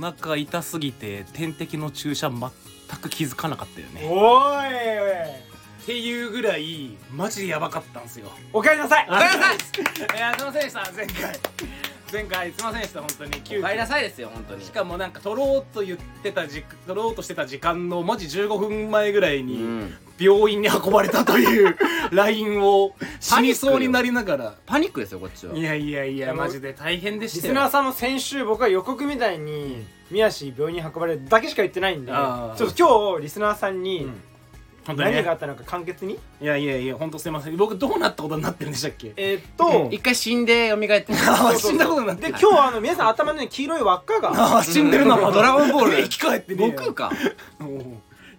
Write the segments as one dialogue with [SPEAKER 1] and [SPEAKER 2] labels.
[SPEAKER 1] 腹痛すぎて点滴の注射全く気づかなかったよね。
[SPEAKER 2] おいおい
[SPEAKER 1] っていうぐらいマジでやばかったんですよ。
[SPEAKER 2] おかえりなさい。
[SPEAKER 1] おかえりなさい。いやすいませんでした前回前回すいませんでした本当に。急
[SPEAKER 3] お帰りな
[SPEAKER 1] 遽
[SPEAKER 3] さいですよ本当に。
[SPEAKER 1] しかもなんか取ろうと言ってたじ取ろうとしてた時間のマジ15分前ぐらいうに
[SPEAKER 3] ん。
[SPEAKER 1] 病院に運ばれたという LINE を死にそうになりながら。
[SPEAKER 3] パニックですよこっちは。い
[SPEAKER 1] やいやい
[SPEAKER 2] いや
[SPEAKER 1] やマジで大変で
[SPEAKER 2] リ
[SPEAKER 1] したよ。
[SPEAKER 2] スナーさんも先週僕は予告みたいに宮氏病院に運ばれるだけしか言ってないんでちょっと今日リスナーさんに
[SPEAKER 1] うん本当にね。
[SPEAKER 2] 何があったのか簡潔に？
[SPEAKER 1] いやいやいや本当すいません。僕どうなったことになってるんでしたっけ？
[SPEAKER 2] えーっと
[SPEAKER 3] 一回死んで蘇って。
[SPEAKER 1] あ死んだことになって
[SPEAKER 2] で
[SPEAKER 1] る
[SPEAKER 2] 今日あの皆さん頭の上に黄色い輪っかが。
[SPEAKER 1] あ死んでるな
[SPEAKER 3] うん。ドラゴンボール。
[SPEAKER 1] 生き返ってねえよ。
[SPEAKER 3] 僕か。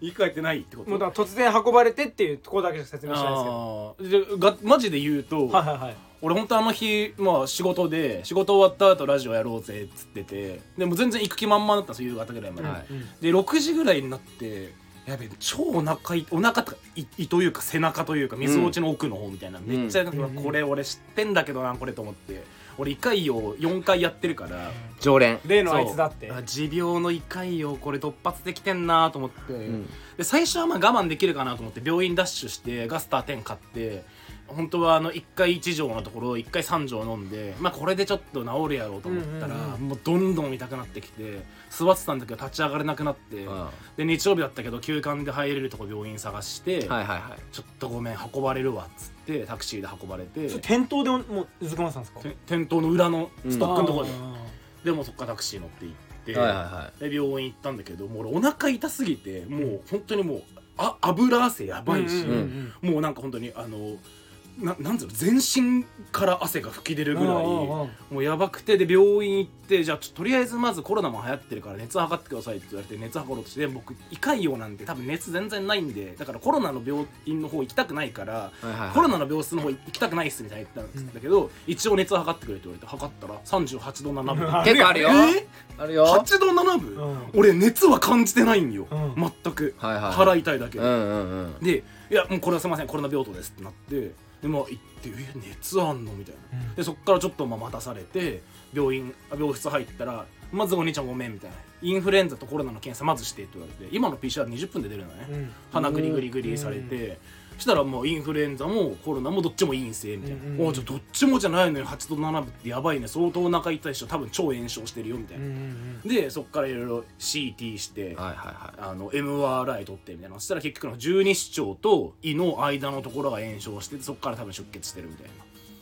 [SPEAKER 1] 生き返ってないってこと？
[SPEAKER 2] もうだから突然運ばれてっていうところだけしか説明してないですけど。
[SPEAKER 1] あー。でがマジで言うと、
[SPEAKER 2] はいはいはい。
[SPEAKER 1] 俺本当あの日、まあ、仕事で仕事終わった後ラジオやろうぜっつっててでも全然行く気満々だったんですよ夕方ぐらいまで、
[SPEAKER 3] はい
[SPEAKER 1] で6時ぐらいになってやべ超お腹いお腹とか胃胃というか背中というか水落ちの奥の方みたいな、めっちゃこれ俺知ってんだけどなこれと思って。俺胃潰瘍4回やってるから、
[SPEAKER 3] 常連。
[SPEAKER 2] 例のあいつだって。
[SPEAKER 1] 持病の胃潰瘍これ突発できてんなと思って、
[SPEAKER 3] ん。
[SPEAKER 1] で最初はまあ我慢できるかなと思って病院ダッシュしてガスター10買って本当はあの1回1錠のところ1回3錠飲んでまあこれでちょっと治るやろうと思ったら、もうどんどん痛くなってきて座ってたんだけど立ち上がれなくなって、
[SPEAKER 3] うん。
[SPEAKER 1] で日曜日だったけど休館で入れるとこ病院探して、
[SPEAKER 3] はいはいはい。
[SPEAKER 1] ちょっとごめん運ばれるわっつってタクシーで運ばれて。
[SPEAKER 2] 店頭でももううずくまってたんですか？
[SPEAKER 1] て店頭の裏のストックのところで、
[SPEAKER 2] あ
[SPEAKER 1] でもそっからタクシー乗って行って、
[SPEAKER 3] はいはいは
[SPEAKER 1] で病院行ったんだけどもう俺お腹痛すぎてもう本当にもうあ油汗やばいし、もうなんか本当にあのななんつうの全身から汗が吹き出るぐらいもうやばくてで病院行ってじゃあちょとりあえずまずコロナも流行ってるから熱測ってくださいって言われて熱測ろうとして僕胃潰瘍なんて多分熱全然ないんでだからコロナの病院の方行きたくないから、コロナの病室の方行きたくないっすみたいな言ったんだけど、一応熱測ってくれって言われて測ったら38度7分。
[SPEAKER 2] うん。
[SPEAKER 3] 結構あるよ。
[SPEAKER 1] え？
[SPEAKER 3] あるよ。
[SPEAKER 1] 8度7分、
[SPEAKER 2] うん。
[SPEAKER 1] 俺熱は感じてないんよ、
[SPEAKER 2] うん。
[SPEAKER 1] 全く、
[SPEAKER 3] はいはいはい。
[SPEAKER 1] 腹痛いだけで、
[SPEAKER 3] うんうんうん。
[SPEAKER 1] で「いやもうこれはすいませんコロナ病棟です」ってなってでまあ行って「え熱あんの?」みたいな。でそっからちょっとまあ待たされて病院あ病室入ったら「まずお兄ちゃんごめん」みたいな「インフルエンザとコロナの検査まずして」って言われて今の PCR20 分で出るのね、
[SPEAKER 2] うん。
[SPEAKER 1] 鼻グリグリグリされて、そしたらもうインフルエンザもコロナもどっちも陰性みたいな「
[SPEAKER 2] うんうん
[SPEAKER 1] おじゃあどっちもじゃないのよ8度7分ってやばいね。相当お腹痛い人多分超炎症してるよ」みたいな、
[SPEAKER 2] うんうん
[SPEAKER 1] でそっからいろいろ CT して、
[SPEAKER 3] はいはいはい。
[SPEAKER 1] あの MRI 取ってみたいな。そしたら結局の十二指腸と胃の間のところが炎症しててそっから多分出血してるみたいな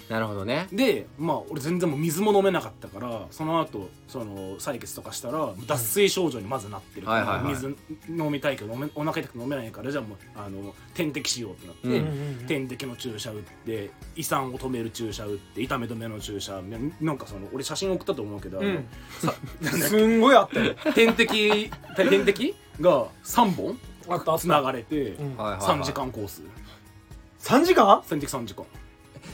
[SPEAKER 3] なるほどね。
[SPEAKER 1] でまあ俺全然もう水も飲めなかったからその後その採血とかしたら脱水症状にまずなってる。から、
[SPEAKER 3] はいはいはい。
[SPEAKER 1] 水飲みたいけど飲めお腹痛くて飲めないからじゃあもうあの点滴しようってなって、
[SPEAKER 3] うん
[SPEAKER 1] 点滴の注射打って胃酸を止める注射打って痛め止めの注射なんかその俺写真送ったと思うけど、あの
[SPEAKER 2] うん。
[SPEAKER 1] さ
[SPEAKER 2] すんごいあったよ。
[SPEAKER 1] 点滴点滴？が3本
[SPEAKER 2] あったあっ
[SPEAKER 1] つな
[SPEAKER 2] た
[SPEAKER 1] がれて、
[SPEAKER 2] うん。
[SPEAKER 3] はいはいはい。
[SPEAKER 1] 3時間コース。
[SPEAKER 2] 3時間？
[SPEAKER 1] 点滴3時間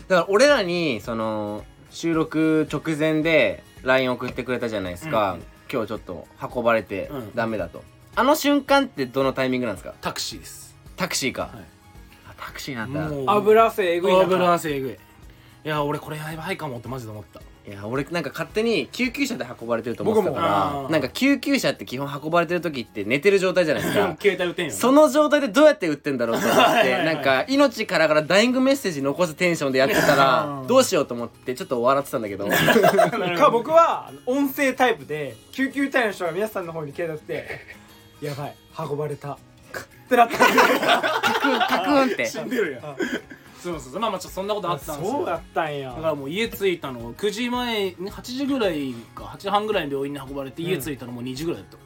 [SPEAKER 3] だから俺らにその収録直前で LINE 送ってくれたじゃないですか、
[SPEAKER 1] うん。
[SPEAKER 3] 今日ちょっと運ばれて
[SPEAKER 1] うん。
[SPEAKER 3] ダメだと、あの瞬間ってどのタイミングなんですか？
[SPEAKER 1] タクシーです。
[SPEAKER 3] タクシーか、
[SPEAKER 1] はい。
[SPEAKER 3] あタクシーなんだ。
[SPEAKER 1] もう。
[SPEAKER 2] 油汗えぐい中
[SPEAKER 1] 油汗えぐい。いや俺これやばいかもってマジで思った
[SPEAKER 3] いや俺なんか勝手に救急車で運ばれてると思ってたからなんか救急車って基本運ばれてる時って寝てる状態じゃないですか。
[SPEAKER 1] 携帯打てん
[SPEAKER 3] その状態でどうやって打ってんだろうと思ってなんか命からがらダイイングメッセージ残すテンションでやってたら
[SPEAKER 2] うん。
[SPEAKER 3] どうしようと思ってちょっと笑ってたんだけど。
[SPEAKER 2] か僕は音声タイプで救急隊の人が皆さんの方に携帯って「やばい運ばれた」ってなったんで。
[SPEAKER 3] カクンカクンって。
[SPEAKER 1] 死んでるやんそうそうそう。まあまあちょっとそんなことあ
[SPEAKER 2] あ
[SPEAKER 1] ったんですよ。
[SPEAKER 2] そうだったんや。
[SPEAKER 1] だからもう家着いたの9時前8時ぐらいか8時半ぐらいに病院に運ばれて家着いたのもう2時ぐらいだっ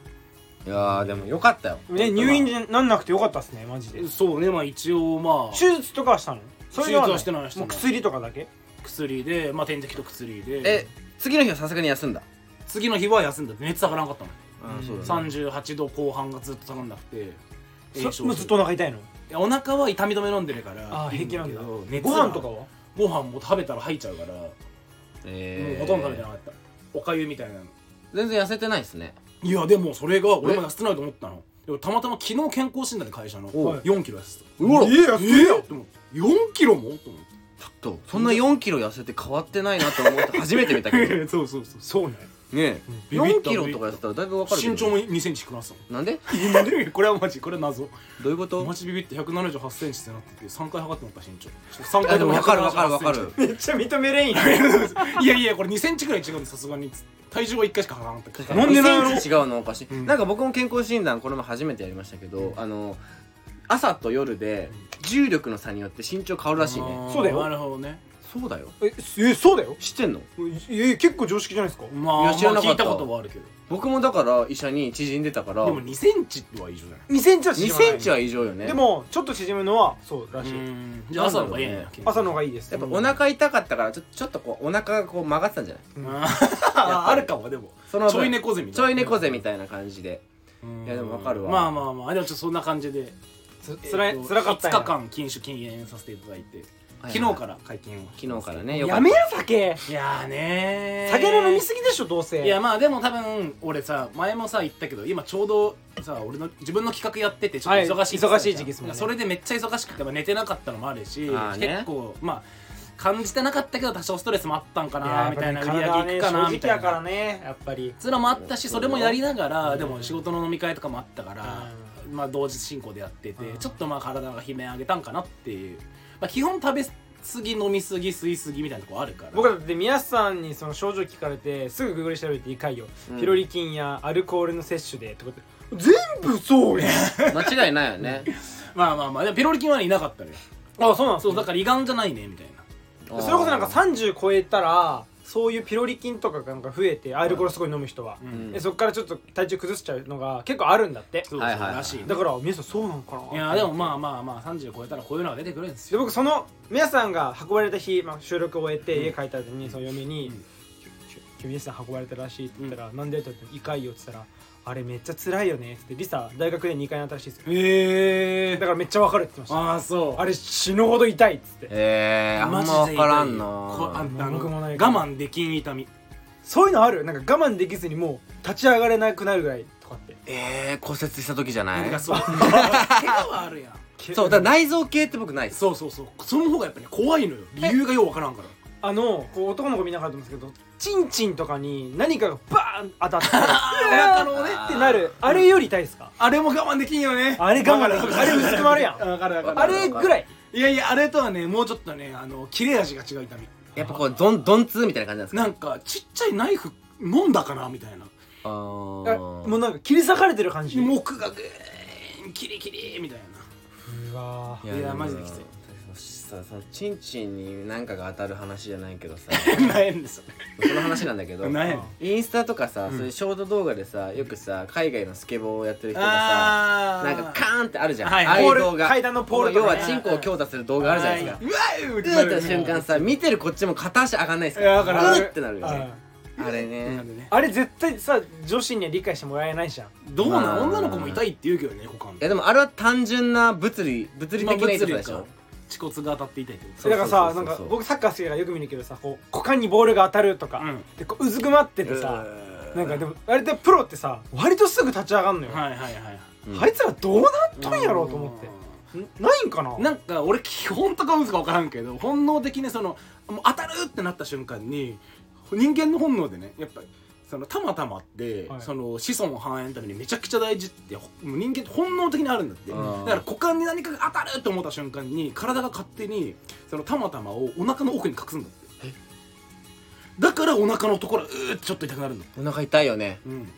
[SPEAKER 1] た、
[SPEAKER 3] いやーでもよかったよ。
[SPEAKER 2] ね入院になんなくてよかったっすねマジで。
[SPEAKER 1] そうねまあ一応まあ
[SPEAKER 2] 手術とかはしたの？
[SPEAKER 1] 手術はしてないしてない。
[SPEAKER 2] もう薬とかだけ？
[SPEAKER 1] 薬でまあ点滴と薬で。
[SPEAKER 3] え次の日はさすがに休んだ？
[SPEAKER 1] 次の日は休んだ。熱下がらなかったの。
[SPEAKER 3] あ
[SPEAKER 2] そう
[SPEAKER 3] だね。
[SPEAKER 1] 38度後半がずっと下がんなくて。炎症
[SPEAKER 2] そもうずっとお腹痛いの？
[SPEAKER 1] お腹は痛み止め飲んでるから
[SPEAKER 2] あー平気なんだ。
[SPEAKER 1] けど熱
[SPEAKER 2] ご
[SPEAKER 1] が
[SPEAKER 2] 飯とかは？
[SPEAKER 1] ご飯も食べたら吐いちゃうから、
[SPEAKER 3] えー。
[SPEAKER 1] ほとんど食べてなかった。おかゆみたいな。の
[SPEAKER 3] 全然痩せてないですね。
[SPEAKER 1] いやでもそれが俺も痩せてないと思ったの。でもたまたま昨日健康診断で会社の
[SPEAKER 3] お
[SPEAKER 2] う
[SPEAKER 1] 4キロ痩せてた。
[SPEAKER 3] うわ
[SPEAKER 2] ええや
[SPEAKER 1] えー？って思って。4キロも？と思って。
[SPEAKER 3] ちょっとそんな4キロ痩せて変わってないなと思って初めて見たけど。
[SPEAKER 1] そうそうそう。
[SPEAKER 2] そうね
[SPEAKER 3] ね
[SPEAKER 1] ビビった
[SPEAKER 3] 4キロとかやってたらだいぶ分かるけど
[SPEAKER 1] 身長も2センチ低くなってたもん
[SPEAKER 3] なんで
[SPEAKER 1] なんでこれはマジこれは謎
[SPEAKER 3] どういうこと
[SPEAKER 1] マジビビって1 7 8センチってなってて3回測ってもらった身長3回
[SPEAKER 3] あでも分かる分かる分かる
[SPEAKER 2] めっちゃ認めれんや
[SPEAKER 1] いやいやこれ2センチぐらい違うんでさすがに体重は1回しか測らなかった
[SPEAKER 2] なんでなんやろ
[SPEAKER 3] 2センチ違うのおかしい、
[SPEAKER 1] ん
[SPEAKER 3] なんか僕も健康診断この前初めてやりましたけど、あの朝と夜で重力の差によって身長変わるらしいね
[SPEAKER 2] そうだよ
[SPEAKER 1] なるほどね
[SPEAKER 3] そうだよ。
[SPEAKER 2] ええそうだよ？
[SPEAKER 3] 知ってんの？
[SPEAKER 2] いやいや結構常識じゃないですか。
[SPEAKER 1] まあ
[SPEAKER 3] いや知らなかった。
[SPEAKER 1] まあ聞いたことはあるけど。
[SPEAKER 3] 僕もだから医者に縮んでたから。
[SPEAKER 1] でも2センチは異常じゃない
[SPEAKER 2] ？2センチは
[SPEAKER 3] 2
[SPEAKER 2] 縮まない。
[SPEAKER 3] センチは異常よね。
[SPEAKER 2] でもちょっと縮むのはそうらしい。
[SPEAKER 1] うん。じゃあ朝の方がいいんや
[SPEAKER 2] 朝の方がいいです。
[SPEAKER 3] やっぱお腹痛かったからちょちょっとこうお腹がこう曲がってたんじゃない？
[SPEAKER 1] あーあるかもでも。
[SPEAKER 3] その分
[SPEAKER 1] ちょい猫背みたいな。
[SPEAKER 3] ちょい猫背みたいな感じで。
[SPEAKER 1] うん。
[SPEAKER 3] いやでもわかるわ。
[SPEAKER 1] まあまあまあ。でもちょっとそんな感じで。
[SPEAKER 2] つつらい
[SPEAKER 1] えっと
[SPEAKER 2] 辛かったん
[SPEAKER 1] 5日
[SPEAKER 2] や
[SPEAKER 1] 間禁酒禁煙させていただいて。
[SPEAKER 3] はい
[SPEAKER 1] 昨日から。解禁を。
[SPEAKER 3] 昨日からね。よかった。
[SPEAKER 2] やめや酒。
[SPEAKER 1] いやーねー。
[SPEAKER 2] 酒の飲みすぎでしょどうせ。
[SPEAKER 1] いやまあでも多分俺さ前もさ言ったけど今ちょうどさ俺の自分の企画やっててちょっと忙しいって言ってたじゃん
[SPEAKER 2] はい忙しい時期ですもんね。
[SPEAKER 1] それでめっちゃ忙しくてまあ寝てなかったのもあるし
[SPEAKER 3] あーね。
[SPEAKER 1] 結構まあ感じてなかったけど多少ストレスもあったんかなみたいな売り上げいくかなみたい
[SPEAKER 2] 体はね正直やから
[SPEAKER 1] な
[SPEAKER 2] ねやっぱり。
[SPEAKER 1] つうのもあったしそれもやりながら
[SPEAKER 2] うん。
[SPEAKER 1] でも仕事の飲み会とかもあったからまあ同時進行でやってて
[SPEAKER 2] うん。
[SPEAKER 1] ちょっとまあ体が悲鳴上げたんかなっていうまあ基本食べ過ぎ飲み過ぎ吸い過ぎみたいなとこあるから。
[SPEAKER 2] 僕だって宮さんにその症状聞かれてすぐグーグル調べていかいよ、
[SPEAKER 3] うん。
[SPEAKER 2] ピロリ菌やアルコールの摂取でとかって。全部そうや
[SPEAKER 3] 間違いないよね。
[SPEAKER 1] まあまあまあでもピロリ菌はいなかったのよ。
[SPEAKER 2] あそうなんです
[SPEAKER 1] そうだから胃がんじゃないねみたいな。
[SPEAKER 2] それこそなんか30超えたらそういうピロリ菌とかがなんか増えてアルコールすごい飲む人は、
[SPEAKER 1] うん。
[SPEAKER 2] でそっからちょっと体調崩しちゃうのが結構あるんだって。
[SPEAKER 1] そうそう。
[SPEAKER 3] はいはいはい
[SPEAKER 1] らしいね
[SPEAKER 2] だから皆さんそうなんかな。い
[SPEAKER 1] やでもまあまあまあ30超えたらこういうのが出てくるんです
[SPEAKER 2] で
[SPEAKER 1] よ
[SPEAKER 2] 僕その皆さんが運ばれた日、まあ、収録を終えて家帰った後にその嫁に
[SPEAKER 1] うん「
[SPEAKER 2] 今日皆さん運ばれたらしい」って言ったら「なんで?」って言って「胃かいよ」って言ったら「あれめっちゃ辛いよね」って言ってリサ大学で2回になったらしいですよ。
[SPEAKER 1] へ
[SPEAKER 2] だからめっちゃわかるって言ってまし
[SPEAKER 1] ああそう。
[SPEAKER 2] たあれ死ぬほど痛いっつって。
[SPEAKER 3] えー、あんま
[SPEAKER 1] マジで痛い。
[SPEAKER 3] 分からん
[SPEAKER 1] こあ
[SPEAKER 3] な
[SPEAKER 1] あの
[SPEAKER 2] 僕もない。
[SPEAKER 1] 我慢できん痛み。
[SPEAKER 2] そういうのある。なんか我慢できずにもう立ち上がれなくなるぐらいとかって。
[SPEAKER 3] えー、骨折した時じゃない？
[SPEAKER 1] なんかそう。怪我はあるやん。
[SPEAKER 3] そうだから内臓系って僕ない
[SPEAKER 1] そうそうそう。その方がやっぱり怖いのよ。理由がようわからんから
[SPEAKER 2] あのこう男の子見ながらと思うんですけどチンチンとかに何かがバーン当たって
[SPEAKER 1] お腹のね
[SPEAKER 2] ってなる。あれより痛いですか？
[SPEAKER 1] あれも我慢できんよね。
[SPEAKER 2] あれ我慢できん。あれ薄くまるやん。
[SPEAKER 1] わかるわかる。
[SPEAKER 2] あれぐらい。
[SPEAKER 1] いやいやあれとはねもうちょっとねあの切れ味が違う痛み。
[SPEAKER 3] やっぱこうドンドンツーみたいな感じなんですか？
[SPEAKER 1] なんかちっちゃいナイフ飲んだかなみたいな。
[SPEAKER 3] あ
[SPEAKER 2] もうなんか切り裂かれてる感じ？う
[SPEAKER 1] 木がグーンキリキリみたい
[SPEAKER 2] わ
[SPEAKER 1] いやマジできつい
[SPEAKER 3] さそのチンチンに何かが当たる話じゃないけどさ。
[SPEAKER 1] な悩んです
[SPEAKER 3] その話なんだけど
[SPEAKER 1] 悩ん
[SPEAKER 3] インスタとかさ、
[SPEAKER 1] うん。
[SPEAKER 3] そういうショート動画でさよくさ海外のスケボーをやってる人がさ
[SPEAKER 1] あ
[SPEAKER 3] なんかカーンってあるじゃん、
[SPEAKER 1] はい
[SPEAKER 3] ああいう動画。
[SPEAKER 2] 階段のポールとか。ね
[SPEAKER 3] 要はチンコを強打する動画あるじゃないですか、
[SPEAKER 1] うわー
[SPEAKER 3] うーった瞬間さ見てるこっちも片足上がんないですか。
[SPEAKER 1] いやわかるわかる
[SPEAKER 3] うーってなるよね。あれね。
[SPEAKER 2] あれ絶対さ女子には理解してもらえないじゃん。
[SPEAKER 1] どうな
[SPEAKER 3] まあ。
[SPEAKER 1] ん女の子も痛いって言うけどね股間。
[SPEAKER 3] いやでもあれは単純な物理物理的な痛さでしょ、
[SPEAKER 1] 恥骨が当たって痛いってこ
[SPEAKER 3] そう
[SPEAKER 2] だからさなんか僕サッカー好きだからよく見るけどさこう股間にボールが当たるとか、
[SPEAKER 1] うん。
[SPEAKER 2] でこううずくまっててさ、なんかでもあれでプロってさ割とすぐ立ち上がんのよ、
[SPEAKER 1] はいはいはい
[SPEAKER 3] うん
[SPEAKER 2] あいつらどうなっとんやろうと思って。ん。ないんかな？
[SPEAKER 1] なんか俺基本とか嘘か分からんけど本能的にそのもう当たるってなった瞬間に人間の本能でねやっぱりそのたまたまって、
[SPEAKER 2] はい。
[SPEAKER 1] その子孫繁栄のためにめちゃくちゃ大事って人間って本能的にあるんだって。だ
[SPEAKER 3] うん。
[SPEAKER 1] から股間に何かが当たるって思った瞬間に体が勝手にそのたまたまをお腹の奥に隠すんだって。だからお腹のところうーちょっと痛くなるんだって。
[SPEAKER 3] お腹痛いよね。
[SPEAKER 1] うん。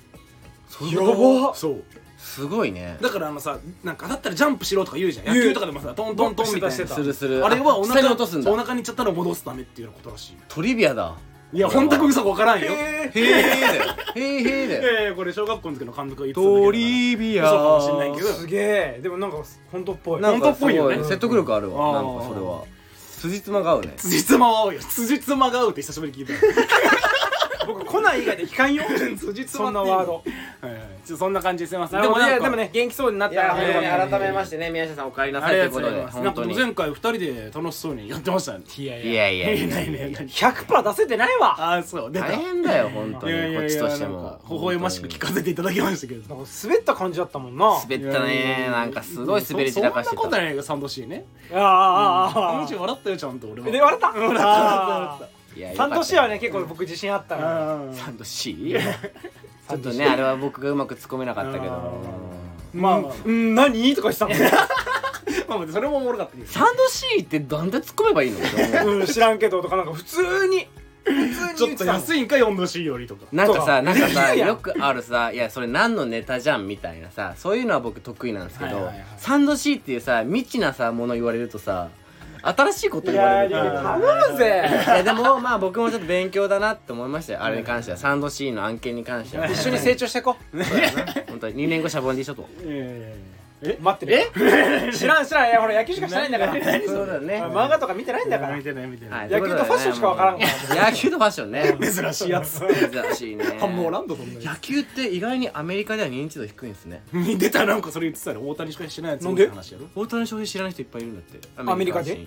[SPEAKER 2] やば
[SPEAKER 1] そう。
[SPEAKER 3] すごいね。
[SPEAKER 1] だからあのさなんかだったらジャンプしろとか言うじゃん。野球とかでもさトントントンみたいな
[SPEAKER 2] してた
[SPEAKER 3] するする
[SPEAKER 1] あれはお
[SPEAKER 3] 下
[SPEAKER 1] 腹
[SPEAKER 3] に落とすんだ。
[SPEAKER 1] お腹にいっちゃったら戻すためっていうことらしい。
[SPEAKER 3] トリビアだ
[SPEAKER 1] いや本当か嘘か分からんよ。
[SPEAKER 2] へ
[SPEAKER 3] へえだよ。へえへえだよ。
[SPEAKER 1] ええこれ小学校の時の監督が言ってたんだけど
[SPEAKER 3] トリビア。
[SPEAKER 1] 嘘かもしんないけど。
[SPEAKER 2] ーすげえでもなんか本当っぽい。
[SPEAKER 3] なんか
[SPEAKER 1] 本当っぽいよね。
[SPEAKER 3] 説得力ある
[SPEAKER 1] うん
[SPEAKER 3] わなんかそれは。辻褄が合うね。
[SPEAKER 1] 辻褄は合うよ。辻褄が合うって久しぶりに聞いた。
[SPEAKER 2] 僕コナン以外で聞かんよ。
[SPEAKER 1] 辻
[SPEAKER 2] そんなワード。
[SPEAKER 1] はいはいちょそんな感じですいません。
[SPEAKER 2] でもねでもね元気そうになっ
[SPEAKER 3] い
[SPEAKER 2] たら
[SPEAKER 3] 改めましてね宮下さんお帰りな
[SPEAKER 1] あり
[SPEAKER 3] さいということで。
[SPEAKER 1] がとうございます。なんか
[SPEAKER 3] 本当に
[SPEAKER 1] 前回二人で楽しそうにやってましたね
[SPEAKER 2] いや
[SPEAKER 3] いや。いやいや
[SPEAKER 1] ないねない
[SPEAKER 2] 100%出せてないわ。
[SPEAKER 1] ああそう出た
[SPEAKER 3] 大変だよ本当
[SPEAKER 1] いやいやいや
[SPEAKER 3] にこっちとして
[SPEAKER 1] なん
[SPEAKER 3] も
[SPEAKER 1] か微笑ましく聞かせていただきましたけど。
[SPEAKER 2] なんか滑った感じだったもんな。
[SPEAKER 3] 滑ったね。なんかすごい滑り散らかしてた
[SPEAKER 1] そそんなことないよサンドシーね。
[SPEAKER 2] ああああああ
[SPEAKER 1] このうち笑ったよちゃんと俺は
[SPEAKER 2] で笑った
[SPEAKER 1] 笑った
[SPEAKER 2] サンドシーはね結構僕自信あったから
[SPEAKER 3] サンドシー？ちょっとねあれは僕がうまく突っ込めなかったけど。
[SPEAKER 1] まあまあ
[SPEAKER 2] うん。何？とかしたもん
[SPEAKER 1] まあまあそれもおもろかったけど。
[SPEAKER 3] サンドシーってなんで突っ込めばいいの？う
[SPEAKER 2] うん知らんけどとかなんか普通に。普
[SPEAKER 1] ちょっと安
[SPEAKER 2] い
[SPEAKER 1] いんか4度 C よりとか。
[SPEAKER 3] なんかさなんかさよくあるさいやそれ何のネタじゃんみたいなさそういうのは僕得意なんですけど、
[SPEAKER 1] はいはいはい
[SPEAKER 3] サンドシーっていうさ未知なさもの言われるとさ新しいこと
[SPEAKER 2] い
[SPEAKER 3] 言われる。と
[SPEAKER 2] やー頼むぜ。
[SPEAKER 3] いやでもまあ僕もちょっと勉強だなって思いましたよ。あれに関しては。サンドシーの案件に関しては。
[SPEAKER 2] 一緒に成長してこ
[SPEAKER 3] そうだな。本当に。2年後シャボンディしょと
[SPEAKER 1] え？
[SPEAKER 2] 待ってる 知らん知らん。いやほら野球しかしてないんだから。
[SPEAKER 3] そうだよね
[SPEAKER 2] 漫画とか見てないんだから。
[SPEAKER 1] 見てない見てない。
[SPEAKER 3] はい
[SPEAKER 2] 野球とファッションしかわからんから。
[SPEAKER 3] 野球とファッションね。
[SPEAKER 1] 珍しい。やつ
[SPEAKER 3] 珍しいね。
[SPEAKER 1] ハンモーランドそんな
[SPEAKER 3] 野球って意外にアメリカでは認知度低いんですね。
[SPEAKER 1] に出たなんかそれ言ってたら大谷しか知らないやつ
[SPEAKER 2] なんで？
[SPEAKER 1] って話やろ。
[SPEAKER 3] 大谷翔平知らない人いっぱいいるんだって。
[SPEAKER 2] アメリカで
[SPEAKER 3] 人。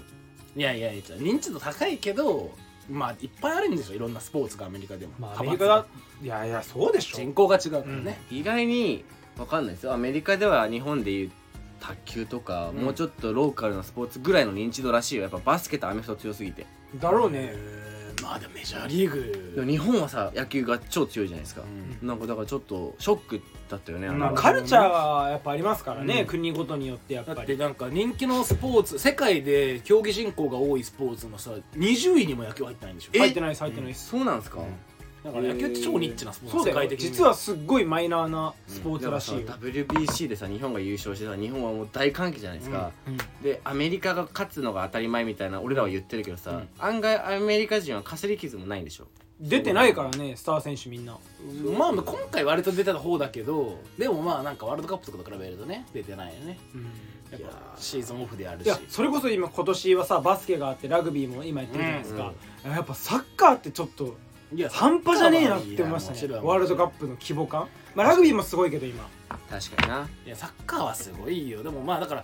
[SPEAKER 1] いやいやいや認知度高いけどまあいっぱいあるんですよ。いろんなスポーツがアメリカでも。
[SPEAKER 2] まあアメリカだ。いやいやそうでしょ。
[SPEAKER 1] 人口が違うからね。
[SPEAKER 3] 意外にわかんないですよ。アメリカでは日本でいう卓球とか、
[SPEAKER 1] うん。
[SPEAKER 3] もうちょっとローカルなスポーツぐらいの認知度らしいよ。やっぱバスケとアメフト強すぎて。
[SPEAKER 2] だろうね。
[SPEAKER 1] えー。まあでもメジャーリーグ。
[SPEAKER 3] でも日本はさ野球が超強いじゃないですか、
[SPEAKER 1] うん。
[SPEAKER 3] なんかだからちょっとショックだったよねあの。
[SPEAKER 1] まあ
[SPEAKER 2] カルチャーがやっぱありますからね、
[SPEAKER 1] うん。
[SPEAKER 2] 国ごとによってやっぱり。
[SPEAKER 1] だってなんか人気のスポーツ世界で競技人口が多いスポーツのさ20位にも野球入ってないんでしょ。
[SPEAKER 2] 入ってないです入ってないです、
[SPEAKER 3] そうなんですか、
[SPEAKER 1] だから野球って超ニッチなスポーツ
[SPEAKER 2] そうだよ。
[SPEAKER 1] 世界的に。
[SPEAKER 2] 実はすっごいマイナーなスポーツらしいよ、
[SPEAKER 3] だからさ WBC でさ日本が優勝してさ日本はもう大歓喜じゃないですか、
[SPEAKER 2] うん。
[SPEAKER 3] でアメリカが勝つのが当たり前みたいな俺らは言ってるけどさ、
[SPEAKER 1] うん。
[SPEAKER 3] 案外アメリカ人はかすり傷もないんでしょ。
[SPEAKER 2] 出てないからねスター選手みんな。
[SPEAKER 1] まあまあ今回割と出てた方だけどでもまあなんかワールドカップとかと比べるとね出てないよね。やっぱシーズンオフであるし。
[SPEAKER 2] いやそれこそ今今年はさバスケがあってラグビーも今やってるじゃないですか、やっぱサッカーってちょっと
[SPEAKER 1] いや
[SPEAKER 2] 半端じゃねえなって思いましたね。ワールドカップの規模感。まあラグビーもすごいけど今。
[SPEAKER 3] 確かにな。い
[SPEAKER 1] やサッカーはすごいよ。でもまあだから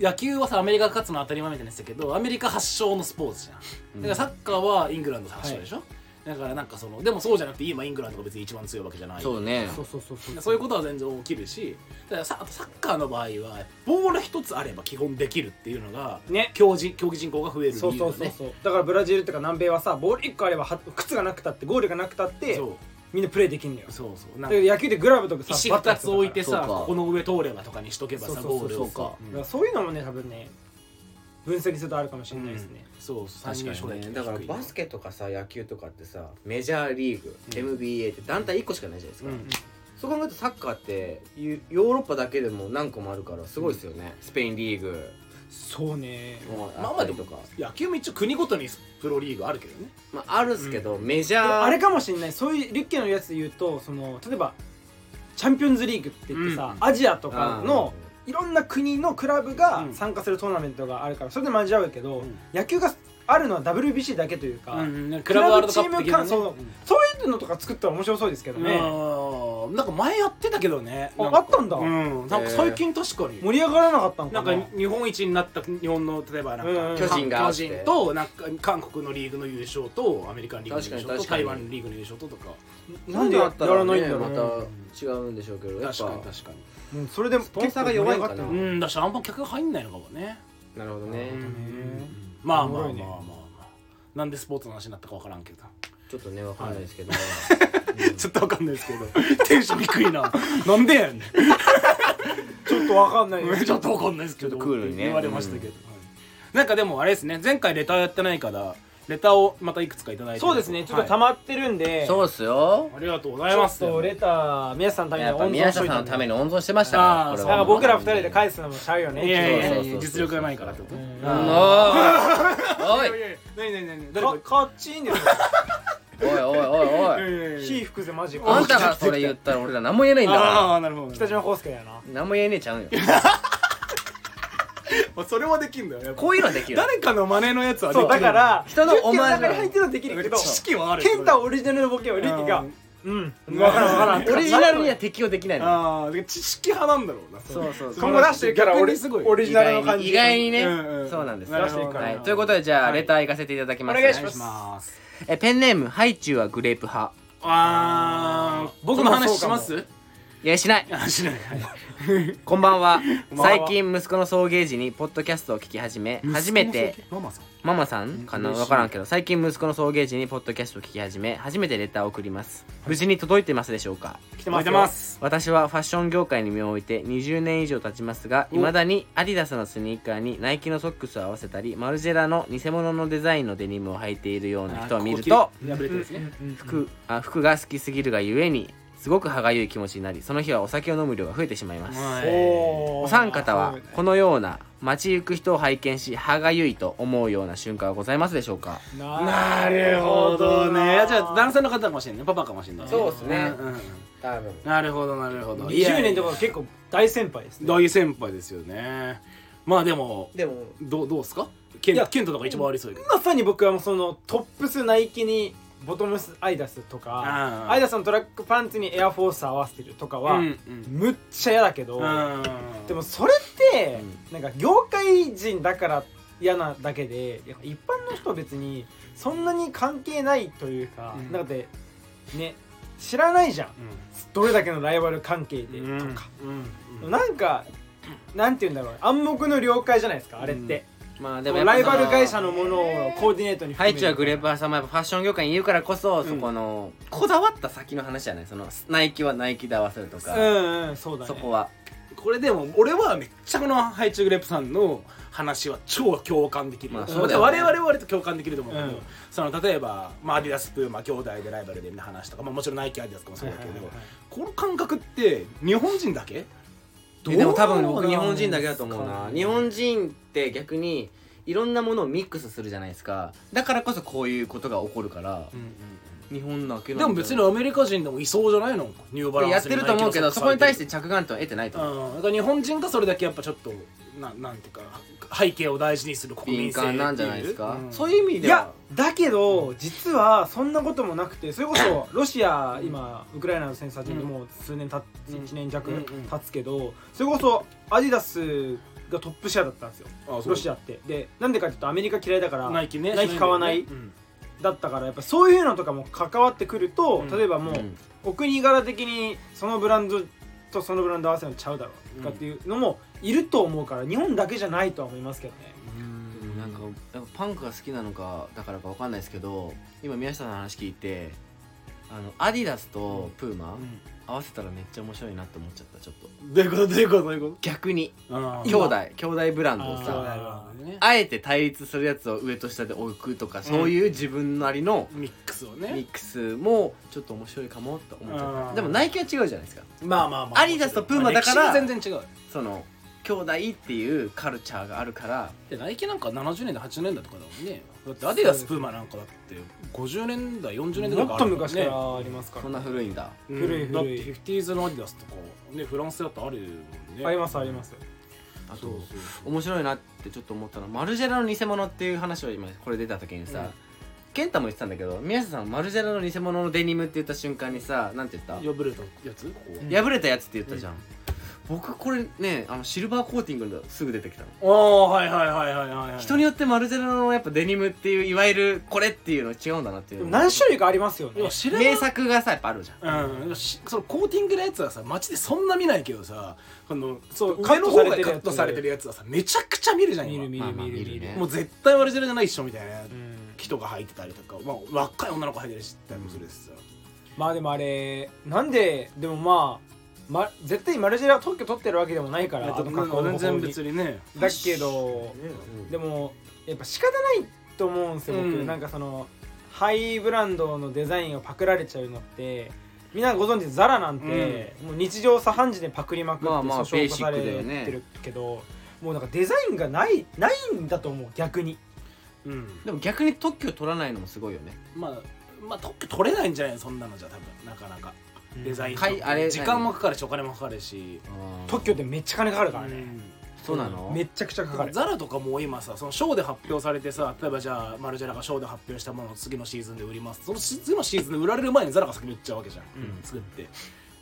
[SPEAKER 1] 野球はさアメリカが勝つのは当たり前みたいに言ってたけどアメリカ発祥のスポーツじゃん。だからサッカーはイングランド発祥でしょ、だからなんかそのでもそうじゃなくて今イングランドが別に一番強いわけじゃない。
[SPEAKER 3] そうね。
[SPEAKER 2] そうそうそうそう
[SPEAKER 1] そう。いうことは全然起きるしだからさあとサッカーの場合はボール一つあれば基本できるっていうのが
[SPEAKER 2] ね。
[SPEAKER 1] 競技競技人口が増える理由
[SPEAKER 2] そう
[SPEAKER 1] だね。
[SPEAKER 2] そうそうそうだからブラジルとか南米はさボール1個あればは靴がなくたってゴールがなくたって
[SPEAKER 1] そう。
[SPEAKER 2] みんなプレーできんのよ。
[SPEAKER 1] そうそう。なんか
[SPEAKER 2] 野球でグラブとかさ
[SPEAKER 1] 石2つ置いてさここの上通ればとかにしとけばさ
[SPEAKER 2] そうそうそう
[SPEAKER 1] ゴールを
[SPEAKER 3] そうか
[SPEAKER 1] さ
[SPEAKER 2] だからそういうのもね多分ね分析するとあるかもしれないですね、
[SPEAKER 1] そう参入障壁
[SPEAKER 3] だからバスケとかさ野球とかってさメジャーリーグ、
[SPEAKER 1] うん。
[SPEAKER 3] MBA って団体1個しかないじゃないですか、
[SPEAKER 1] うん
[SPEAKER 3] そう考えるとサッカーってユヨーロッパだけでも何個もあるからすごいですよね、スペインリーグ。
[SPEAKER 2] そうね。
[SPEAKER 3] も
[SPEAKER 1] まあまあでも
[SPEAKER 3] とか、
[SPEAKER 1] 野球も一応国ごとにプロリーグあるけどね。
[SPEAKER 3] まあ、あるっすけど、メジ
[SPEAKER 2] で
[SPEAKER 3] ャー。
[SPEAKER 2] もあれかもしれない。そういうリュッケのやつで言うとその例えばチャンピオンズリーグって言ってさ、
[SPEAKER 1] うん。
[SPEAKER 2] アジアとかのいろんな国のクラブが
[SPEAKER 1] うん。
[SPEAKER 2] 参加するトーナメントがあるからそれで交わるけど、
[SPEAKER 1] うん。
[SPEAKER 2] 野球があるのは WBC だけというか、
[SPEAKER 1] うんクラブワールドカップ的なね。
[SPEAKER 2] そういうのとか作ったら面白そうですけど
[SPEAKER 1] うん
[SPEAKER 2] ね、
[SPEAKER 1] うん。なんか前やってたけどね。
[SPEAKER 2] あったんだ。
[SPEAKER 1] うん。なんか最近確かに。
[SPEAKER 2] 盛り上がらなかったの
[SPEAKER 1] な。ん
[SPEAKER 2] かな
[SPEAKER 1] か日本一になった日本の例えばなんか、
[SPEAKER 2] うん。うん
[SPEAKER 3] 巨人があ
[SPEAKER 1] 巨
[SPEAKER 3] って。
[SPEAKER 1] 人となんか韓国のリーグの優勝とアメリカンリーグの優勝と台湾リーグの優勝ととか。
[SPEAKER 2] なんでやらないんだろう
[SPEAKER 3] ま
[SPEAKER 2] ね
[SPEAKER 3] た違うんでしょうけどやっ
[SPEAKER 1] 確かに
[SPEAKER 3] ぱ
[SPEAKER 1] 確か
[SPEAKER 2] うんそれで
[SPEAKER 3] スポンサーが弱いんか
[SPEAKER 2] った
[SPEAKER 1] にうんだしあんま客が入んないのかもね。
[SPEAKER 3] なるほどね
[SPEAKER 1] まあまあまあまあ。まあなんでスポーツの話になったかわからんけど。
[SPEAKER 3] ちょっとねわかんないですけど、
[SPEAKER 1] ちょっとわかんないですけど。テンション低いな。なんでやねん。
[SPEAKER 2] ちょっとわかんない。よ
[SPEAKER 1] ちょっとわかんないですけど。
[SPEAKER 3] ちょっとクールにね。
[SPEAKER 1] 言われましたけど、はい。なんかでもあれですね。前回レターやってないからレターをまたいくつかいただいて。
[SPEAKER 2] そうですね。ちょっと溜
[SPEAKER 1] ま
[SPEAKER 2] まってるんで、
[SPEAKER 3] そうっすよ。
[SPEAKER 1] ありがとうござ
[SPEAKER 2] ちょっ
[SPEAKER 1] います
[SPEAKER 2] とレター宮下さんのために
[SPEAKER 3] やっぱ
[SPEAKER 2] 温存し
[SPEAKER 3] さんのために温存してました
[SPEAKER 1] あー
[SPEAKER 3] からこれは。
[SPEAKER 2] だから僕ら二人で返すのもちゃうよね。
[SPEAKER 1] いやいやいや
[SPEAKER 3] そうそうそう
[SPEAKER 1] 実力がないからってこと。
[SPEAKER 2] うん。
[SPEAKER 3] おいおい
[SPEAKER 1] いやいや何何何誰か
[SPEAKER 2] かカッチンですよ。
[SPEAKER 3] おいおいおい。おい
[SPEAKER 1] いやいやいや
[SPEAKER 2] 火吹くぜマジ
[SPEAKER 3] あんたがそれ言ったら俺ら何も言えないんだか
[SPEAKER 1] ああなるほど。
[SPEAKER 2] 北島康介やな。
[SPEAKER 3] ら何も言えねえちゃうんよ
[SPEAKER 1] それはできんだよ
[SPEAKER 3] こういうのはできる
[SPEAKER 1] 誰かの真似のやつはでき
[SPEAKER 2] う。だから
[SPEAKER 3] 人のオマージュ
[SPEAKER 2] 10の中に入ってるのはできるけど
[SPEAKER 1] 知識はある。
[SPEAKER 2] ケンタオリジナルのボケをリキが
[SPEAKER 1] うん。
[SPEAKER 2] うん。分からん分からん。
[SPEAKER 3] オリジナルには適用できないの。
[SPEAKER 1] ああ知識派なんだろうな
[SPEAKER 3] そうそうそう。
[SPEAKER 2] 今後出してるから
[SPEAKER 1] 逆
[SPEAKER 2] オリ
[SPEAKER 1] にすごい。
[SPEAKER 2] オリジナルの感じ
[SPEAKER 3] 意外にね。
[SPEAKER 1] うんうん
[SPEAKER 3] そうなんです
[SPEAKER 1] なるほど
[SPEAKER 2] 出していくから。
[SPEAKER 3] はい。ということでじゃ
[SPEAKER 1] はい。
[SPEAKER 3] あレター行かせていただきます。
[SPEAKER 2] お願いし
[SPEAKER 1] お願いします。
[SPEAKER 3] えペンネームハイチュウはグレープ派。
[SPEAKER 1] あー。僕の話します？
[SPEAKER 3] いやしない。
[SPEAKER 1] あしない
[SPEAKER 3] こんばんは。最近息子の送迎時にポッドキャストを聞き始め初めて
[SPEAKER 1] ママさん？
[SPEAKER 3] ママさんかな？分からんけど最近息子の送迎時にポッドキャストを聞き始め初めてレターを送ります。無事に届いてますでしょうか？
[SPEAKER 2] 来てます
[SPEAKER 1] てます
[SPEAKER 3] 私はファッション業界に身を置いて20年以上経ちますが
[SPEAKER 1] お。
[SPEAKER 3] 未だにアディダスのスニーカーにナイキのソックスを合わせたりマルジェラの偽物のデザインのデニムを履いているような人を見ると服あ服が好きすぎるがゆえにすごく歯がゆい気持ちになりその日はお酒を飲む量が増えてしまいます。
[SPEAKER 2] お
[SPEAKER 3] お三方はこのような街行く人を拝見し歯がゆいと思うような瞬間はございますでしょうか？
[SPEAKER 1] なるほどね。じゃあ男性の方かもしれないパパかもしれないね。
[SPEAKER 3] そうっすね。
[SPEAKER 1] んうんうん。
[SPEAKER 3] 多分。
[SPEAKER 1] なるほどなるほど。
[SPEAKER 2] 20年とか結構大先輩ですね。
[SPEAKER 1] 大先輩ですよね。まあでも
[SPEAKER 3] でも。
[SPEAKER 1] どうどうですか？ケントとか一番悪いそう
[SPEAKER 2] まさに僕はもうそのトップスナイキにボトムスアイダスとかアイダスのトラックパンツにエアフォース合わせてるとかは、
[SPEAKER 1] うんうん。
[SPEAKER 2] むっちゃ嫌だけど、
[SPEAKER 1] うん
[SPEAKER 2] でもそれって、なんか業界人だから嫌なだけで一般の人は別にそんなに関係ないというか、
[SPEAKER 1] うん。
[SPEAKER 2] だってね知らないじゃん。どれだけのライバル関係で
[SPEAKER 1] うん
[SPEAKER 2] とか、
[SPEAKER 1] うんうん。
[SPEAKER 2] なんかなんて言うんだろう。暗黙の了解じゃないですかあれって、
[SPEAKER 3] まあでも
[SPEAKER 2] ライバル会社のものをコーディネートに
[SPEAKER 3] ハイチュウグレー
[SPEAKER 2] プ
[SPEAKER 3] さんもやっぱファッション業界にいるからこそ、そこのこだわった先の話じゃないそのナイキはナイキで合わせるとか、
[SPEAKER 2] うんうんそうだね。
[SPEAKER 3] そこは
[SPEAKER 1] これでも俺はめっちゃこのハイチュウグレープさんの話は超共感できる、
[SPEAKER 3] まあ
[SPEAKER 2] そうだ
[SPEAKER 3] よね。
[SPEAKER 1] 我々は割と共感できると思うけど、
[SPEAKER 2] うん。
[SPEAKER 1] その例えば、まあ、アディダスプーマ兄弟でライバルでみたいな話とか、まあ、もちろんナイキアディダスとかもそうだけど、この感覚って日本人だけ
[SPEAKER 3] えでも多分僕日本人だけだと思うな。日本人って逆にいろんなものをミックスするじゃないですか。だからこそこういうことが起こるから日本だけ
[SPEAKER 1] でも別にアメリカ人でもいそうじゃないの？ニューバランス
[SPEAKER 3] やってると思うけどそこに対して
[SPEAKER 1] て
[SPEAKER 3] 着眼点は得てないと思う。
[SPEAKER 1] うん、だから日本人がそれだけやっぱちょっとななんていうか背景を大事にする国
[SPEAKER 3] 敏
[SPEAKER 1] 民性っていう。
[SPEAKER 3] 感なんじゃないですか、
[SPEAKER 1] うん。
[SPEAKER 3] そういう意味
[SPEAKER 2] いや
[SPEAKER 3] では
[SPEAKER 2] だけど実はそんなこともなくてそれこそ ロシア今ウクライナの戦争始めてもう数年たっ
[SPEAKER 1] うん。
[SPEAKER 2] 1年弱経つけどそれこそアディダスがトップシェアだったんですよ。ロシアって。でなんでかっていうとアメリカ嫌いだから
[SPEAKER 1] ナイキね。
[SPEAKER 2] ナイキ買わない
[SPEAKER 1] うん。
[SPEAKER 2] だったからやっぱそういうのとかも関わってくると
[SPEAKER 1] うん
[SPEAKER 2] 例えばもう
[SPEAKER 3] うん。
[SPEAKER 2] お国柄的にそのブランドとそのブランド合わせるのちゃうだろうとかっていうのもいると思うから日本だけじゃないとは思いますけどね
[SPEAKER 3] やっぱパンクが好きなのかだからかわかんないですけど今宮下さんの話聞いてあのアディダスとプーマ、合わせたらめっちゃ面白いなって思っちゃったちょっと。
[SPEAKER 1] どういうこと？どういうこと？どういうこ
[SPEAKER 3] 逆に。兄弟。兄弟ブランドを
[SPEAKER 2] あ
[SPEAKER 3] さ
[SPEAKER 2] ー
[SPEAKER 1] ね。
[SPEAKER 3] あえて対立するやつを上と下で置くとか、そういう自分なりの
[SPEAKER 1] ミックスをね。
[SPEAKER 3] ミックスもちょっと面白いかもって思っちゃったでもナイキは違うじゃないですか
[SPEAKER 1] まあまあまあ
[SPEAKER 3] アディダスとプーマだから
[SPEAKER 1] 全然違う
[SPEAKER 3] その兄弟っていうカルチャーがあるから。
[SPEAKER 1] でナイキなんか70年代80年代とかだもんね。だってアディダスプーマなんかだって50年代40年代とか
[SPEAKER 2] もっと昔か
[SPEAKER 1] ね
[SPEAKER 2] らありますから。
[SPEAKER 3] そんな古いんだ。
[SPEAKER 1] うん
[SPEAKER 2] 古い。古い
[SPEAKER 1] だってフィフティーズのアディダスとかねフランスだとあるもんね。
[SPEAKER 2] ありますあります。
[SPEAKER 3] あと
[SPEAKER 1] そうそう。
[SPEAKER 3] 面白いなってちょっと思ったのはマルジェラの偽物っていう話を今これ出た時にさ、
[SPEAKER 1] うん。
[SPEAKER 3] 健太も言ってたんだけど宮下さんマルジェラの偽物のデニムって言った瞬間にさなんて言った？
[SPEAKER 1] 破れたやつ？
[SPEAKER 3] 破れたやつって言ったじゃん、僕これねあのシルバーコーティングですぐ出てきたの。
[SPEAKER 1] ああはいはいはいはいはいはい。
[SPEAKER 3] 人によってマルジェラのやっぱデニムっていういわゆるこれっていうの違うんだなっていうの
[SPEAKER 2] 何種類かありますよね。
[SPEAKER 3] 名作がさやっぱあるじゃん。
[SPEAKER 1] うん、しそのコーティングのやつはさ街でそんな見ないけどさこの
[SPEAKER 2] そう
[SPEAKER 1] 上の方がカ
[SPEAKER 2] カットされてるやつ
[SPEAKER 1] はさめちゃくちゃ見るじゃん今。
[SPEAKER 2] 見る見る見る
[SPEAKER 3] 見るね。
[SPEAKER 1] もう絶対ワルジェラじゃないっしょみたいな。
[SPEAKER 2] うん。
[SPEAKER 1] 人が履いてたりとか、まあ、若い女の子履いてるしたりもするしさ、
[SPEAKER 2] まあでもあれなんででもまあま、絶対マルジェラ特許取ってるわけでもないからあの格好の
[SPEAKER 1] 全然
[SPEAKER 2] 方に
[SPEAKER 1] 別に。ね
[SPEAKER 2] だけどでもやっぱ仕方ないと思うんですよ僕、
[SPEAKER 1] うん。
[SPEAKER 2] なんかそのハイブランドのデザインをパクられちゃうのってみんなご存知ザラなんて、もう日常茶飯事でパクりまくって
[SPEAKER 3] まあまあ
[SPEAKER 2] 訴訟化され
[SPEAKER 3] ベーシックだよね。
[SPEAKER 2] てるけど、もうなんかデザインがないないんだと思う逆に。
[SPEAKER 1] うん。
[SPEAKER 3] でも逆に特許取らないのもすごいよね。
[SPEAKER 1] まあまあ特許取れないんじゃないそんなのじゃ多分なかなかデザイン
[SPEAKER 3] かいあれ
[SPEAKER 1] 時間もかかるしお金もかかるし。
[SPEAKER 2] 特許ってめっちゃ金かかるからね、
[SPEAKER 1] うん。
[SPEAKER 3] そうなの？
[SPEAKER 2] めっちゃくちゃかかる。
[SPEAKER 1] ザラとかもう今さそのショーで発表されてさ例えばじゃあマルジェラがショーで発表したものを次のシーズンで売ります。その次のシーズンで売られる前にザラが先に売っちゃうわけじゃん、
[SPEAKER 2] うん。
[SPEAKER 1] 作って。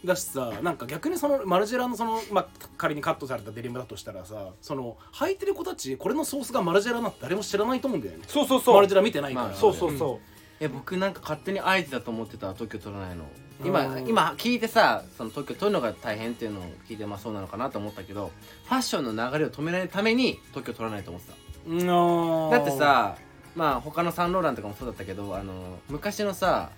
[SPEAKER 1] だしさなんか逆にそのマルジェラのその、まあ、仮にカットされたデニムだとしたらさその履いてる子たちこれのソースがマルジェラなんて誰も知らないと思うんだよね。
[SPEAKER 2] そうそうそう。
[SPEAKER 1] マルジェラ見てないから、
[SPEAKER 3] まあ
[SPEAKER 2] そうそうそう、
[SPEAKER 3] え僕なんか勝手に合図だと思ってた特許取らないの今
[SPEAKER 1] うん。
[SPEAKER 3] 今聞いてさその特許取るのが大変っていうのを聞いてまあそうなのかなと思ったけどファッションの流れを止められるために特許取らないと思ってた。
[SPEAKER 1] うん
[SPEAKER 3] だってさまあ他のサンローランとかもそうだったけどあの昔のさ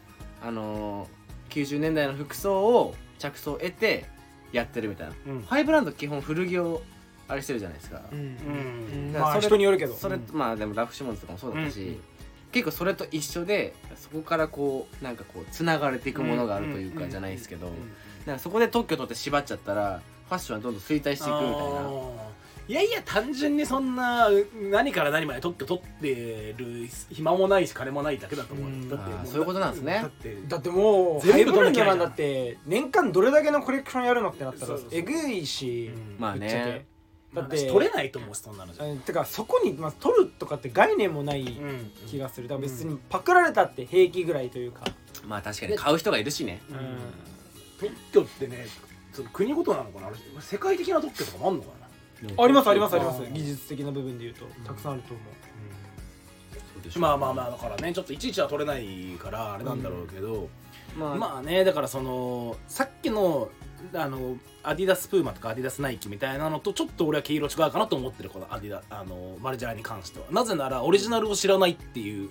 [SPEAKER 3] あの90年代の服装を着想を得てやってるみたいな。
[SPEAKER 1] うん。
[SPEAKER 3] ハイブランド基本古着をあれしてるじゃないですか、
[SPEAKER 2] うん。
[SPEAKER 1] うん。
[SPEAKER 2] まあ人によるけど。
[SPEAKER 3] それ
[SPEAKER 1] うん。
[SPEAKER 3] まあでもラフシモンズとかもそうだったし、
[SPEAKER 1] うん
[SPEAKER 3] 結構それと一緒でそこからこうなんかこうつながれていくものがあるというかじゃないですけど、なんかそこで特許取って縛っちゃったらファッションはどんどん衰退していくみたいな。
[SPEAKER 1] いやいや単純にそんな何から何まで特許取ってる暇もないし金もないだけだと思う、
[SPEAKER 2] うん。
[SPEAKER 1] だって
[SPEAKER 3] そういうことなんですね。
[SPEAKER 1] だって
[SPEAKER 2] だってもう
[SPEAKER 1] 全部取んなん
[SPEAKER 2] なんだって年間どれだけのコレクションやるのってなったらえぐいし
[SPEAKER 1] うん。
[SPEAKER 3] まあ
[SPEAKER 2] ぶっちゃけ。
[SPEAKER 3] ね
[SPEAKER 2] だって
[SPEAKER 1] 取れないと思うしそんなのじゃ、
[SPEAKER 2] うんてかそこにまあ取るとかって概念もない
[SPEAKER 1] うん。
[SPEAKER 2] 気がする。だから別にパクられたって平気ぐらいというか。
[SPEAKER 3] まあ確かに買う人がいるしね。
[SPEAKER 1] うん。特許ってねその国ごとなのかな？あれ世界的な特許とかもあんのかな？
[SPEAKER 2] ありますありますあります。技術的な部分で言うと。たくさんあると思
[SPEAKER 3] そう
[SPEAKER 1] まあまあまあだからねちょっといちいちは取れないからあれなんだろうけど、
[SPEAKER 3] まあ、
[SPEAKER 1] まあねだからそのさっきのあのアディダスプーマとかアディダスナイキみたいなのとちょっと俺は毛色違うかなと思ってるこのアディダあのマルジェラに関しては。なぜならオリジナルを知らないっていう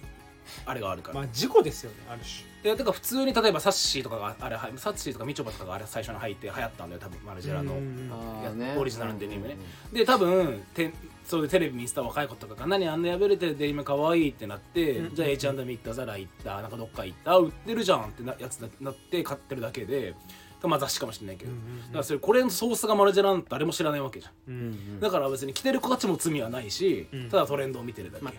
[SPEAKER 1] あれがあるから、
[SPEAKER 2] うまあ事故ですよねある種。
[SPEAKER 1] いやてか普通に例えばサッシーとかがあれはサッシーとかみちょぱとかがあれ最初に入って流行ったんだよ多分マルジェラの、
[SPEAKER 2] うん
[SPEAKER 3] あーね。
[SPEAKER 1] オリジナルのデニムね。で多分てそれでテレビ見せた若い子とかが「何あんな破れてるデニムかわいい」ってなって、
[SPEAKER 2] うん
[SPEAKER 1] じゃあ H&M 行ったザラ行ったなんかどっか行ったあ売ってるじゃんってなやつになって買ってるだけでまあ雑誌かもしれないけど、だからそれこれのソースがマルジェラなんて誰も知らないわけじゃん
[SPEAKER 2] うんうん
[SPEAKER 1] だから別に着てる子たちも罪はないし、
[SPEAKER 2] うん
[SPEAKER 1] ただトレンドを見てるだけ、
[SPEAKER 3] まあ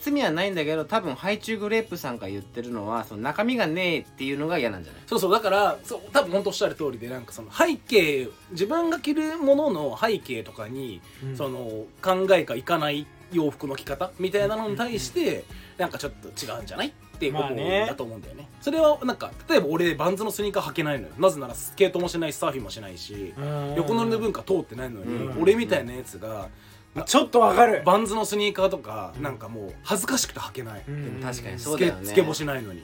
[SPEAKER 3] 罪はないんだけど多分ハイチュウグレープさんが言ってるのはその中身がねえっていうのが嫌なんじゃない？
[SPEAKER 1] そうそうだからそう多分本当おっしゃる通りでなんかその背景自分が着るものの背景とかに、
[SPEAKER 2] うん
[SPEAKER 1] その考えがいかない洋服の着方みたいなのに対して、なんかちょっと違うんじゃない？だと思うんだよね,、それはなんか例えば俺バンズのスニーカー履けないのよ。なぜならスケートもしないしサーフィンもしないし、
[SPEAKER 2] うん。
[SPEAKER 1] 横乗りの文化通ってないのに、
[SPEAKER 3] うん。
[SPEAKER 1] 俺みたいなやつが、
[SPEAKER 2] ちょっとわかる。
[SPEAKER 1] バンズのスニーカーとかなんかもう恥ずかしくて履けない、
[SPEAKER 3] 確かにそう
[SPEAKER 1] つ
[SPEAKER 3] だよね。
[SPEAKER 1] けつけ干しないのに、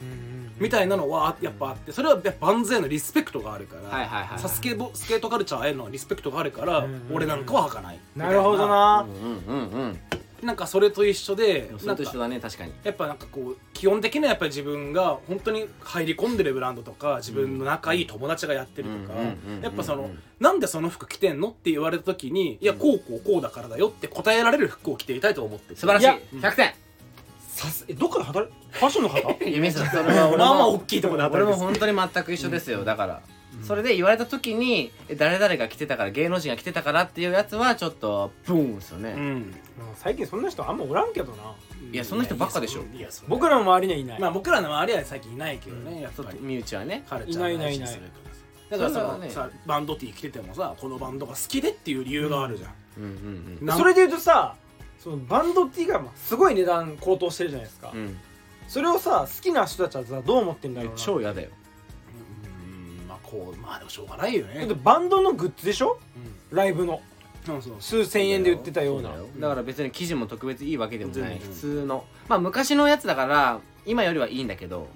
[SPEAKER 1] みたいなのはやっぱあって。それはやっぱバンズへのリスペクトがあるから、
[SPEAKER 3] はいはいはい。
[SPEAKER 1] さスケボスケートカルチャーへのリスペクトがあるから、
[SPEAKER 2] うんうんうん。
[SPEAKER 1] 俺なんかは履かない。
[SPEAKER 2] なるほどな。
[SPEAKER 3] うんうんうんうん
[SPEAKER 1] なんかそれと一緒で
[SPEAKER 3] それと一緒だね確かに。
[SPEAKER 1] やっぱなんかこう基本的にはやっぱり自分が本当に入り込んでるブランドとか自分の仲いい友達がやってるとかやっぱそのなんでその服着てんのって言われた時にいやこうこうこうだからだよって答えられる服を着ていたいと思ってて。
[SPEAKER 3] 素晴らしい。
[SPEAKER 2] いや
[SPEAKER 3] 100点。
[SPEAKER 2] さすえどっかで働いファッションの方？
[SPEAKER 3] いやミスそれは俺も
[SPEAKER 1] まあまあ大きいところで
[SPEAKER 3] 俺
[SPEAKER 1] 働いてる。
[SPEAKER 3] も本当に全く一緒ですよ。だからそれで言われた時にえ誰々が来てたから芸能人が来てたからっていうやつはちょっとブーンですよね。
[SPEAKER 1] うん。
[SPEAKER 2] 最近そんな人あんまおらんけどな。い
[SPEAKER 3] やそんな人ばっかでしょ。
[SPEAKER 1] いやそんな
[SPEAKER 2] 僕らの周りにはいない。
[SPEAKER 1] まあ僕らの周りは最近いないけどね、やっぱり
[SPEAKER 3] 身内はね
[SPEAKER 1] カルチャーの
[SPEAKER 2] いないいないいない。
[SPEAKER 1] 話するからさ。だからさ,、
[SPEAKER 3] それはね。
[SPEAKER 1] さバンド T 着ててもさこのバンドが好きでっていう理由があるじゃん、
[SPEAKER 3] うんうん
[SPEAKER 2] それで言うとさそのバンド T がまあすごい値段高騰してるじゃないですか、
[SPEAKER 3] うん。うん
[SPEAKER 2] それをさ好きな人たちはさどう思ってんだろうな。
[SPEAKER 3] 超嫌だよ
[SPEAKER 1] こうまあでもしょうがないよね。
[SPEAKER 2] だってバンドのグッズでしょ？ライブの。
[SPEAKER 1] そうそう。
[SPEAKER 2] 数千円で売ってたような。
[SPEAKER 3] だよ。だから別に生地も特別いいわけでもない。
[SPEAKER 1] うん
[SPEAKER 3] 普通の。まあ昔のやつだから今よりはいいんだけど。
[SPEAKER 1] う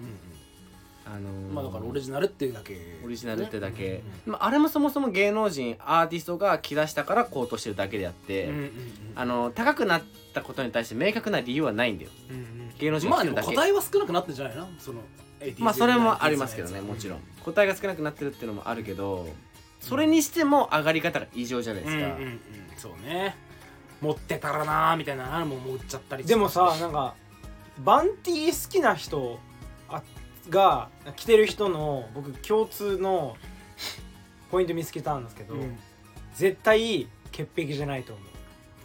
[SPEAKER 3] あのー。
[SPEAKER 1] んまあだからオリジナルっていうだけ。
[SPEAKER 3] オリジナルってだけ、
[SPEAKER 1] うん
[SPEAKER 3] まあ、あれもそもそも芸能人アーティストが着出したから高騰してるだけであって、
[SPEAKER 1] うんうんうん
[SPEAKER 3] あの高くなったことに対して明確な理由はないんだよ。芸能人
[SPEAKER 1] まあでも
[SPEAKER 3] が着てるだけ。
[SPEAKER 1] 個体は少なくなってんじゃないの？その
[SPEAKER 3] まあそれもありますけどねもちろん。個体が少なくなってるっていうのもあるけどそれにしても上がり方が異常じゃないですか、
[SPEAKER 1] うんうんうん。そうね。持ってたらなーみたいなのももう売っちゃったり
[SPEAKER 2] でもさなんかバンティー好きな人あが着てる人の僕共通のポイント見つけたんですけど、
[SPEAKER 1] うん。
[SPEAKER 2] 絶対潔癖じゃないと思う。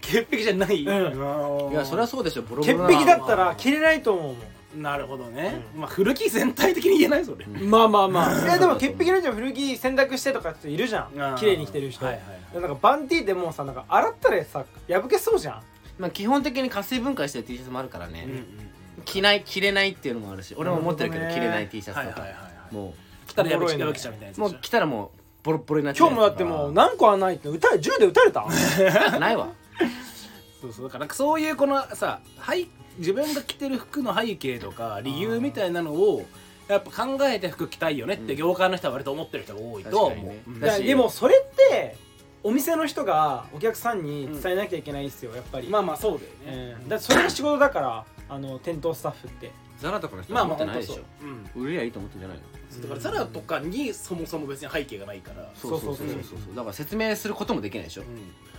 [SPEAKER 1] 潔癖じゃない、
[SPEAKER 2] うん。
[SPEAKER 3] いやそれはそうでしょボロボ
[SPEAKER 2] 潔
[SPEAKER 3] ロな
[SPEAKER 2] 癖だったら着れないと思うもん
[SPEAKER 1] なるほどね、
[SPEAKER 2] うん。
[SPEAKER 1] まあ古着全体的に言えないそれ、
[SPEAKER 3] うん。
[SPEAKER 2] まあまあまあ。いやでも潔癖の人も古着洗濯してとかっているじゃん。綺麗に着てる人、
[SPEAKER 1] はいはいはい。
[SPEAKER 2] なんかバンティーってもうさなんか洗ったらさ破けそうじゃん。
[SPEAKER 3] まあ、基本的に活性分解してる T シャツもあるからね、
[SPEAKER 1] うんうんうん。
[SPEAKER 3] 着ない着れないっていうのもあるし俺も持ってるけど着れない T シャツとか、
[SPEAKER 1] はいはいはいはい。
[SPEAKER 3] も
[SPEAKER 1] 来たらやべ
[SPEAKER 2] おもろいね
[SPEAKER 1] きやべきちゃんみたいな
[SPEAKER 3] もう着たらもうボロッボロになっちゃう。
[SPEAKER 2] 今日もだってもう何個はないって撃たれ銃で撃たれた？
[SPEAKER 3] ないわ。
[SPEAKER 1] そうそう。だからそういうこのさはい自分が着てる服の背景とか理由みたいなのをやっぱ考えて服着たいよねって業界の人は割と思ってる人が多いと思う、
[SPEAKER 2] でもそれってお店の人がお客さんに伝えなきゃいけないですよやっぱり、
[SPEAKER 1] まあまあそうだよね、
[SPEAKER 2] うん、だってそれが仕事だからあの店頭スタッフって。
[SPEAKER 3] ザラとかの人
[SPEAKER 1] まあ
[SPEAKER 3] はってないでしょ、
[SPEAKER 1] うん、
[SPEAKER 3] 売れりゃいいと思ってんじゃないの？
[SPEAKER 1] だからザラとかにそもそも別に背景がないから、
[SPEAKER 2] そうそうそう
[SPEAKER 3] そう。だから説明することもできないでしょ。
[SPEAKER 1] うん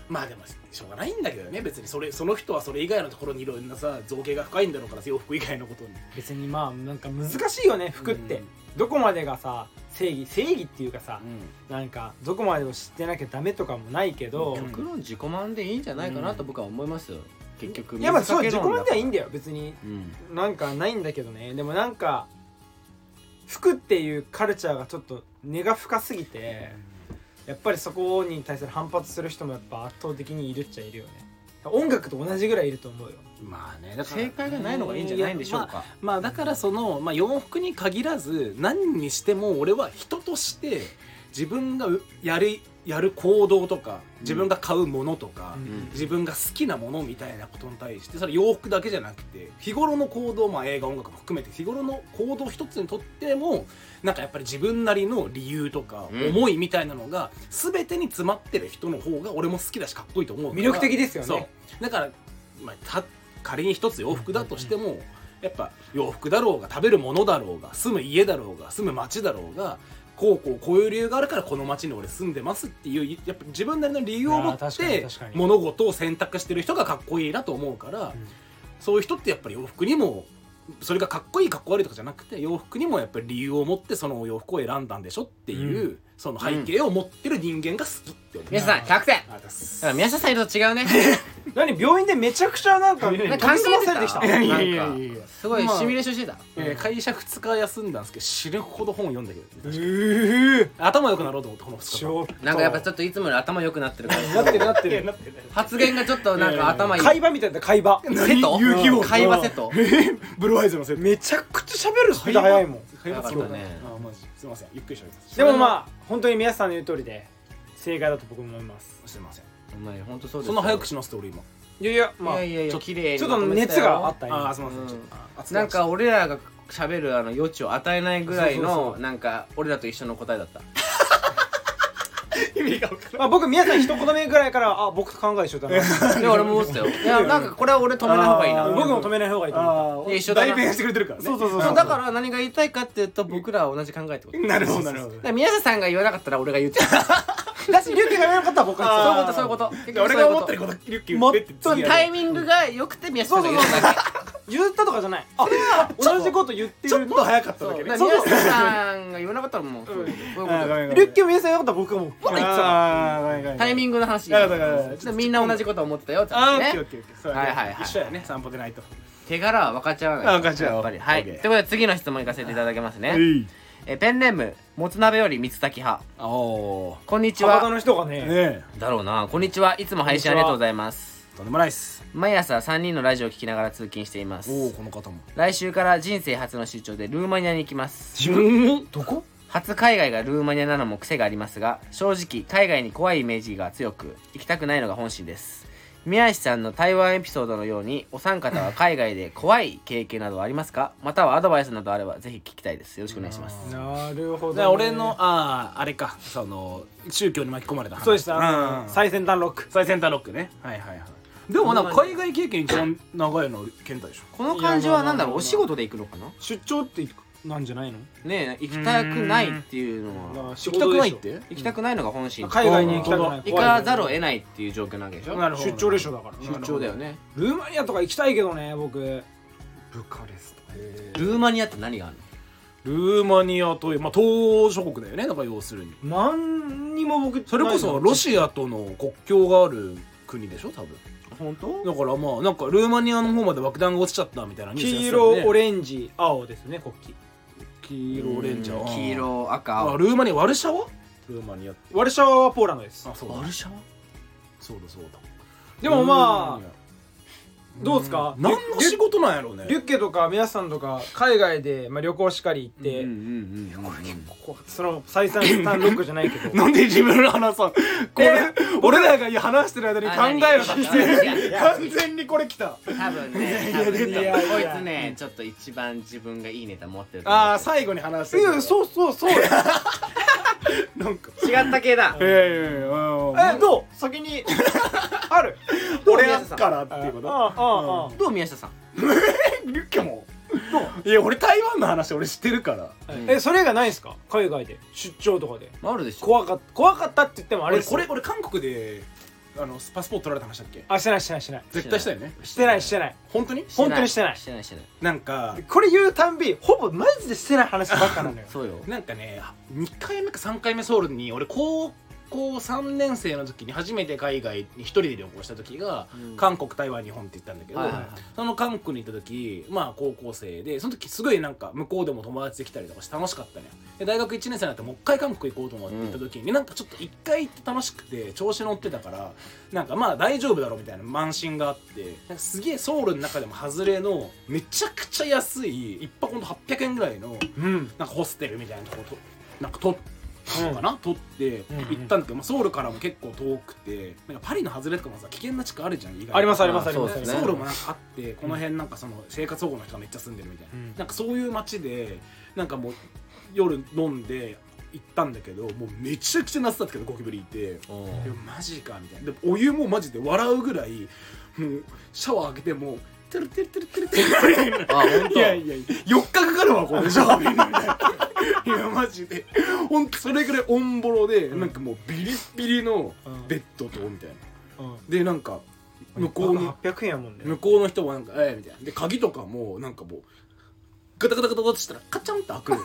[SPEAKER 1] まあでもしょうがないんだけどね別にそれその人はそれ以外のところにいろんなさ造形が深いんだろうから洋服以外のことに。
[SPEAKER 2] 別にまあなんか難しいよね服って、どこまでがさ正義正義っていうかさ、なんかどこまでを知ってなきゃダメとかもないけど、
[SPEAKER 1] うん。
[SPEAKER 3] 極論自己満でいいんじゃないかなと僕は思いますよ。結局
[SPEAKER 2] いやまあそう自己満ではいいん
[SPEAKER 3] だ
[SPEAKER 2] だよ別に。
[SPEAKER 3] うん。
[SPEAKER 2] なんかないんだけどね。でもなんか服っていうカルチャーがちょっと根が深すぎてやっぱりそこに対する反発する人もやっぱ圧倒的にいるっちゃいるよね。音楽と同じぐらいいると思うよ。
[SPEAKER 1] まあねだから
[SPEAKER 3] 正解がないのがいいんじゃないんでしょうか。
[SPEAKER 1] まあだからその、まあ、洋服に限らず何にしても俺は人として自分がやるやる行動とか自分が買うものとか、
[SPEAKER 2] うん。
[SPEAKER 1] 自分が好きなものみたいなことに対してそれ洋服だけじゃなくて日頃の行動、まあ、映画音楽も含めて日頃の行動一つにとってもなんかやっぱり自分なりの理由とか
[SPEAKER 3] うん。
[SPEAKER 1] 思いみたいなのが全てに詰まってる人の方が俺も好きだしかっこいいと思う
[SPEAKER 2] 魅力的ですよね。
[SPEAKER 1] だから、まあ、た仮に一つ洋服だとしても、やっぱ洋服だろうが食べるものだろうが住む家だろうが住む町だろうがこうこうこういう理由があるからこの町に俺住んでますっていうやっぱ自分なりの理由を持って物事を選択してる人がかっこいいなと思うから、そういう人ってやっぱり洋服にもそれがかっこいいかっこ悪いとかじゃなくて洋服にもやっぱり理由を持ってその洋服を選んだんでしょっていう、
[SPEAKER 2] う
[SPEAKER 1] その背景を持ってる人間が好きって思う、
[SPEAKER 3] 宮下さん100点
[SPEAKER 1] ありがとうございます。
[SPEAKER 3] だから宮下さんいると違うね。
[SPEAKER 2] 何病院でめちゃくちゃなんかまされてきた。
[SPEAKER 1] いやい
[SPEAKER 3] なんか
[SPEAKER 1] やいや。いや
[SPEAKER 3] すごいシミュレーションしてた。
[SPEAKER 1] えー会社2日休んだんですけど死ぬほど本読んだけど。
[SPEAKER 2] えー。
[SPEAKER 1] 頭良くなろうと思ってこの2日
[SPEAKER 2] ちょっと
[SPEAKER 3] なんかやっぱちょっといつもより頭良くなってる。から
[SPEAKER 2] なってる。なってる
[SPEAKER 1] なってない
[SPEAKER 3] 発言がちょっとなんか頭いい。
[SPEAKER 2] 会話みたいな会話。
[SPEAKER 3] セト？
[SPEAKER 1] 遊戯王
[SPEAKER 3] 会話セト？
[SPEAKER 1] ブルーアイズのセット。
[SPEAKER 2] めちゃくちゃ喋るスピード速いもん
[SPEAKER 1] 早
[SPEAKER 3] かったね。
[SPEAKER 1] あマジ。すいません。ゆっくりしゃべります。
[SPEAKER 2] でもまあ本当に皆さんの言う通りで正解だと僕も思います。
[SPEAKER 1] すいません。
[SPEAKER 3] お前本当そうです
[SPEAKER 1] そんな早口のストーリー今
[SPEAKER 2] いやいやまあ
[SPEAKER 3] いやいや
[SPEAKER 1] ちょっと
[SPEAKER 3] 綺麗に
[SPEAKER 2] ちょっと熱
[SPEAKER 3] よ
[SPEAKER 2] があった今。
[SPEAKER 1] ああすいません、
[SPEAKER 3] なんか俺らが喋るあの余地を与えないぐらいのなんか俺らと一緒の答えだった
[SPEAKER 1] 意味が分から
[SPEAKER 2] まあ僕皆さん一言目ぐらいからあ僕と考え一緒だな。
[SPEAKER 3] で俺も思ってたよ。いやなんかこれは俺止めない方がいいな。
[SPEAKER 2] 僕も止めない方がいいと思っ
[SPEAKER 3] 一緒だな。
[SPEAKER 1] 代弁してくれてるからね
[SPEAKER 2] そうそうそう。
[SPEAKER 3] そうだから何が言いたいかっていうと僕らは同じ考えってこと。
[SPEAKER 1] なるほどなるほど。
[SPEAKER 3] だから宮下さんが言わなかったら俺が言ってた
[SPEAKER 2] ただし龍騎が言わなかったら僕
[SPEAKER 3] そういうことそういうこと。結局
[SPEAKER 1] 俺が思ってることリュッキー言ってって
[SPEAKER 3] そう
[SPEAKER 1] 次やろ
[SPEAKER 3] タイミングが良くて宮下さんが言っただけ
[SPEAKER 2] 言ったとかじゃない。あ同じこと言ってる
[SPEAKER 1] ちょっと早かっただけね。
[SPEAKER 3] 宮下さんが言わなかったらもうそうそういうこと。
[SPEAKER 2] リュッキーも皆さん言わなかったら僕はもう。バッ言って
[SPEAKER 3] タイミングの話。みんな同じこと思ってたよって
[SPEAKER 1] あーオッ
[SPEAKER 3] ね
[SPEAKER 1] ケーオッケーオッケー。
[SPEAKER 3] はいはいはい。
[SPEAKER 1] 一緒やね散歩でないと。
[SPEAKER 3] 手柄は分かっちゃわない。
[SPEAKER 1] あ分かっちゃう。
[SPEAKER 3] やっぱり。はい。ということで次の質問いかせていただきますね。
[SPEAKER 1] い
[SPEAKER 3] えペンネームもつ鍋より水炊き派。
[SPEAKER 1] あお
[SPEAKER 3] こんにち
[SPEAKER 2] 博多
[SPEAKER 3] は
[SPEAKER 2] の人がね。
[SPEAKER 1] ねえ。
[SPEAKER 3] だろうな。こんにちは。いつも配信ありがとうございます。
[SPEAKER 1] とんでもないっす
[SPEAKER 3] 毎朝3人のラジオを聞きながら通勤しています。
[SPEAKER 1] おおこの方も。
[SPEAKER 3] 来週から人生初の出張でルーマニアに行きます。
[SPEAKER 2] どこ？
[SPEAKER 3] 初海外がルーマニアなのも癖がありますが正直海外に怖いイメージが強く行きたくないのが本心です宮石さんの台湾エピソードのようにお三方は海外で怖い経験などはありますか？またはアドバイスなどあればぜひ聞きたいです。よろしくお願いします。
[SPEAKER 2] なるほどね。
[SPEAKER 1] で俺のあああれか。その宗教に巻き込まれた話。
[SPEAKER 2] そうでした
[SPEAKER 1] ん
[SPEAKER 2] あの最先端ロック。
[SPEAKER 1] 最先端ロックね。はいはいはい。でもなんか海外経験一番長いの健太でしょ。
[SPEAKER 3] この感じは何だろう？お仕事で行くのかな？
[SPEAKER 2] 出張ってなんじゃないの？
[SPEAKER 3] ねえ行きたくないっていうのは。
[SPEAKER 2] 仕
[SPEAKER 1] 行きたくないって？
[SPEAKER 3] 行きたくないのが本心。
[SPEAKER 2] 海外に行きたくない。
[SPEAKER 3] 行かざるを得ないっていう状況なわけでしょ？
[SPEAKER 1] なるほど。
[SPEAKER 2] 出張でしょだから。
[SPEAKER 3] 出張だよね。
[SPEAKER 2] ルーマニアとか行きたいけどね僕。
[SPEAKER 1] ブカレスト。
[SPEAKER 3] ルーマニアって何があるの？
[SPEAKER 1] ルーマニアという、まあ、東諸国だよね。だから要するに。
[SPEAKER 2] 何にも僕
[SPEAKER 1] それこそロシアとの国境がある国でしょ？多分。
[SPEAKER 3] 本当？
[SPEAKER 1] だからまあなんかルーマニアの方まで爆弾が落ちちゃったみたいなニュース
[SPEAKER 2] 黄
[SPEAKER 1] やってたよね。
[SPEAKER 2] 色オレンジ青ですね国旗
[SPEAKER 1] 黄色オレンジ
[SPEAKER 3] 黄色赤
[SPEAKER 1] あ
[SPEAKER 3] 青
[SPEAKER 1] ルーマニアワルシャワ？ルーマニア。
[SPEAKER 2] ワルシャワはポーランドです。
[SPEAKER 1] あそうだ
[SPEAKER 3] ワルシャワ？
[SPEAKER 1] そうだそうだ。
[SPEAKER 2] でもまあどうですか？
[SPEAKER 1] 何の仕事なんやろうね。
[SPEAKER 2] リュッケとか皆さんとか海外で、まあ、旅行しかり行って、
[SPEAKER 3] うんうんうんうん
[SPEAKER 2] ここその再三単ロックじゃないけど。
[SPEAKER 1] なんで自分の話さん これ俺らが話してる間に考えろって
[SPEAKER 3] あ何
[SPEAKER 1] 完全にこれきた。
[SPEAKER 3] 多分ね多分ね
[SPEAKER 2] いやいや。
[SPEAKER 3] こいつねちょっと一番自分がいいネタ持ってると
[SPEAKER 1] ああ
[SPEAKER 3] 思
[SPEAKER 1] 最後に話して
[SPEAKER 2] いやそうそうそう。や
[SPEAKER 1] なんか。
[SPEAKER 3] う違った系だ。
[SPEAKER 1] いやいやいやうん。
[SPEAKER 2] えどう？先に。ある。
[SPEAKER 1] 俺やっからっていうこと。
[SPEAKER 2] ああああ
[SPEAKER 3] どう宮下さん？
[SPEAKER 1] リュッケも。いや俺台湾の話俺知ってるから。
[SPEAKER 3] うん
[SPEAKER 2] えそれがないんすか？海外で。出張とかで。
[SPEAKER 3] あるでしょ。
[SPEAKER 2] 怖かった。怖かったって言ってもあれ
[SPEAKER 1] これ俺韓国であのパスポート取られた話だっけ？
[SPEAKER 2] あしてないしてないしてない。
[SPEAKER 1] 絶対したよね？
[SPEAKER 2] してないしてない。
[SPEAKER 1] 本当に？
[SPEAKER 2] 本当にしてない。
[SPEAKER 3] してない。してない
[SPEAKER 1] なんか
[SPEAKER 2] これ言うたんびほぼマジでしてない話ばっかなのよ。
[SPEAKER 3] そうよ。
[SPEAKER 1] なんかね2回目か3回目ソウルに俺高校3年生の時に初めて海外に一人で旅行した時が、
[SPEAKER 3] うん。
[SPEAKER 1] 韓国台湾日本って言ったんだけど、
[SPEAKER 3] はいはいはい。
[SPEAKER 1] その韓国に行った時まあ高校生でその時すごいなんか向こうでも友達できたりとかして楽しかったのよ。で大学1年生になってもう一回韓国行こうと思って行った時に、なんかちょっと一回行って楽しくて調子乗ってたからなんかまあ大丈夫だろうみたいな慢心があってなんかすげえソウルの中でも外れのめちゃくちゃ安い一泊ほんと800円ぐらいの
[SPEAKER 2] うん。
[SPEAKER 1] なんかホステルみたいなとことなんか取ったのかな、取って
[SPEAKER 2] うんうん
[SPEAKER 1] 行ったんだけど、まあ、ソウルからも結構遠くてなんかパリの外れとかもさ危険な地区あるじゃん意外と。
[SPEAKER 2] ありますあります
[SPEAKER 3] あ
[SPEAKER 2] あります。
[SPEAKER 3] ね。
[SPEAKER 1] ソウルもなんかあってこの辺なんかその生活保護の人がめっちゃ住んでるみたいな、
[SPEAKER 2] うん。
[SPEAKER 1] なんかそういう街でなんかもう夜飲んで行ったんだけどもうめちゃくちゃ夏だったけどゴキブリいて。マジかみたいな。でもお湯もマジで笑うぐらいもうシャワー開けてもテルテルテルテルテルテル
[SPEAKER 3] あ本当
[SPEAKER 1] いやいやいや4日かかるわこれシャー浴びるのみたいないやマジでほんとそれぐらいオンボロで、なんかもうビリッビリのベッドとみたいなでなんか向こうの
[SPEAKER 2] 800円やもんね
[SPEAKER 1] 向こうの人もなんか「ええ」みたいなで鍵とかもなんかもうガタガタガタガタしたらカチャンって開くの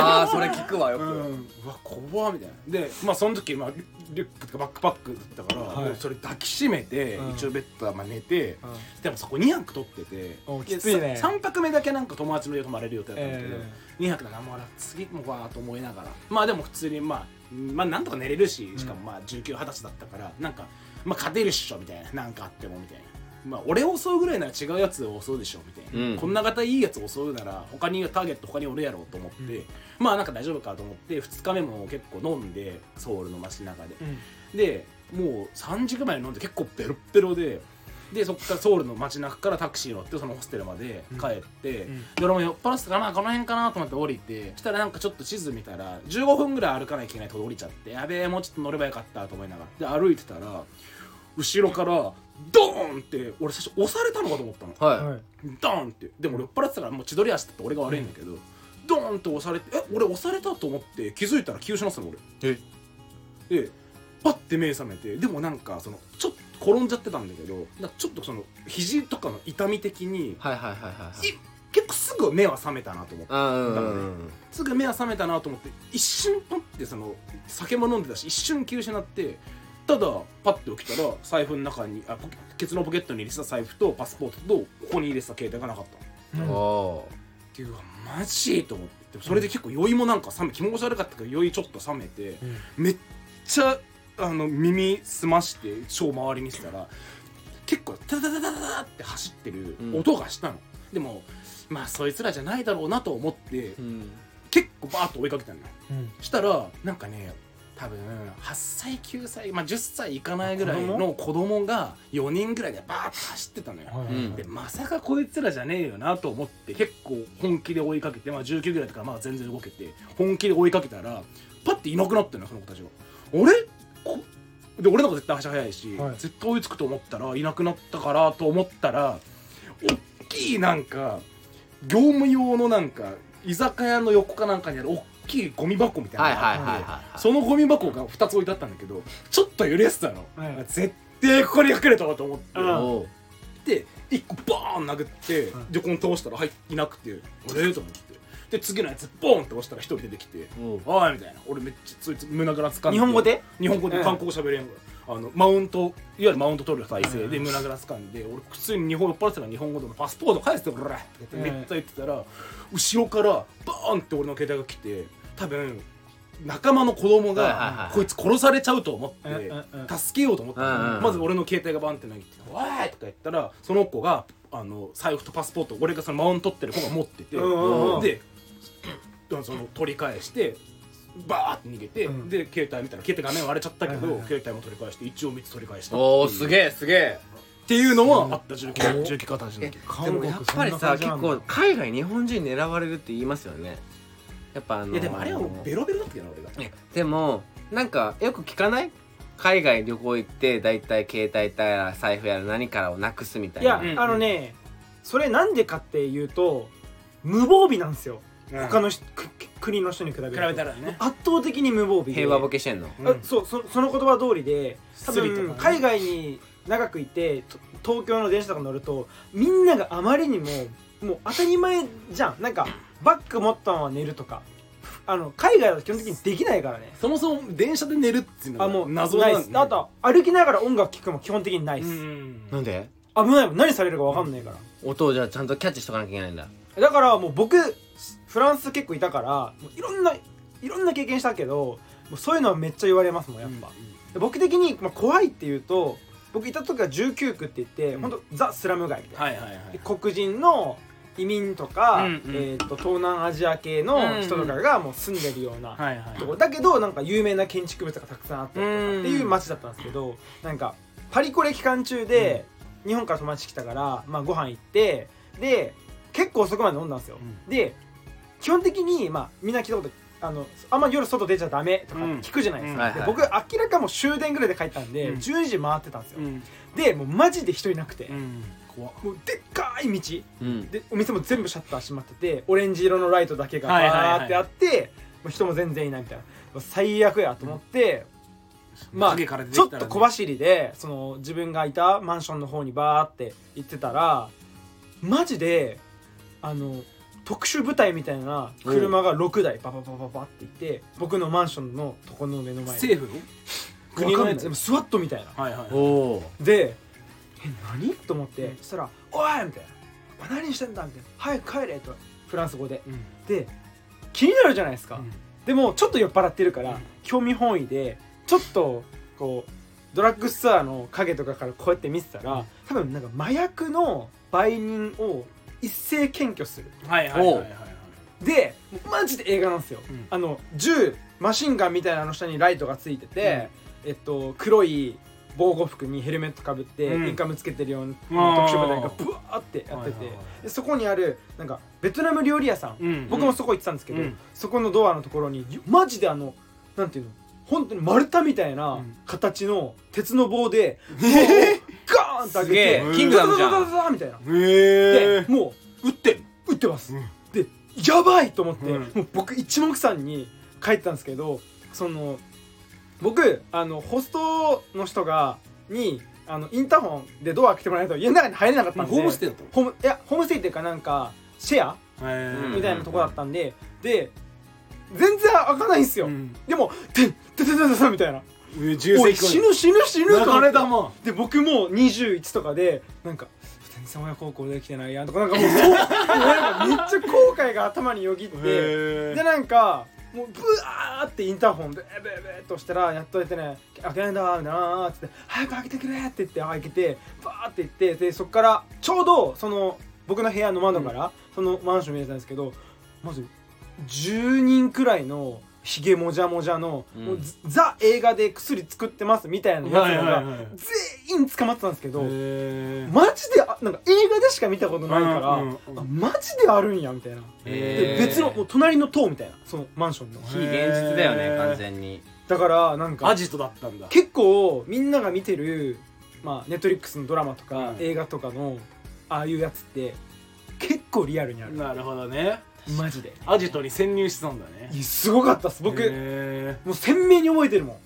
[SPEAKER 3] ああそれ聞くわよく
[SPEAKER 1] うん、うわ怖っみたいなでまあその時、まあ、リュックとかバックパックだったから、それ抱きしめて、
[SPEAKER 2] うん。
[SPEAKER 1] 一応ベッドはまあ寝て、
[SPEAKER 2] うん。
[SPEAKER 1] でもそこ2泊取ってて
[SPEAKER 2] おきついね。
[SPEAKER 1] 3泊目だけなんか友達の家泊まれる予定だったんだけど、
[SPEAKER 2] え
[SPEAKER 1] 2泊だなもう次もわーと思いながら。まあでも普通にまあまあなんとか寝れるししかもまあ1920歳だったからなんかまあ勝てるっしょみたいななんかあってもみたいな。まあ、俺を襲うぐらいなら違うやつを襲うでしょみたいな、
[SPEAKER 3] うん。
[SPEAKER 1] こんな方いいやつを襲うなら他にターゲット他におるやろうと思って、まあなんか大丈夫かと思って2日目も結構飲んでソウルの街中で、
[SPEAKER 2] うん。
[SPEAKER 1] でもう3時ぐらい飲んで結構ベロッベロででそこからソウルの街中からタクシー乗ってそのホステルまで帰って、
[SPEAKER 2] うん
[SPEAKER 1] で俺も酔っ払ってたかな？この辺かな？と思って降りてそしたらなんかちょっと地図見たら15分ぐらい歩かないといけないとこ降りちゃってやべえもうちょっと乗ればよかったと思いながら。で歩いてたら後ろからドーンって俺最初押されたのかと思ったの。
[SPEAKER 3] はい。
[SPEAKER 2] はい。
[SPEAKER 1] ドーンって。でも俺酔っ払ってたからもう千鳥足だって俺が悪いんだけど、ドーンって押されてえ俺押されたと思って気づいたら気失ってたの俺。
[SPEAKER 3] え？
[SPEAKER 1] でパッて目覚めてでもなんかそのちょっと転んじゃってたんだけどちょっとその肘とかの痛み的に
[SPEAKER 3] はいはいはいはいはい。
[SPEAKER 1] い結構すぐ目は覚めたなと思ってすぐ目は覚めたなと思って一瞬パッてその酒も飲んでたし一瞬気失ってただパッて起きたら財布の中にあポケケツのポケットに入れてた財布とパスポートとここに入れてた携帯がなかった。の
[SPEAKER 2] うん。
[SPEAKER 3] お
[SPEAKER 1] っていうかマジと思って。それで結構酔いもなんか冷め気持ち悪かったけど酔いちょっと冷めてめっちゃあの耳澄まして超周り見せたら結構タタタタタタって走ってる音がしたの、でもまあそいつらじゃないだろうなと思って
[SPEAKER 3] ーうん。
[SPEAKER 1] 結構バーッと追いかけたのよ。
[SPEAKER 2] うん。
[SPEAKER 1] したらなんかね多分8歳9歳、まあ、10歳いかないぐらいの子供？が4人ぐらいでバーッと走ってたのよ、でまさかこいつらじゃねえよなと思って結構本気で追いかけて、まあ、19ぐらいだからまあ全然動けて本気で追いかけたらパッていなくなってんのその子たちが。あれ？こで俺の方が絶対足早いし、
[SPEAKER 2] はい。
[SPEAKER 1] 絶対追いつくと思ったらいなくなったからと思ったら大きいなんか業務用のなんか居酒屋の横かなんかにある大きいゴミ箱みたいなのがあって、
[SPEAKER 3] はいはいはいはいはい。
[SPEAKER 1] そのゴミ箱が2つ置いてあったんだけどちょっと揺れてたの、
[SPEAKER 2] はい。
[SPEAKER 1] 絶対ここに隠れたわと思って、
[SPEAKER 2] うん。
[SPEAKER 3] おう
[SPEAKER 1] で1個バーン殴って
[SPEAKER 2] うん。
[SPEAKER 1] 横に倒したらはいいなくてあれ？と思って。で次のやつボーンって押したら1人出てきて
[SPEAKER 3] おう「
[SPEAKER 1] おい」みたいな。俺めっちゃそいつ胸ぐらつかんで
[SPEAKER 2] 日本語で？
[SPEAKER 1] 日本語で
[SPEAKER 2] うん。
[SPEAKER 1] 韓国語喋れんからあのマウントいわゆるマウント取る体勢で胸ぐらつかんで俺普通に日本酔っ払ってたから日本語でもパスポート返してくれってめっちゃ言ってたら後ろからバーンって俺の携帯が来て多分仲間の子供
[SPEAKER 3] はいはいはい
[SPEAKER 1] がこいつ殺されちゃうと思って
[SPEAKER 2] うん
[SPEAKER 1] 助けようと思った
[SPEAKER 3] うんうんうん。
[SPEAKER 1] のまず俺の携帯がバンって投げて「わーい!」とか言ったらその子があの財布とパスポートを俺がそのマウント取ってる子が持ってて
[SPEAKER 2] うんうんうん。
[SPEAKER 1] でその取り返してバーって逃げて、
[SPEAKER 2] うん。
[SPEAKER 1] で携帯見たら携帯画面割れちゃったけど、
[SPEAKER 2] はいはいはい。
[SPEAKER 1] 携帯も取り返して一応3つ取り返した
[SPEAKER 3] おおすげえすげえ
[SPEAKER 1] っていうのはあった重機重機方始め
[SPEAKER 3] でもやっぱりさ結構海外日本人狙われるって言いますよねやっぱあの
[SPEAKER 1] いやでもあれはもうベロベロだったけどな俺が。
[SPEAKER 3] でもなんかよく聞かない？海外旅行行って大体携帯やら財布やら何からをなくすみたいな。
[SPEAKER 2] いや、
[SPEAKER 1] うん
[SPEAKER 2] あのねそれなんでかっていうと無防備なんですよ、他のしく国の人に比べる
[SPEAKER 1] 比
[SPEAKER 2] と
[SPEAKER 1] べたらね。
[SPEAKER 2] 圧倒的に無防備で。
[SPEAKER 3] 平和ボケしてんの？
[SPEAKER 2] あそうそその言葉通りで多
[SPEAKER 1] スリとかね。
[SPEAKER 2] 分海外に長くいてと東京の電車とか乗るとみんながあまりにももう当たり前じゃん。なんかバッグ持ったまま寝るとかあの海外は基本的にできないからね。
[SPEAKER 1] そもそも電車で寝るっていうのが
[SPEAKER 2] あもう
[SPEAKER 1] 謎なん
[SPEAKER 2] ないです。あと歩きながら音楽聴くも基本的にないです、
[SPEAKER 1] うん
[SPEAKER 3] なんで
[SPEAKER 2] 危ないもん。何されるか分かんないから、
[SPEAKER 3] 音をじゃあちゃんとキャッチしとかなきゃいけないんだ。
[SPEAKER 2] だからもう僕フランス結構いたからもういろんないろんな経験したけどもうそういうのはめっちゃ言われますもんやっぱ、で僕的に、まあ、怖いっていうと僕いた時は19区って言って、
[SPEAKER 1] うん。
[SPEAKER 2] ほんとザ・スラム街みたいな、
[SPEAKER 1] はいはいはい。
[SPEAKER 2] で黒人の移民とか、
[SPEAKER 1] うんうん。
[SPEAKER 2] えー、と東南アジア系の人とかがもう住んでるようなとこ。ろだけどなんか有名な建築物がたくさんあったりとか
[SPEAKER 1] うん
[SPEAKER 2] っていう街だったんですけどなんかパリコレ期間中で日本から友達来たから、まあ、ご飯行ってで結構遅くまで飲んだんですよ、
[SPEAKER 1] うん。
[SPEAKER 2] で基本的に、まあ、みんな聞いたことあのあんま夜外出ちゃダメとか聞くじゃないですか、で僕明らかもう終電ぐらいで帰ったんで、
[SPEAKER 1] うん。
[SPEAKER 2] 12時回ってたんですよ、
[SPEAKER 1] うん。
[SPEAKER 2] でもうマジで人いなくて、
[SPEAKER 1] うん怖っ。
[SPEAKER 2] もうでっかい道。
[SPEAKER 3] うん。
[SPEAKER 2] でお店も全部シャッター閉まっててオレンジ色のライトだけが
[SPEAKER 1] はいはいはい。
[SPEAKER 2] バーってあって、もう人も全然いないみたいな。もう最悪やと思って、まあ
[SPEAKER 1] 影から出て
[SPEAKER 2] ちょ
[SPEAKER 1] きたらね。
[SPEAKER 2] っと小走りでその自分がいたマンションの方にバーって行ってたらマジであの特殊部隊みたいな車が6台バババババって行って僕のマンションのとこの目の前に。
[SPEAKER 1] 政府の
[SPEAKER 2] 国のやつ
[SPEAKER 1] わかんない。
[SPEAKER 2] スワットみたいな。
[SPEAKER 1] はいはい
[SPEAKER 3] おお
[SPEAKER 2] で「え何?」と思って、そしたら「おい!」みたいな「何してんだ?」みたいな「早く帰れ」と。フランス語で。
[SPEAKER 1] うん。
[SPEAKER 2] で気になるじゃないですか、
[SPEAKER 1] うん。
[SPEAKER 2] でもちょっと酔っ払ってるから、
[SPEAKER 1] うん。
[SPEAKER 2] 興味本位でちょっとこうドラッグストアの影とかからこうやって見てたら、多分なんか麻薬の売人を一斉検挙する。
[SPEAKER 1] はいはいはいはいはい。
[SPEAKER 2] でマジで映画なんですよ、
[SPEAKER 1] うん。
[SPEAKER 2] あの銃マシンガンみたいなの下にライトがついてて、えっと黒い防護服にヘルメットかぶって、
[SPEAKER 1] うん。
[SPEAKER 2] インカムつけてるような特殊部隊がブワーってやってて、
[SPEAKER 1] はいはいはい。
[SPEAKER 2] でそこにあるなんかベトナム料理屋さん、
[SPEAKER 1] うん
[SPEAKER 2] 僕もそこ行ってたんですけど、
[SPEAKER 1] うん。
[SPEAKER 2] そこのドアのところにマジであのなんていうの本当に丸太みたいな
[SPEAKER 1] うん。
[SPEAKER 2] 形の鉄の棒で、ガーンと開
[SPEAKER 3] すげえ。
[SPEAKER 2] けて
[SPEAKER 3] キングダムじゃん。
[SPEAKER 2] ザザザザザみたいな
[SPEAKER 1] へえ
[SPEAKER 2] でも
[SPEAKER 1] 打ってる
[SPEAKER 2] う撃ってます、
[SPEAKER 1] うん
[SPEAKER 2] でやばいと思って、
[SPEAKER 1] うん
[SPEAKER 2] もう僕一目散に帰ったんですけどその僕あのホストの人がにあのインターホンでドア開けてもらえないと家の中に入れなかったんで。
[SPEAKER 1] ホームステイだったの？
[SPEAKER 2] ホームいやホームステイっていうかなんかシェア？
[SPEAKER 1] へ
[SPEAKER 2] みたいなとこだったんで、で全然開かないんですよ、
[SPEAKER 1] うん。
[SPEAKER 2] でも「てんててててて」みたいな。
[SPEAKER 1] え重「
[SPEAKER 2] おい
[SPEAKER 1] 責
[SPEAKER 2] 死ぬ死ぬ死ぬ」と思って
[SPEAKER 1] 流れ玉
[SPEAKER 2] で僕も21とかでなんか「全然親孝行できてないやん」とかなんかもう なんかめっちゃ後悔が頭によぎって。
[SPEAKER 1] へ
[SPEAKER 2] でなんかもうブワーってインターホンでベベベッと押したらやっとやってね「開けないんだ」みたいなっつって「早く開けてくれ」って言って開けてバーって行ってでそっからちょうどその僕の部屋の窓から、そのマンション見えたんですけどまず10人くらいのひげもじゃもじゃの、
[SPEAKER 3] うん。
[SPEAKER 2] もうザ映画で薬作ってますみたいなやつが
[SPEAKER 1] はい
[SPEAKER 2] 全員捕まってたんですけど、
[SPEAKER 1] へ
[SPEAKER 2] マジであなんか映画でしか見たことないから、
[SPEAKER 1] うんうん
[SPEAKER 2] マジであるんやみたいな。で別の隣の塔みたいなそのマンションの。
[SPEAKER 3] 非現実だよね完全に。
[SPEAKER 2] だからなんか
[SPEAKER 1] アジトだったんだ。
[SPEAKER 2] 結構みんなが見てるまあネットリックスのドラマとか、
[SPEAKER 1] うん。
[SPEAKER 2] 映画とかのああいうやつって結構リアルにある。
[SPEAKER 1] なるほどね
[SPEAKER 2] マジで。
[SPEAKER 1] アジトに潜入してたんだね。
[SPEAKER 2] すごかったっす。僕
[SPEAKER 1] へ
[SPEAKER 2] もう鮮明に覚えてるも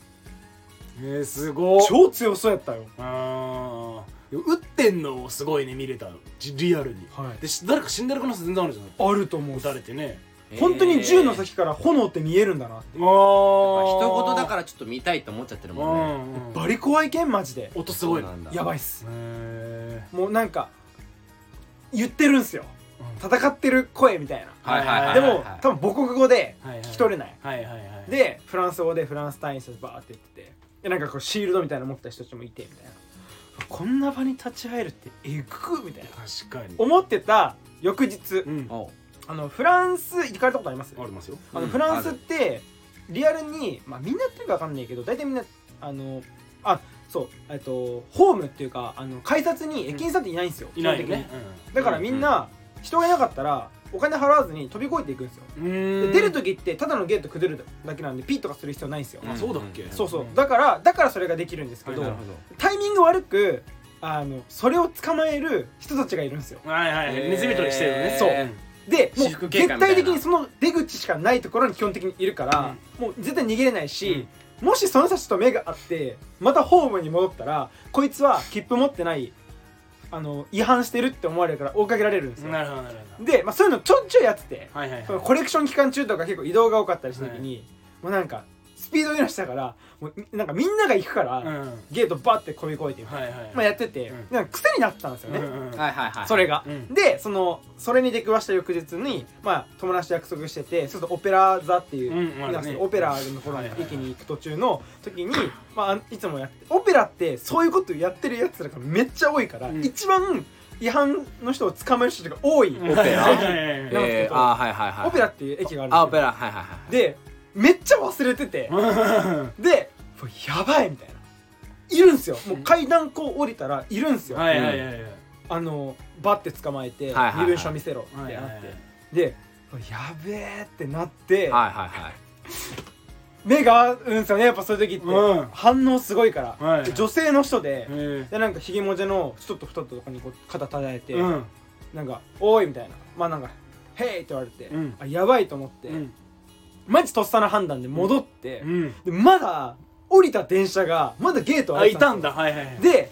[SPEAKER 2] ん。
[SPEAKER 1] ーへーすごっ。
[SPEAKER 2] 超強そうやったよ。
[SPEAKER 1] あー打ってんのをすごいね見れたじリアルに。
[SPEAKER 2] はい。
[SPEAKER 1] でし誰か死んでる可能性全然あるじゃん
[SPEAKER 2] あると思う
[SPEAKER 1] 撃たれてね。
[SPEAKER 2] 本当に銃の
[SPEAKER 3] 人
[SPEAKER 2] 先から炎って見えるんだなって。
[SPEAKER 1] ああ
[SPEAKER 3] 事だからちょっと見たいと思っちゃってるもんね。
[SPEAKER 1] うん
[SPEAKER 2] バリ怖いけん？マジで。
[SPEAKER 1] 音すごいな。
[SPEAKER 3] そうなんだ。
[SPEAKER 2] やばいっす。
[SPEAKER 1] へ
[SPEAKER 2] もうなんか言ってるんすよ戦ってる声みたいな、
[SPEAKER 3] はいはいはい
[SPEAKER 2] でも多分母国語で聞き取れない、
[SPEAKER 1] はいはいはい。
[SPEAKER 2] でフランス語でフランス隊員たちバーって言ってて。でなんかこうシールドみたいなの持った人たちもいてみたいな。こんな場に立ち会えるってえぐくみたいな。
[SPEAKER 1] 確かに。
[SPEAKER 2] 思ってた翌日。
[SPEAKER 1] うん。
[SPEAKER 2] あのフランス行かれたことあります？
[SPEAKER 1] ありますよ。
[SPEAKER 2] あの
[SPEAKER 3] うん。
[SPEAKER 2] フランスってリアルに、まあ、みんなやってるか分かんないけど大体みんなあのあそうえっとホームっていうかあの改札に駅員さんっていないんですよ、
[SPEAKER 1] いない
[SPEAKER 2] 本
[SPEAKER 1] ね。
[SPEAKER 2] 的にだからみんな人がいなかったらお金払わずに飛び越えていくんですよ。
[SPEAKER 1] うん。
[SPEAKER 2] で出る時ってただのゲートくぐるだけなんでピッとかする必要ないんですよ、
[SPEAKER 3] うん
[SPEAKER 1] あそうだっけ？
[SPEAKER 2] そうそう。だからだからそれができるんですけど、
[SPEAKER 1] はい
[SPEAKER 3] なるほど。
[SPEAKER 2] タイミング悪くあのそれを捕まえる人たちがいるんですよ。
[SPEAKER 1] はいはいネズミ捕りしてるね。
[SPEAKER 2] そう。でもう絶対的にその出口しかないところに基本的にいるから、もう絶対逃げれないし、もしその人たちと目が合ってまたホームに戻ったらこいつは切符持ってないあの違反してるって思われるから追いかけられるんですよ。
[SPEAKER 1] なるほどなるほ
[SPEAKER 2] で、まあ、そういうのちょいちょいやってて、
[SPEAKER 1] どはいはい
[SPEAKER 2] そのコレクション期間中とか結構移動が多かったりした時に、もうなんかスピードにしたからもうなんかみんなが行くから、
[SPEAKER 1] うん。はい
[SPEAKER 2] ゲートバッて飛び越えて、
[SPEAKER 1] はい
[SPEAKER 2] まあ、やってて、
[SPEAKER 1] うん。
[SPEAKER 2] なんか癖になってたんですよね、
[SPEAKER 1] うんうん
[SPEAKER 3] はいはいはい。
[SPEAKER 2] それが。
[SPEAKER 1] うん。
[SPEAKER 2] でそのそれに出くわした翌日に、まあ、友達と約束しててそうするとオペラ座っていう、
[SPEAKER 1] うんまあね。
[SPEAKER 2] オペラの頃に
[SPEAKER 1] はいはいはい
[SPEAKER 2] 駅に行く途中の時に、まあ、いつもやってオペラってそういうことやってるやつらがめっちゃ多いから、
[SPEAKER 1] うん。
[SPEAKER 2] 一番違反の人を捕まえる人が多い、
[SPEAKER 1] オ
[SPEAKER 3] ペラ
[SPEAKER 2] なんですけど
[SPEAKER 3] えー、あーはいはいはい。
[SPEAKER 2] オペラっていう駅があるんですよ。
[SPEAKER 3] あオペラ。はいはいはい。
[SPEAKER 2] でめっちゃ忘れてて。
[SPEAKER 1] はい
[SPEAKER 2] でやばいみたいな。いるんすよ。もう階段こう降りたらいるんすよ、
[SPEAKER 1] はいはいはいはい。
[SPEAKER 2] あのバッて捕まえて、
[SPEAKER 3] はいはいはい。
[SPEAKER 2] 身分証見せろってなって、
[SPEAKER 1] はいはいはい。
[SPEAKER 2] でやべえってなって、
[SPEAKER 3] はいはいはい。
[SPEAKER 2] 目が合うんすよねやっぱそういう時って、
[SPEAKER 1] うん。
[SPEAKER 2] 反応すごいから、
[SPEAKER 1] はい
[SPEAKER 2] で女性の人で、
[SPEAKER 1] へ
[SPEAKER 2] でなんかひげもじゃのちょっと太ったとこにこう肩叩いて、
[SPEAKER 1] えうん。
[SPEAKER 2] なんか「おい」みたいな。まあなんか「へい」って言われて、
[SPEAKER 1] うん。
[SPEAKER 2] あやばいと思って、
[SPEAKER 1] うん
[SPEAKER 2] マジとっさな判断で戻って、
[SPEAKER 1] うん。
[SPEAKER 2] でまだ降りた電車がまだゲート
[SPEAKER 1] あ
[SPEAKER 2] 開いてた
[SPEAKER 1] んだ。はいはいはい。
[SPEAKER 2] で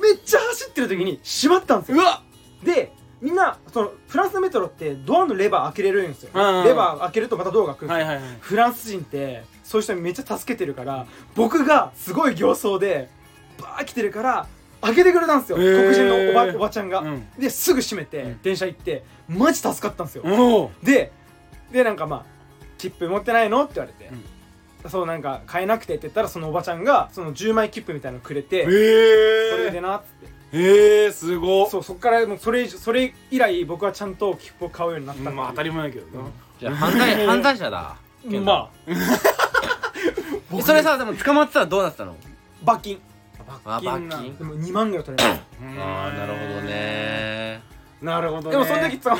[SPEAKER 2] めっちゃ走ってる時に閉まったんですよ。
[SPEAKER 1] うわ
[SPEAKER 2] でみんなそのフランスのメトロってドアのレバー開けれるんですよ、
[SPEAKER 1] うん。
[SPEAKER 2] レバー開けるとまたドアが来るんですよ、
[SPEAKER 1] はいはいはい。
[SPEAKER 2] フランス人ってそういう人にめっちゃ助けてるから僕がすごい形相でバー来てるから開けてくれたんですよ、
[SPEAKER 1] へー。
[SPEAKER 2] 黒人のおばおばちゃんが、
[SPEAKER 1] うん。
[SPEAKER 2] ですぐ閉めて、
[SPEAKER 1] うん。
[SPEAKER 2] 電車行ってマジ助かったんですよ、
[SPEAKER 1] おお
[SPEAKER 2] ででなんかまあ「切符持ってないの?」って言われて、そうなんか買えなくてって言ったらそのおばちゃんがその10枚切符みたいなのくれて、
[SPEAKER 1] へ
[SPEAKER 2] それで
[SPEAKER 1] え
[SPEAKER 2] なっつって。
[SPEAKER 1] へえすごっ。
[SPEAKER 2] そうそっからもうそれそれ以来僕はちゃんと切符を買うようになった
[SPEAKER 1] まあ当たり前だけどな
[SPEAKER 3] じゃあ犯罪犯罪者だ。
[SPEAKER 2] まあ。
[SPEAKER 3] えそれさでも捕まってたらどうなってたの？
[SPEAKER 2] 罰金。
[SPEAKER 3] あ罰金
[SPEAKER 2] でも2万ぐらい取れます
[SPEAKER 3] ああなるほどね。
[SPEAKER 1] なるほどね。
[SPEAKER 2] でもその時捕ま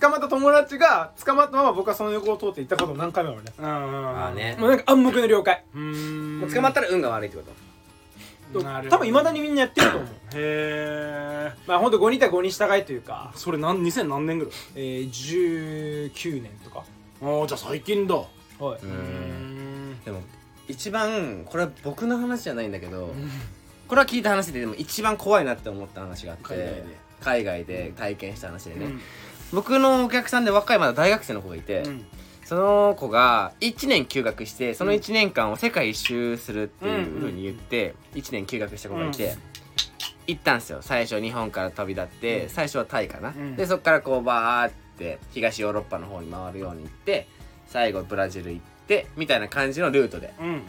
[SPEAKER 2] 捕まった友達が捕まったまま僕はその横を通って行ったこと何回もあるね。
[SPEAKER 3] あーね。
[SPEAKER 2] もうなんか暗黙の了解。
[SPEAKER 1] うーん。
[SPEAKER 3] もう捕まったら運が悪いってこと。
[SPEAKER 1] なるほど。
[SPEAKER 2] 多分いまだにみんなやってると思う。
[SPEAKER 1] へえ
[SPEAKER 2] まあほんと5人対5人従いというか、
[SPEAKER 1] それ何2000何年ぐらい？
[SPEAKER 2] えー、19年とか。
[SPEAKER 1] ああじゃあ最近だ。
[SPEAKER 2] はい。う
[SPEAKER 3] ーん。でも一番これは僕の話じゃないんだけどこれは聞いた話ででも一番怖いなって思った話があって
[SPEAKER 1] 海外で。
[SPEAKER 3] 海外で体験した話でね、
[SPEAKER 1] うん
[SPEAKER 3] 僕のお客さんで若いまだ大学生の子がいて、
[SPEAKER 1] うん。
[SPEAKER 3] その子が1年休学してその1年間を世界一周するっていうふうに言って1年休学した子がいて、行ったんですよ。最初日本から飛び立って、最初はタイかな、
[SPEAKER 1] ん。
[SPEAKER 3] でそっからこうバーって東ヨーロッパの方に回るように行って最後ブラジル行ってみたいな感じのルートで。
[SPEAKER 1] うん。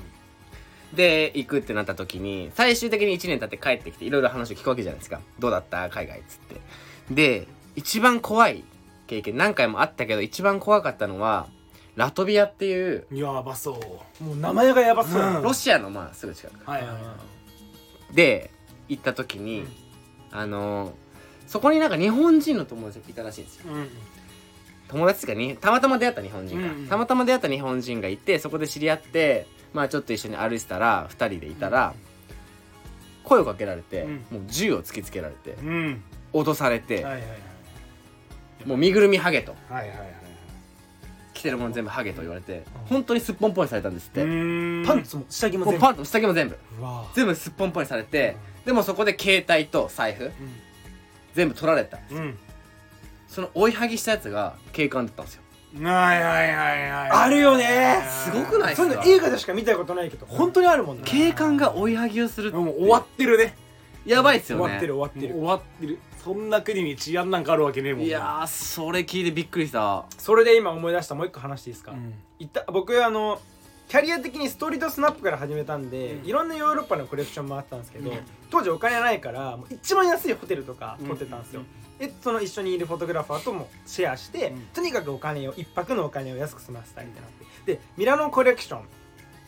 [SPEAKER 3] で行くってなった時に最終的に1年経って帰ってきていろいろ話を聞くわけじゃないですか。どうだった？海外っつって。で一番怖い経験何回もあったけど一番怖かったのはラトビアっていう
[SPEAKER 1] やばそう。
[SPEAKER 2] もう名前がやばそう。や
[SPEAKER 1] うん。
[SPEAKER 3] ロシアのまあすぐ近く。
[SPEAKER 1] はいはいはい。
[SPEAKER 3] で行った時に、あのそこになんか日本人の友達がいたらしいんですよ。
[SPEAKER 1] うん
[SPEAKER 3] 友達がにたまたま出会った日本人が、
[SPEAKER 1] うん
[SPEAKER 3] たまたま出会った日本人がいてそこで知り合ってまあちょっと一緒に歩いてたら2人でいたら、声をかけられて、
[SPEAKER 1] うん。
[SPEAKER 3] もう銃を突きつけられて
[SPEAKER 1] うん。
[SPEAKER 3] 脅されて、
[SPEAKER 1] はいはいはい
[SPEAKER 3] もう身ぐるみハゲと。
[SPEAKER 1] はいはいはい
[SPEAKER 3] 着てるもの全部ハゲと言われて、本当にすっぽんぽんにされたんですって、
[SPEAKER 1] うん。
[SPEAKER 2] パンツも下着も
[SPEAKER 3] もう
[SPEAKER 2] 全部
[SPEAKER 3] パンと下着も全部。全部すっぽんぽんにされて、でもそこで携帯と財布全部取られた
[SPEAKER 1] うん。
[SPEAKER 3] その追いはぎしたやつが警官だったんですよ。
[SPEAKER 1] はいはいはいはい
[SPEAKER 2] あるよね。
[SPEAKER 3] すごくないっすか？
[SPEAKER 2] そういうの映画でしか見たことないけど本当にあるもんね
[SPEAKER 3] 警官が追いはぎをするって。
[SPEAKER 1] もう終わってるね。
[SPEAKER 3] やばいっすよね。
[SPEAKER 2] 終わってる終わってる。
[SPEAKER 1] もう終わってるそんな国に治安なんかあるわけねえもん
[SPEAKER 3] いやーそれ聞いてびっくりした。
[SPEAKER 2] それで今思い出したもう一個話していいですか、
[SPEAKER 1] うん。
[SPEAKER 2] いった僕あのキャリア的にストリートスナップから始めたんで、
[SPEAKER 1] うん。
[SPEAKER 2] いろんなヨーロッパのコレクションもあったんですけど、
[SPEAKER 1] うん。
[SPEAKER 2] 当時お金ないからもう一番安いホテルとか
[SPEAKER 1] うん。
[SPEAKER 2] 取ってたんですよ、でその一緒にいるフォトグラファーともシェアして、
[SPEAKER 1] うん。
[SPEAKER 2] とにかくお金を一泊のお金を安く済ませたいってな。ってでミラノコレクション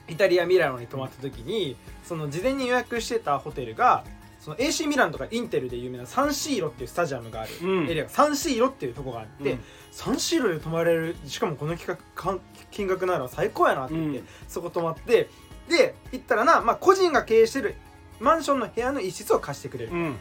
[SPEAKER 2] イタリア・ミラノに泊まった時にその事前に予約してたホテルがその AC ミランとかインテルで有名なサンシーロっていうスタジアムがある。
[SPEAKER 1] うん。
[SPEAKER 2] エリアがサンシーロっていうとこがあって、
[SPEAKER 1] うん。
[SPEAKER 2] サンシーロで泊まれるしかもこの企画かん金額なら最高やなって言って、
[SPEAKER 1] うん。
[SPEAKER 2] そこ泊まってで行ったらな、まあ、個人が経営してるマンションの部屋の一室を貸してくれる、
[SPEAKER 1] うん。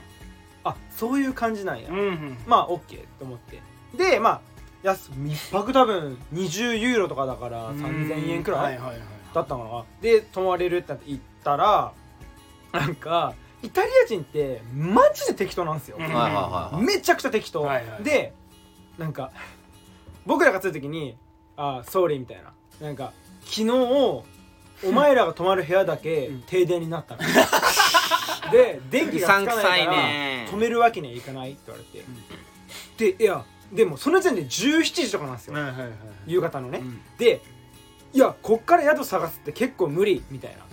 [SPEAKER 2] あそういう感じなんや、
[SPEAKER 1] うん
[SPEAKER 2] まあ OK と思って。でまあ安一泊多分20ユーロとかだから3000円くらい
[SPEAKER 1] はいはいはい
[SPEAKER 2] だったのかな。で泊まれるってなって行ったらなんかイタリア人ってマジで適当なんですよ、
[SPEAKER 1] うん。
[SPEAKER 3] はいはいはいはい。
[SPEAKER 2] めちゃくちゃ適当、
[SPEAKER 1] はいはい
[SPEAKER 2] でなんか僕らが着いた時に「あソーリー」みたいな。なんか昨日お前らが泊まる部屋だけ
[SPEAKER 1] うん。
[SPEAKER 2] 停電になったの。で電気がつかないか
[SPEAKER 3] うさんくさい
[SPEAKER 2] ら
[SPEAKER 3] ね。
[SPEAKER 2] 止めるわけにはいかないって言われて、でいやでもその時点で17時とかなんですよ、
[SPEAKER 1] はいはいはい。
[SPEAKER 2] 夕方のね、
[SPEAKER 1] うん。
[SPEAKER 2] でいやこっから宿探すって結構無理みたいな。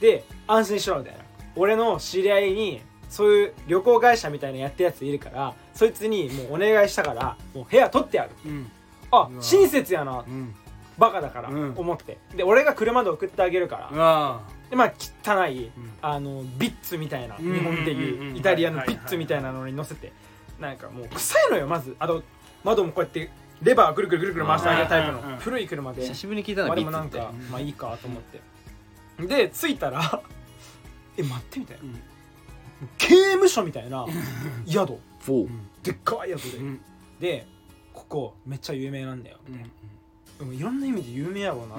[SPEAKER 2] で安心しろみたいな俺の知り合いにそういう旅行会社みたいなやってるやついるからそいつにもうお願いしたからもう部屋取ってやる。
[SPEAKER 1] うん。
[SPEAKER 2] あ親切やな
[SPEAKER 1] うん。
[SPEAKER 2] バカだから
[SPEAKER 1] うん。
[SPEAKER 2] 思って。で俺が車で送ってあげるから
[SPEAKER 1] あ
[SPEAKER 2] でまあ汚い
[SPEAKER 1] うん。
[SPEAKER 2] あのビッツみたいな
[SPEAKER 1] うん
[SPEAKER 2] 日本で
[SPEAKER 1] うんうん
[SPEAKER 2] いううんイタリアのビッツみたいなのに乗せてなんかもう臭いのよまず。あと窓もこうやってレバーぐるぐるぐるぐる回してあげるタイプ
[SPEAKER 1] うんうん。うん。
[SPEAKER 2] の古い車で。
[SPEAKER 3] 久しぶりに聞いた
[SPEAKER 2] ま
[SPEAKER 3] の
[SPEAKER 2] あでもなんかまあいいかと思って。で着いたらえ待ってみたいな。
[SPEAKER 1] うん。
[SPEAKER 2] 刑務所みたいな宿。でっかい宿で。
[SPEAKER 1] うん。
[SPEAKER 2] でここめっちゃ有名なんだよ
[SPEAKER 1] うん。
[SPEAKER 2] でもいろんな意味で有名やろうな。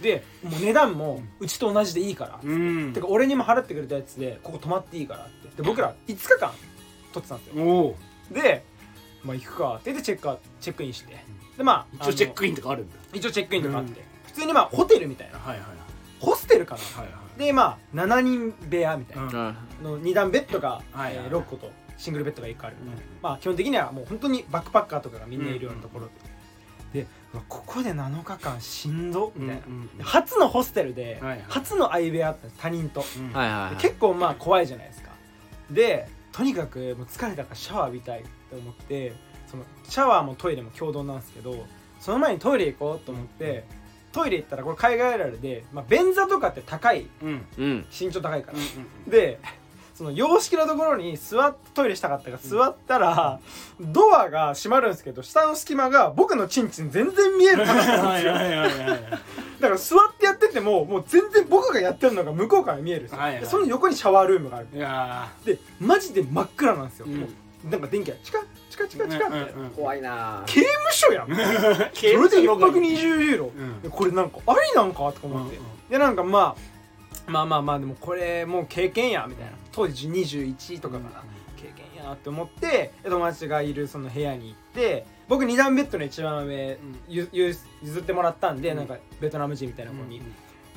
[SPEAKER 2] でもう値段もうちと同じでいいから
[SPEAKER 1] うん。
[SPEAKER 2] てか俺にも払ってくれたやつでここ泊まっていいからって。で僕ら5日間取ってたんですよ。
[SPEAKER 1] おお
[SPEAKER 2] でまあ行くか。って言ってチェックアチェックインして。でまあ
[SPEAKER 1] 一応チェック
[SPEAKER 2] イ
[SPEAKER 1] インとかあるんだ。
[SPEAKER 2] ン一応チェックインとかあって。普通にまあホテルみたいな。
[SPEAKER 1] はいはい。
[SPEAKER 2] ホステルかな。
[SPEAKER 1] はいはい
[SPEAKER 2] でまあ7人部屋みたいな。
[SPEAKER 1] うん。
[SPEAKER 3] うん
[SPEAKER 2] の2段ベッドが、
[SPEAKER 1] はいはい。
[SPEAKER 2] えー6個とシングルベッドが1個あるみたいな、
[SPEAKER 1] うん。
[SPEAKER 2] まあ基本的にはもう本当にバックパッカーとかがみんないるようなところ。で、でうわここで7日間しんどみたいな、
[SPEAKER 1] うんうん
[SPEAKER 2] 初のホステルで、
[SPEAKER 1] はいはい。
[SPEAKER 2] 初の相部屋あったんです他人と、
[SPEAKER 1] うん。
[SPEAKER 3] はいはいはい。
[SPEAKER 2] で結構まあ怖いじゃないですか。でとにかくもう疲れたからシャワー浴びたいって思ってそのシャワーもトイレも共同なんですけどその前にトイレ行こうと思って、トイレ行ったらこれ海外あるあるで、まあ、便座とかって高い
[SPEAKER 1] うん。
[SPEAKER 3] うん。
[SPEAKER 2] 身長高いから、
[SPEAKER 1] うん
[SPEAKER 2] でその洋式のところに座ってトイレしたかったから座ったら、ドアが閉まるんですけど下の隙間が僕のチンチン全然見える高さなんですよ。
[SPEAKER 1] はいはいはいはいはい。
[SPEAKER 2] だから座ってやっててももう全然僕がやってるのが向こうから見えるんですよ、
[SPEAKER 1] はいはい。
[SPEAKER 2] でその横にシャワールームがある。
[SPEAKER 1] いや
[SPEAKER 2] でマジで真っ暗なんですよ、
[SPEAKER 1] うん。
[SPEAKER 2] もうなんか電気がチカチカチカチカみたいな、
[SPEAKER 1] うんうんうん。
[SPEAKER 3] 怖いな。
[SPEAKER 2] 刑務所やん。そ
[SPEAKER 1] ー
[SPEAKER 2] れで1泊20ユーロ、
[SPEAKER 1] うん。
[SPEAKER 2] でこれなんかありなんかとか思って、
[SPEAKER 1] うんうん。
[SPEAKER 2] でなんかまあまあまあまあでもこれもう経験やみたいな。当時21とかかな、経験やって思って友達がいるその部屋に行って僕2段ベッドの一番上、ゆゆ譲ってもらったんで、
[SPEAKER 1] うん。
[SPEAKER 2] なんかベトナム人みたいな
[SPEAKER 1] うん
[SPEAKER 2] 子に、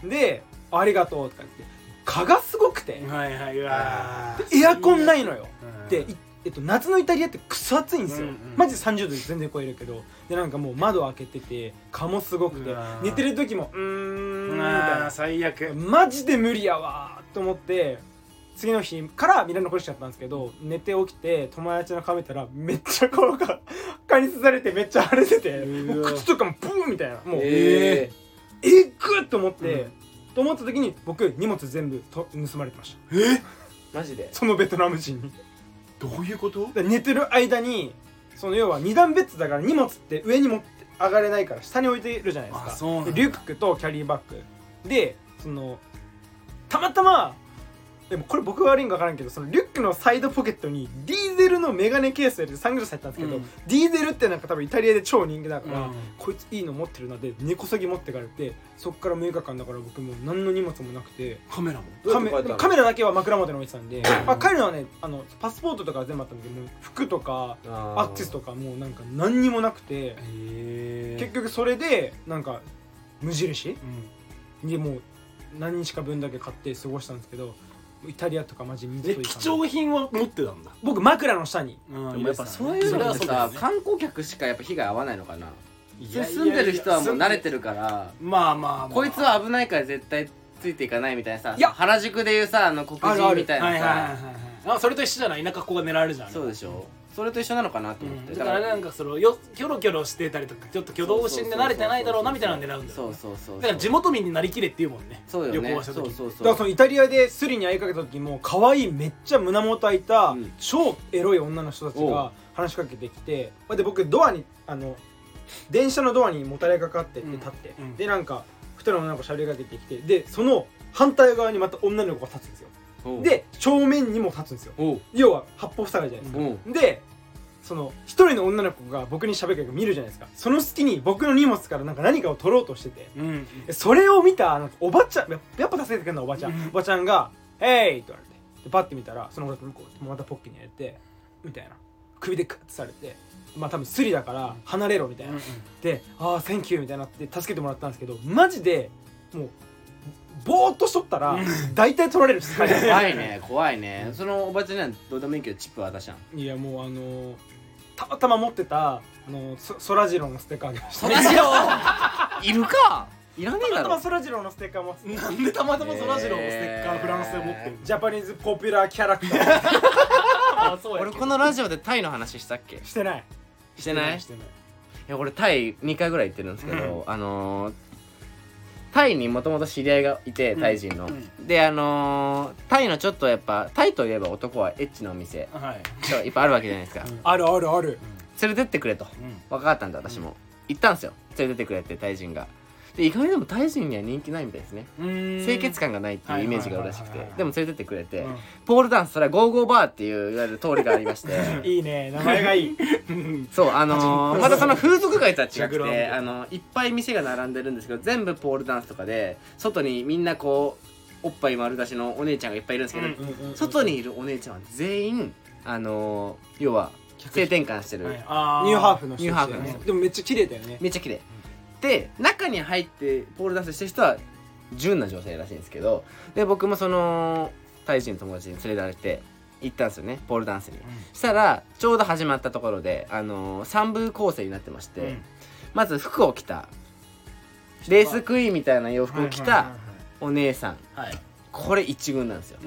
[SPEAKER 2] で「ありがとう」とか言って蚊がすごくて、
[SPEAKER 1] はいはい
[SPEAKER 2] エアコンないのよ、
[SPEAKER 1] うん。
[SPEAKER 2] で、いえっと、夏のイタリアってくそ暑いんですよ、
[SPEAKER 1] うんうん。
[SPEAKER 2] マジで30度で全然超えるけど。でなんかもう窓開けてて蚊もすごくて。寝てる時もうーんみたいな。
[SPEAKER 1] 最悪。
[SPEAKER 2] マジで無理やわーと思って次の日からミラノコレクションやったんですけど寝て起きて友達の顔見たらめっちゃ顔が蚊に刺されてめっちゃ腫れててもう靴とかもブーみたいな。もう
[SPEAKER 3] え
[SPEAKER 2] えっぐっと思って、
[SPEAKER 1] うん。
[SPEAKER 2] と思った時に僕荷物全部と盗まれてました。
[SPEAKER 1] え
[SPEAKER 3] ー、マジで？
[SPEAKER 2] そのベトナム人に
[SPEAKER 1] どういうこと？
[SPEAKER 2] で寝てる間にその要は二段ベッドだから荷物って上に持って上がれないから下に置いてるじゃないですか。リュックとキャリーバッグ。でそのたまたまでもこれ僕が悪いんか分からんけどそのリュックのサイドポケットにディーゼルのメガネケースを入れてサングラス入ったんですけど、
[SPEAKER 1] うん。
[SPEAKER 2] ディーゼルってなんか多分イタリアで超人気だから、
[SPEAKER 1] うん。
[SPEAKER 2] こいついいの持ってるなで根こそぎ持ってかれてそっから6日間だから僕もう何の荷物もなくて
[SPEAKER 1] カメラも？
[SPEAKER 2] カメカメラだけは枕元に置いてたんで、あ帰るのはね。あのパスポートとかは全部あったんだけどもう服とかアクセスとかもうなんか何にもなくて
[SPEAKER 1] へ
[SPEAKER 2] 結局それでなんか無印？
[SPEAKER 1] うん。
[SPEAKER 2] でもう何日か分だけ買って過ごしたんですけどイタリアとかマジミ
[SPEAKER 1] え貴重品は持ってたんだ。
[SPEAKER 2] 僕枕の下に。
[SPEAKER 1] うん
[SPEAKER 3] でもやっぱそういうのってさ観光客しかやっぱ被害合わないのかな。住んでる人はもう慣れてるから。
[SPEAKER 1] まあまあまあ。
[SPEAKER 3] こいつは危ないから絶対ついていかないみたいなさ
[SPEAKER 2] いや。
[SPEAKER 3] 原宿でいうさあの黒人みたい
[SPEAKER 1] はいはいはいはい
[SPEAKER 3] なさ
[SPEAKER 1] あそれと一緒じゃない？田舎っ子が狙われるじゃん。
[SPEAKER 3] そうでしょそれと一緒なのかなと思って、
[SPEAKER 1] だからなんかそのよキョロキョロしてたりとかちょっと挙動不審で慣れてないだろうなみたいなのを狙うんだよ
[SPEAKER 3] そうそうそう
[SPEAKER 1] だから地元民になりきれっていうもんね。
[SPEAKER 3] そうよね。
[SPEAKER 1] 旅行はした時。
[SPEAKER 3] そうそうそ
[SPEAKER 2] だからそうのイタリアでスリに会いかけた時も可愛いめっちゃ胸元開いた、
[SPEAKER 3] うん。
[SPEAKER 2] 超エロい女の人たちが話しかけてきてで僕ドアにあの電車のドアにもたれかかってって立って、
[SPEAKER 1] うん。うん
[SPEAKER 2] でなんか二人の女の子しゃべりかけてきてでその反対側にまた女の子が立つんですよで正面にも立つんですよ。要は八方塞がりじゃないですか、でその一人の女の子が僕に喋るから見るじゃないですか。その隙に僕の荷物からなんか何かを取ろうとしてて。
[SPEAKER 1] うん
[SPEAKER 2] それを見たなんかおばちゃんややっぱ助けてくれるのおばちゃん、
[SPEAKER 1] うん
[SPEAKER 2] おばちゃんが「ヘイ!」って言われて。でパッて見たらその子がこうまたポッケに入れてみたいな。首でクッてされて。まあ多分スリだから離れろみたいな、で「ああセンキュー」みたいになって助けてもらったんですけどマジでもうぼーっとしとったら大体取られるんです
[SPEAKER 3] 怖いね 怖いね。そのおばちゃんにはどうでもいいけどチップ渡したん？
[SPEAKER 2] いやもうあのーたまたま持ってたあのーそそらジローのステッカーあげました。
[SPEAKER 3] そらジロー？いるか？いらねえ
[SPEAKER 2] たま
[SPEAKER 3] だろ。
[SPEAKER 2] たまそらジローのステッカー持ってた。
[SPEAKER 1] なんでたまたまそらジローのステッカーフランスで持ってる
[SPEAKER 2] ジャパニーズポピュラーキャラクター。
[SPEAKER 1] あそう
[SPEAKER 3] 俺このラジオでタイの話したっけ？
[SPEAKER 2] してない。
[SPEAKER 3] してない？い
[SPEAKER 1] してない。
[SPEAKER 3] や俺タイ2回ぐらい行ってるんですけど、あのータイにもともと知り合いがいてタイ人の、
[SPEAKER 1] うん。
[SPEAKER 3] であのータイのちょっとやっぱタイといえば男はエッチなお店。
[SPEAKER 1] はい。
[SPEAKER 3] がいっぱいあるわけじゃないですか、
[SPEAKER 1] うん。
[SPEAKER 2] あるあるある。
[SPEAKER 3] 連れてってくれと。分かったんで私も、行ったんですよ。連れてってくれってタイ人がで意外にでもタイ人には人気ないみたいですね。
[SPEAKER 1] うん。
[SPEAKER 3] 清潔感がないっていうイメージがあるらしくて。でも連れてってくれて、
[SPEAKER 1] うん。
[SPEAKER 3] ポールダンスそれはゴーゴーバーっていういわゆる通りがありまして。
[SPEAKER 2] いいね。名前がいい。
[SPEAKER 1] う ん
[SPEAKER 3] そうあのー またその風俗街とは違くてあのいっぱい店が並んでるんですけど全部ポールダンスとかで外にみんなこうおっぱい丸出しのお姉ちゃんがいっぱいいるんですけど、
[SPEAKER 1] うん
[SPEAKER 3] 外にいるお姉ちゃんは全員あのー要は性転換してる、
[SPEAKER 1] はい。あ
[SPEAKER 2] ニューハーフの人
[SPEAKER 3] ニューハーフの
[SPEAKER 2] ねでもめっちゃ綺麗だよね。
[SPEAKER 3] めっちゃ綺麗で中に入ってポールダンスしてる人は純な女性らしいんですけどで僕もそのタイ人の友達に連れられて行ったんですよねポールダンスに、したらちょうど始まったところで、あのー、3部構成になってまして、
[SPEAKER 1] うん。
[SPEAKER 3] まず服を着たレースクイーンみたいな洋服を着たお姉さん。
[SPEAKER 1] はい。
[SPEAKER 3] これ一軍なんですよ。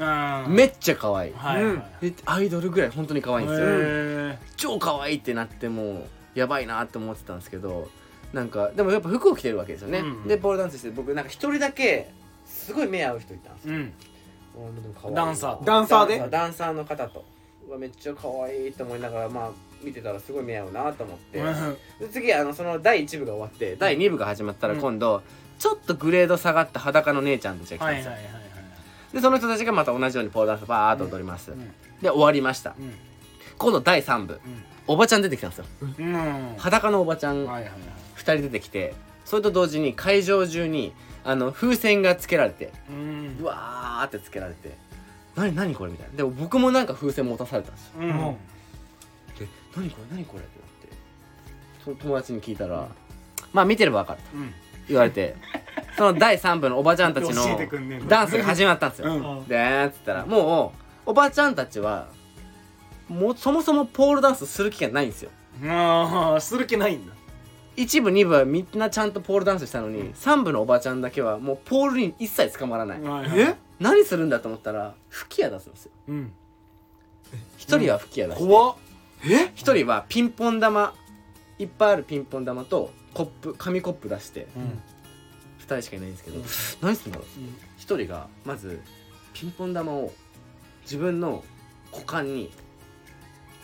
[SPEAKER 3] めっちゃ可愛い。
[SPEAKER 1] はい
[SPEAKER 2] うん。
[SPEAKER 3] でアイドルぐらい本当に可愛いんですよ。
[SPEAKER 1] へ
[SPEAKER 3] 超可愛いってなってもうやばいなって思ってたんですけどなんかでもやっぱ服を着てるわけですよね、
[SPEAKER 1] うん
[SPEAKER 3] でポールダンスして僕なんか一人だけすごい目合う人いたんですよ、
[SPEAKER 1] ーうんダンサーと。
[SPEAKER 2] ダンサーで？
[SPEAKER 3] ダンサーの方と。うわめっちゃ可愛いと思いながらまあ見てたらすごい目合うなと思って、で次あのその第1部が終わって第2部が始まったら今度、ちょっとグレード下がった裸の姉ちゃんたちが来たんですよ、
[SPEAKER 1] はいはいはいはい
[SPEAKER 3] でその人たちがまた同じようにポールダンスバーッと踊ります、
[SPEAKER 1] うん。
[SPEAKER 3] で終わりました。
[SPEAKER 1] うん。
[SPEAKER 3] 今度第3部。おばちゃん出てきたんですよ。
[SPEAKER 1] うんうん。
[SPEAKER 3] 裸のおばちゃん。
[SPEAKER 1] はいはいはい
[SPEAKER 3] 2人出てきてそれと同時に会場中にあの風船がつけられて
[SPEAKER 1] う
[SPEAKER 3] わーってつけられて何何これみたいな。でも僕もなんか風船持たされたんですよ。
[SPEAKER 1] うん。
[SPEAKER 2] うん
[SPEAKER 3] で何これ何これってなって。友達に聞いたらまあ見てれば分かると
[SPEAKER 1] うん。
[SPEAKER 3] 言われてその第3部のおばちゃんたちのダンスが始まったんですよ、
[SPEAKER 1] うん。
[SPEAKER 3] でーっつったらもうおばちゃんたちはもうそもそもポールダンスする気がないんですよ。
[SPEAKER 1] ああする気ないんだ
[SPEAKER 3] 一部二部はみんなちゃんとポールダンスしたのに三部のおばちゃんだけはもうポールに一切捕まらない、
[SPEAKER 2] え？
[SPEAKER 3] 何するんだと思ったら吹き矢出すん。ですよ
[SPEAKER 1] うん
[SPEAKER 3] 一人は吹き矢出して。
[SPEAKER 1] 怖っ。
[SPEAKER 2] え？
[SPEAKER 3] 一人はピンポン玉いっぱいあるピンポン玉とコップ紙コップ出して。
[SPEAKER 1] うん。
[SPEAKER 3] 二人しかいないんですけど何するんだろう。一人がまずピンポン玉を自分の股間に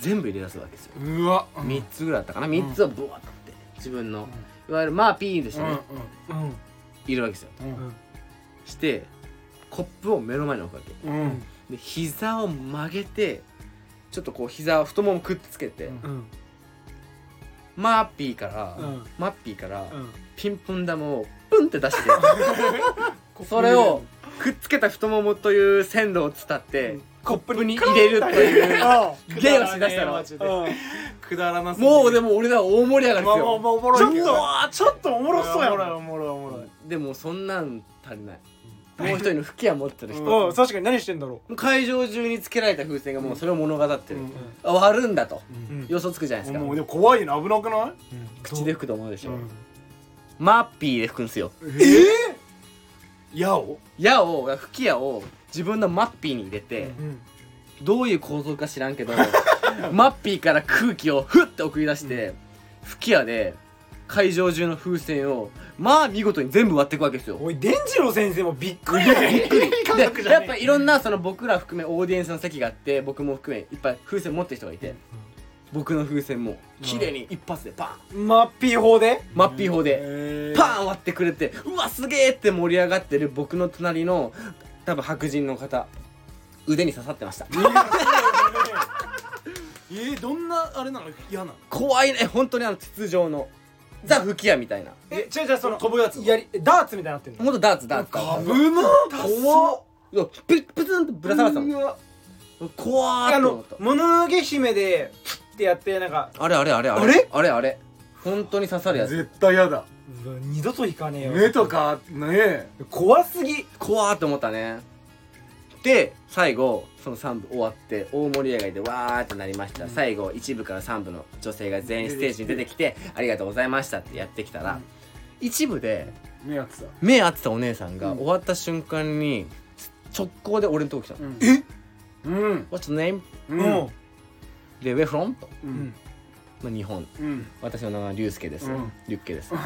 [SPEAKER 3] 全部入れ出すわけですよ。
[SPEAKER 1] うわ。
[SPEAKER 3] 3つぐらいあったかな。3つをブワッて自分のいわゆるマーピーでしたね。
[SPEAKER 2] うん
[SPEAKER 3] いるわけですよ。
[SPEAKER 1] うん
[SPEAKER 3] してコップを目の前に置くわけ。
[SPEAKER 1] うん。うん
[SPEAKER 3] で膝を曲げてちょっとこう膝を太ももくっつけて、マーピーから、
[SPEAKER 2] うん。
[SPEAKER 3] マッピーから、
[SPEAKER 2] うん。
[SPEAKER 3] ピンポン玉をプンって出して それをくっつけた太ももという線路を伝って、コップに入れるという
[SPEAKER 2] あ
[SPEAKER 3] 芸をしだしたの。
[SPEAKER 1] くだらなす
[SPEAKER 3] もうでも俺ら大盛り上がりですよ、
[SPEAKER 2] ちょっとちょっとおもろそうや
[SPEAKER 1] おもろい
[SPEAKER 2] な
[SPEAKER 1] おもろい
[SPEAKER 3] でもそんなん足りない。もう一人の吹き矢持ってる人。
[SPEAKER 2] うん。確かに何してんだろ
[SPEAKER 3] 会場中につけられた風船がもうそれを物語ってる、
[SPEAKER 1] うん。
[SPEAKER 3] あ割るんだと、予想つくじゃないですか。
[SPEAKER 1] もうでも怖いの危なくない？
[SPEAKER 3] 口で吹くと思うでしょ、
[SPEAKER 1] うん。
[SPEAKER 3] マッピーで吹くんすよ。
[SPEAKER 1] えー？矢を？
[SPEAKER 3] 矢を吹き矢を自分のマッピーに入れて、
[SPEAKER 2] うん
[SPEAKER 3] どういう構造か知らんけど マッピーから空気をフッて送り出して、吹き矢で会場中の風船をまあ見事に全部割っていくわけですよ。
[SPEAKER 2] おい伝次郎先生もびっくり。
[SPEAKER 3] びっくり。
[SPEAKER 1] 感覚じゃねえ。
[SPEAKER 3] でやっぱいろんなその僕ら含めオーディエンスの席があって僕も含めいっぱい風船持ってる人がいて、僕の風船も。綺麗に一発でパン。
[SPEAKER 2] マッピー法で？
[SPEAKER 3] マッピー砲で。
[SPEAKER 1] えー。
[SPEAKER 3] パーン割ってくれてうわすげえって盛り上がってる僕の隣の多分白人の方。腕に刺さってました。
[SPEAKER 1] えーどんなあれなの？嫌なの？
[SPEAKER 3] 怖いね。本当にあの筒状の。ザ吹き矢みたいな。
[SPEAKER 2] え違う違うその
[SPEAKER 1] 飛ぶやつ
[SPEAKER 2] やりダーツみたいになってんの？
[SPEAKER 3] ほんとダーツ。ダーツ。
[SPEAKER 1] 危な。怖っ
[SPEAKER 3] ププツンとぶら下がってたの。
[SPEAKER 2] うわ。
[SPEAKER 3] 怖って思った。
[SPEAKER 2] もののけ姫でってやってなんか
[SPEAKER 3] あれあれあれあ
[SPEAKER 2] あれ？
[SPEAKER 3] あれあれ。本当に刺さるやつ。
[SPEAKER 1] 絶対嫌だ。
[SPEAKER 2] うわ二度と行かねえよ。
[SPEAKER 1] 目とかね
[SPEAKER 2] 怖すぎ。
[SPEAKER 3] 怖ーって思ったね。で最後その3部終わって大盛り上がりでわーってなりました、最後1部から3部の女性が全員ステージに出てきてありがとうございましたってやってきたら、一部で
[SPEAKER 1] 目やってた。
[SPEAKER 3] 目合ってたお姉さんが
[SPEAKER 1] うん。
[SPEAKER 3] 終わった瞬間に直行で俺のとこ来たの。
[SPEAKER 1] え？うん「
[SPEAKER 3] What's your name?」
[SPEAKER 1] う
[SPEAKER 2] うん
[SPEAKER 3] で「Where from?」と、
[SPEAKER 1] う
[SPEAKER 2] うん。ん
[SPEAKER 3] まあ、日本。
[SPEAKER 1] うん。
[SPEAKER 3] 私の名前は竜介です、
[SPEAKER 1] うん。
[SPEAKER 3] リュッケです。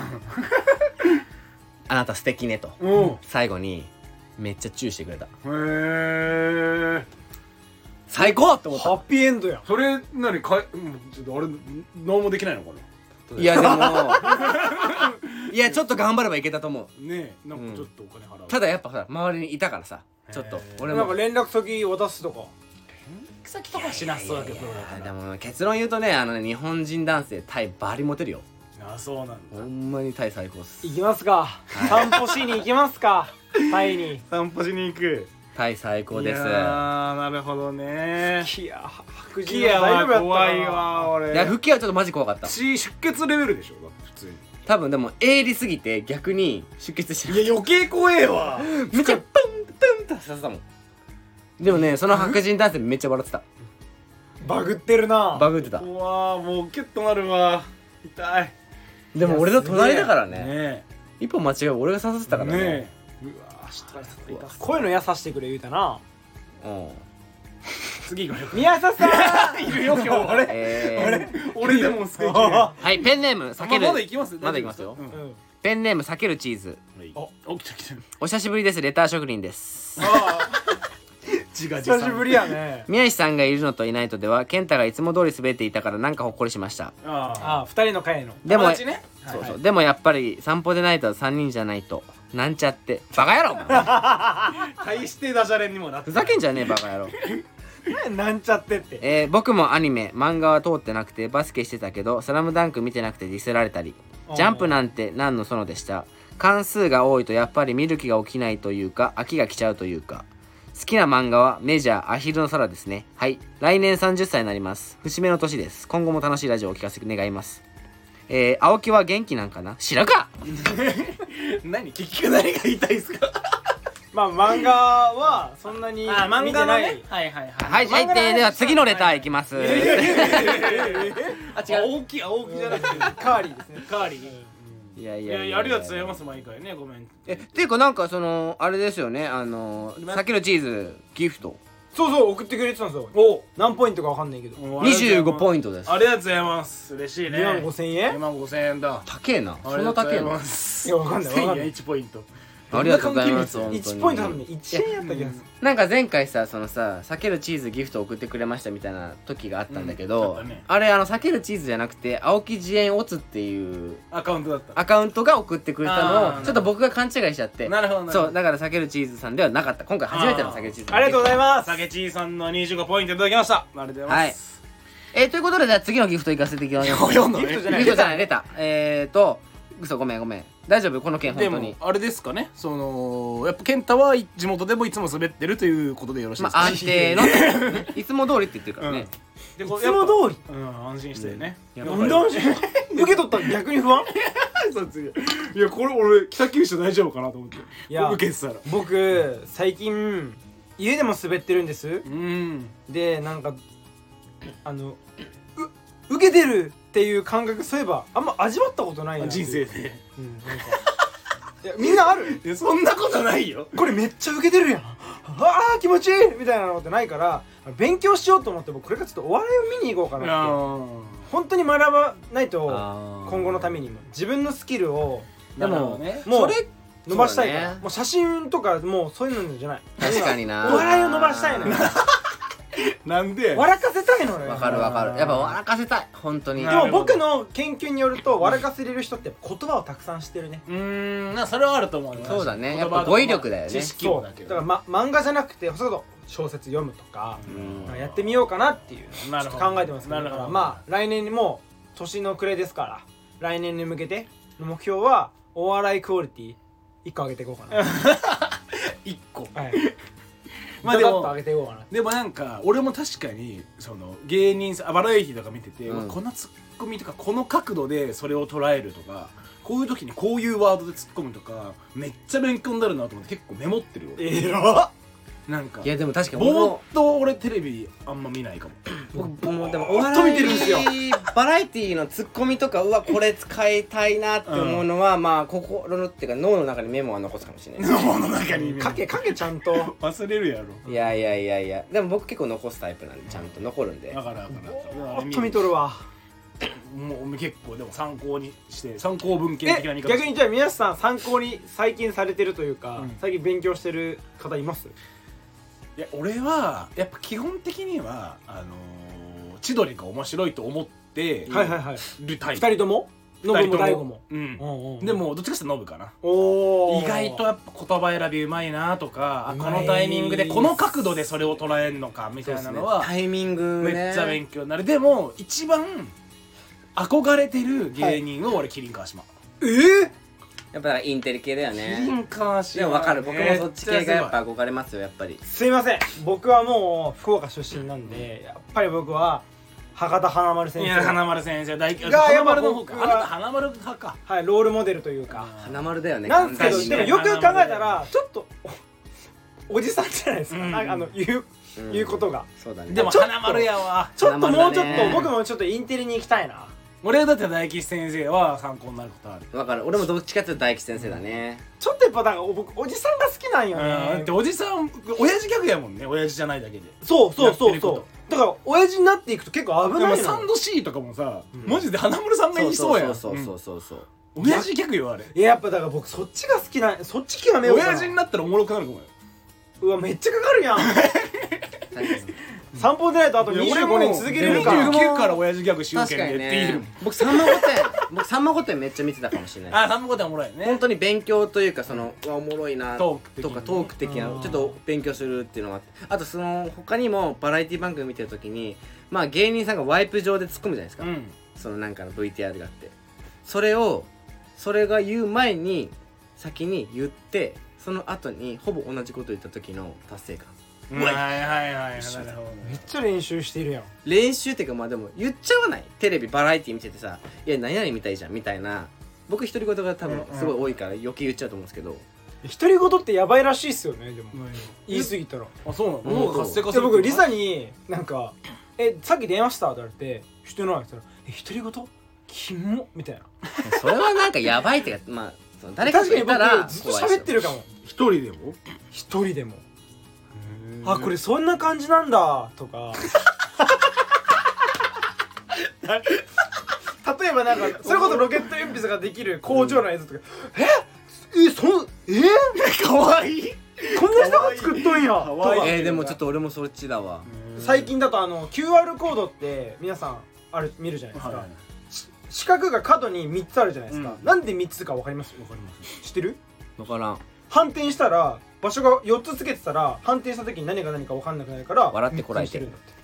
[SPEAKER 3] あなた素敵ねと。
[SPEAKER 1] お
[SPEAKER 3] 最後にめっちゃチューしてくれた。
[SPEAKER 1] へえ
[SPEAKER 3] 最高！って思っ
[SPEAKER 2] ハッピーエンドや
[SPEAKER 1] それ何かいうんちょっとあれ何もできないのかな？い
[SPEAKER 3] やでも いやちょっと頑張ればいけたと思う。
[SPEAKER 1] ねえなんかちょっとお金払う。
[SPEAKER 3] ただやっぱさ周りにいたからさちょっと俺も。
[SPEAKER 2] なんか連絡先渡すとか
[SPEAKER 1] 先とかしなそうだけど。
[SPEAKER 3] いやでも結論言うとねあのね日本人男性タイバリモテるよ。
[SPEAKER 1] あそうなんだ。
[SPEAKER 3] ほんまにタイ最高っす。
[SPEAKER 2] 行きますか。散歩しに行きますか。タイに。
[SPEAKER 1] 散歩しに行く。
[SPEAKER 3] タイ最高です。
[SPEAKER 1] いやーなるほどね。
[SPEAKER 2] いや白人
[SPEAKER 1] キアは怖いわ俺
[SPEAKER 3] いや吹きはちょっとマジ怖かった。
[SPEAKER 1] 血出血レベルでしょ？だって普通に。
[SPEAKER 3] 多分でも鋭利すぎて逆に出血しちゃう
[SPEAKER 1] いや余計怖えわ。
[SPEAKER 3] めっちゃプンプンってさせたもんでもねその白人男性めっちゃ笑ってた。
[SPEAKER 2] バグってるな。
[SPEAKER 3] バグってた。
[SPEAKER 1] うわーもうキュッとなるわ。痛い。
[SPEAKER 3] でも俺の隣だからね。
[SPEAKER 1] ね
[SPEAKER 3] 一歩間違えば俺が刺さってたからね。
[SPEAKER 1] えねえ。うわー下からさ痛そう
[SPEAKER 2] こういうの優さしてくれ言うたな。
[SPEAKER 3] うん。
[SPEAKER 1] 次行きましょう
[SPEAKER 2] 宮下さん。
[SPEAKER 1] いるよ今日。俺
[SPEAKER 3] えー、
[SPEAKER 1] 俺でもすごい
[SPEAKER 3] はいペンネーム避ける。
[SPEAKER 1] まだ行きます。
[SPEAKER 3] まだ行きますよ。
[SPEAKER 1] うん。
[SPEAKER 2] うん。
[SPEAKER 3] ペンネーム避けるチーズ。
[SPEAKER 1] あ起きた来た。
[SPEAKER 3] お久しぶりですレター職人です。
[SPEAKER 1] ああ自画自賛。
[SPEAKER 2] 久しぶりやね。
[SPEAKER 3] 宮石さんがいるのといないとでは健太がいつも通り滑っていたからなんかほっこりしました。
[SPEAKER 1] ああ。
[SPEAKER 2] あ二人の会の。
[SPEAKER 3] でも、
[SPEAKER 1] 友達ね。
[SPEAKER 3] そうそう、
[SPEAKER 1] はい
[SPEAKER 3] でもやっぱり散歩でないと3人じゃないとなんちゃってバカ野郎。お 前
[SPEAKER 1] 大してダジャレにもなって
[SPEAKER 3] ふざけんじゃねえバカ野郎。
[SPEAKER 2] なんちゃってって。
[SPEAKER 3] えー僕もアニメ漫画は通ってなくてバスケしてたけど「スラムダンク見てなくてディスられたり。ジャンプなんて何のそのでした。関数が多いとやっぱり見る気が起きないというか飽きが来ちゃうというか好きな漫画はメジャーアヒルの空ですね。はい。来年30歳になります。節目の年です。今後も楽しいラジオをお聞かせ願います。えー、青木は元気なんかな？知らんか
[SPEAKER 1] 何結局何が言いたいですか？
[SPEAKER 2] まあ漫画はそんなに見てない。
[SPEAKER 1] 画のね？はいはい
[SPEAKER 3] はい、はい、ででは次のレターいきます。
[SPEAKER 1] あ違う。大きい青木じゃなくて
[SPEAKER 2] カーリーですね。
[SPEAKER 1] カーリー
[SPEAKER 3] いやい
[SPEAKER 1] い
[SPEAKER 3] やいや。
[SPEAKER 1] ありがとうございます毎回ね。ごめん。
[SPEAKER 3] えっていうかなんかそのあれですよね。あのさっきのチーズギフト。
[SPEAKER 2] そうそう送ってくれてたんですよ。
[SPEAKER 1] お。
[SPEAKER 2] 何ポイントかわかんないけど。
[SPEAKER 3] 25ポイ
[SPEAKER 1] ン
[SPEAKER 3] ントです。
[SPEAKER 1] ありがとうございます。嬉しいね。
[SPEAKER 2] 2万5000円
[SPEAKER 1] ？2万5000円だ。
[SPEAKER 3] 高えな。そんな高えの？
[SPEAKER 1] がとうござい
[SPEAKER 2] やわかんないわかんない。
[SPEAKER 1] 1000円1ポイント
[SPEAKER 3] ありがとうございます本当に。
[SPEAKER 2] 1ポイント多分ね1円やった気がする。
[SPEAKER 3] なんか前回さそのさ避けるチーズギフト送ってくれましたみたいな時があったんだけ
[SPEAKER 1] うん
[SPEAKER 3] ど、
[SPEAKER 1] あね。
[SPEAKER 3] あれあの避けるチーズじゃなくて青木自演オツっていう
[SPEAKER 1] アカウントだった。
[SPEAKER 3] アカウントが送ってくれたのをちょっと僕が勘違いしちゃって。
[SPEAKER 1] なるほどなるほど。
[SPEAKER 3] そうだから避けるチーズさんではなかった。今回初めての避けるチーズ
[SPEAKER 2] ありがとうございます。
[SPEAKER 1] さけちーさんの25ポイントいただきました。ありがとうございます
[SPEAKER 3] えー、ということでじゃあ次のギフトいかせていただきます。
[SPEAKER 1] 読んだね。
[SPEAKER 2] ギフトじゃない
[SPEAKER 3] ギフトじゃない出た えーと嘘ごめんごめん。大丈夫？この件本
[SPEAKER 1] で
[SPEAKER 3] 当に。
[SPEAKER 1] もあれですかね。そのやっぱ健太は地元でもいつも滑ってるということでよろしいでか、
[SPEAKER 3] ますあ安定のね。いつも通りって言ってるからね、
[SPEAKER 1] で
[SPEAKER 2] いつも通り。
[SPEAKER 1] りうん安心してね、
[SPEAKER 3] うん。
[SPEAKER 1] やっぱ
[SPEAKER 2] なんで安心受け取ったら逆に不安？
[SPEAKER 1] そっちにいやこれ俺北九州大丈夫かなと思って。
[SPEAKER 2] いや
[SPEAKER 1] 受けてたら。
[SPEAKER 2] 僕最近家でも滑ってるんです。
[SPEAKER 1] うん。
[SPEAKER 2] でなんかあのう受けてるっていう感覚そういえばあんま味わったことないな。
[SPEAKER 1] 人生で。
[SPEAKER 2] うんなんか。いやみんなある。
[SPEAKER 1] いやそんなことないよ。
[SPEAKER 2] これめっちゃ受けてるやん。あー気持ちいいみたいなのってないから勉強しようと思って僕これからちょっとお笑いを見に行こうかなって本当に学ばないと今
[SPEAKER 3] 今
[SPEAKER 2] 後のためにも。自分のスキルをでも
[SPEAKER 1] ね。
[SPEAKER 2] もう
[SPEAKER 3] それ
[SPEAKER 2] 伸ばしたいから、
[SPEAKER 3] ね
[SPEAKER 2] もう写真とかもうそういうのじゃない。
[SPEAKER 3] 確かにな。
[SPEAKER 2] お笑いを伸ばしたいのよ
[SPEAKER 1] なんで
[SPEAKER 2] 笑かせたいのよ。
[SPEAKER 3] わかるわかる。やっぱ笑かせたい。本当に。
[SPEAKER 2] で
[SPEAKER 1] なるほど
[SPEAKER 2] も僕の研究によると笑かせれる人って言葉をたくさん知ってるね。
[SPEAKER 1] うーん。なそれはあると思うね
[SPEAKER 3] そうだね。やっぱ語彙力だよね。
[SPEAKER 1] 知識
[SPEAKER 2] そう
[SPEAKER 1] もだけど。
[SPEAKER 2] だから、ま、漫画じゃなくてそれこそ小説読むとか、
[SPEAKER 3] うん。
[SPEAKER 2] やってみようかなっていう。
[SPEAKER 1] なるほど。
[SPEAKER 2] ちょっと考えてますけど。
[SPEAKER 1] なるほど。
[SPEAKER 2] だからまあ来年にもう年の暮れですから来年に向けての目標はお笑いクオリティ1個上げていこうかな。
[SPEAKER 1] 一個。
[SPEAKER 2] はい
[SPEAKER 1] まあでも
[SPEAKER 2] ガガッと上げていこうかな。
[SPEAKER 1] でもなんか俺も確かにその芸人さバラエティとか見てて、
[SPEAKER 3] うん。
[SPEAKER 1] このツッコミとかこの角度でそれを捉えるとかこういう時にこういうワードで突っ込むとかめっちゃ勉強になるなと思って結構メモってるよ俺。
[SPEAKER 2] えら
[SPEAKER 1] なんか。
[SPEAKER 3] いやでも確かに僕
[SPEAKER 1] ぼーっ
[SPEAKER 3] も
[SPEAKER 1] と俺テレビあんま見ないかも。
[SPEAKER 3] 僕もでも
[SPEAKER 1] ぼーっと見てるんですよ。
[SPEAKER 3] バラエティのツッコミとかうわこれ使いたいなって思うのは、まあ心のっていうか脳の中にメモは残すかもしれない。
[SPEAKER 1] 脳の中に
[SPEAKER 2] かけかけちゃんと。
[SPEAKER 1] 忘れるやろ。
[SPEAKER 3] いやいやいやいや。でも僕結構残すタイプなんでちゃんと残るんで。
[SPEAKER 1] だからだ
[SPEAKER 2] っと見とるわ。
[SPEAKER 1] もう結構でも参考にして参考文献
[SPEAKER 2] え
[SPEAKER 1] 的な見方
[SPEAKER 2] 逆にじゃあ皆さん参考に最近されてるというか、
[SPEAKER 1] うん。
[SPEAKER 2] 最近勉強してる方います？
[SPEAKER 1] いや俺はやっぱ基本的にはあのー千鳥が面白いと思って
[SPEAKER 2] はいはいはい。
[SPEAKER 1] るタイプ。
[SPEAKER 2] 二人とも？ノブも大悟も？
[SPEAKER 1] うん。
[SPEAKER 2] うんう
[SPEAKER 1] でもどっちかっていうとノブかな。
[SPEAKER 2] おー。
[SPEAKER 1] 意外とやっぱ言葉選びうまいなとかあ
[SPEAKER 2] うまい。
[SPEAKER 1] このタイミングでこの角度でそれを捉えるのかみたいなのは
[SPEAKER 3] タイミングね。
[SPEAKER 1] めっちゃ勉強になる。でも一番憧れてる芸人は俺麒麟川島。
[SPEAKER 2] えー、
[SPEAKER 3] やっぱインテリ系だよ
[SPEAKER 1] 麒
[SPEAKER 3] ね
[SPEAKER 1] 麟川島
[SPEAKER 3] でも分かる。僕もそっち系がやっぱ
[SPEAKER 1] め
[SPEAKER 3] 憧れますよやっぱり。
[SPEAKER 2] すいません。僕はもう福岡出身なんでやっぱり僕は博多華丸先生。
[SPEAKER 1] いや花丸先生。大
[SPEAKER 2] が
[SPEAKER 1] 花丸の方か。
[SPEAKER 2] やっぱ僕は
[SPEAKER 1] あなた花丸派か。
[SPEAKER 2] はいロールモデルというか。
[SPEAKER 3] 花丸だよね
[SPEAKER 2] なんですけど
[SPEAKER 3] 完全にね。
[SPEAKER 2] でもよく考えたらちょっとおおじさんじゃないですか、
[SPEAKER 1] うん。
[SPEAKER 2] あの言う
[SPEAKER 3] うん。
[SPEAKER 2] 言うことが。
[SPEAKER 3] そうだね。
[SPEAKER 1] でも
[SPEAKER 2] ちょっと
[SPEAKER 1] 花丸やわ。
[SPEAKER 2] ちょっともうちょっと
[SPEAKER 3] 花丸だね。
[SPEAKER 2] 僕もちょっとインテリに行きたいな
[SPEAKER 1] 俺だって大吉先生は参考になることある。
[SPEAKER 3] だから俺もどっちかっていうと大吉先生だね、
[SPEAKER 2] ちょっとやっぱだから僕おじさんが好きなんよ
[SPEAKER 1] ん。ねっておじさん親父ギャグやもんね。親父じゃないだけで。
[SPEAKER 2] そうそうそうそう。だから親父になっていくと結構危
[SPEAKER 1] でもサンド C とかもさ、
[SPEAKER 2] ん。
[SPEAKER 1] マジで花村さんが言いそうやん。
[SPEAKER 3] そうそうそうそうう。
[SPEAKER 1] ん。親父ギャグよあれ。
[SPEAKER 2] いややっぱだから僕そっちが好きなんそっち極めようか
[SPEAKER 1] 親父になったらおもろくなるかもよ。
[SPEAKER 2] うわめっちゃかかるやん。散歩出ないとあと25年続けるか
[SPEAKER 1] 29から親父ギャグしようけんってい
[SPEAKER 3] う。僕さんま御殿僕さんま御殿めっちゃ見てたかもしれない。
[SPEAKER 1] あさんま御殿おもろいね。
[SPEAKER 3] 本当に勉強というかそのおもろいなとかトーク的なちょっと勉強するっていうのがあって。あとその他にもバラエティ番組見てる時にまあ芸人さんがワイプ上で突っ込むじゃないですか、そのなんかの VTR があって。それをそれが言う前に先に言ってその後にほぼ同じこと言った時の達成感。
[SPEAKER 1] はいはいはいなる
[SPEAKER 2] め
[SPEAKER 1] ほ
[SPEAKER 2] っちゃ練習してるやん。
[SPEAKER 3] 練習っていうかまあでも言っちゃわない。テレビバラエティ見ててさ「いや何々見たいじゃん」みたいな。僕独り言が多分すごい多いから余計言っちゃうと思うんですけど、
[SPEAKER 2] 独り言ってやばいらしいっすよねでも。
[SPEAKER 1] ど
[SPEAKER 2] 言い過ぎたら。
[SPEAKER 1] あそうなの？
[SPEAKER 3] うん
[SPEAKER 1] もう活性化する
[SPEAKER 2] で僕リサになんか「えさっき電話した?」って言われて「してない」って言ったら「え独り言キモ」みたいな。
[SPEAKER 3] それはなんかやばいってかまあその誰か
[SPEAKER 2] 確かに
[SPEAKER 3] がいたら
[SPEAKER 2] 僕ずっと喋ってるかも。
[SPEAKER 1] 一人でも？
[SPEAKER 2] 一人でもあこれそんな感じなんだとか。例えばなんかそれこそロケット鉛筆ができる工場の映像とか「え？えそんえ？
[SPEAKER 1] かわい。い
[SPEAKER 2] こんな人が作っとんや」とか
[SPEAKER 1] かわいい
[SPEAKER 3] えー、でもちょっと俺もそっちだわ。
[SPEAKER 2] 最近だとあの QR コードって皆さんある見るじゃないですか、
[SPEAKER 1] はい
[SPEAKER 2] 四角が角に3つあるじゃないですか、
[SPEAKER 1] うん。
[SPEAKER 2] なんで3つか分かります？
[SPEAKER 1] わかります。
[SPEAKER 2] 知ってる？
[SPEAKER 3] 分からん。
[SPEAKER 2] 反転したら場所が4つつけてたら反転した時に何が何か分かんなくなるから
[SPEAKER 3] 笑ってこらえて
[SPEAKER 2] るんだって。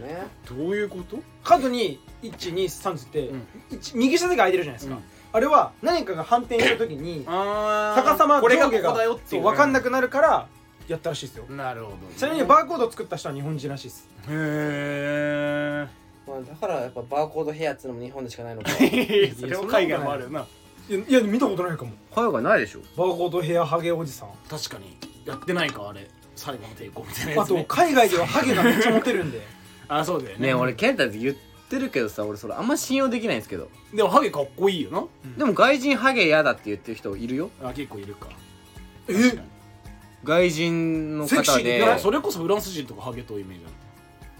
[SPEAKER 3] ね
[SPEAKER 1] どういうこと？
[SPEAKER 2] 角に123つって、
[SPEAKER 1] うん。
[SPEAKER 2] 一右下だけ空いてるじゃないですか、
[SPEAKER 1] うん。
[SPEAKER 2] あれは何かが反転した時に
[SPEAKER 1] あ
[SPEAKER 2] 逆さま上下が分かんなくなるからやったらしいですよ。
[SPEAKER 1] なるほど
[SPEAKER 2] ちなみにバーコードを作った人は日本人らしいです。
[SPEAKER 1] へ
[SPEAKER 3] まあ、だからやっぱバーコードヘアっていうのも日本でしかないのか。
[SPEAKER 1] えそれも海外もあるよな
[SPEAKER 2] いやいや見たことないかも。
[SPEAKER 3] 海外ないでしょ。
[SPEAKER 2] バーコードヘアハゲおじさん。
[SPEAKER 1] 確かに。やってないかあれ。最後の抵抗みたいなや
[SPEAKER 2] あと海外ではハゲがめっちゃモテるんで。
[SPEAKER 1] あそうだよね。
[SPEAKER 3] ね俺健太って言ってるけどさ俺それあんま信用できないんですけど。
[SPEAKER 1] でもハゲかっこいいよな。
[SPEAKER 3] でも外人ハゲ嫌だって言ってる人いるよ。
[SPEAKER 1] あ結構いるか。
[SPEAKER 2] え？
[SPEAKER 1] 確かに。
[SPEAKER 3] 外人の方
[SPEAKER 2] セクシー
[SPEAKER 1] い
[SPEAKER 3] で
[SPEAKER 1] やそれこそフランス人とかハゲとイメージ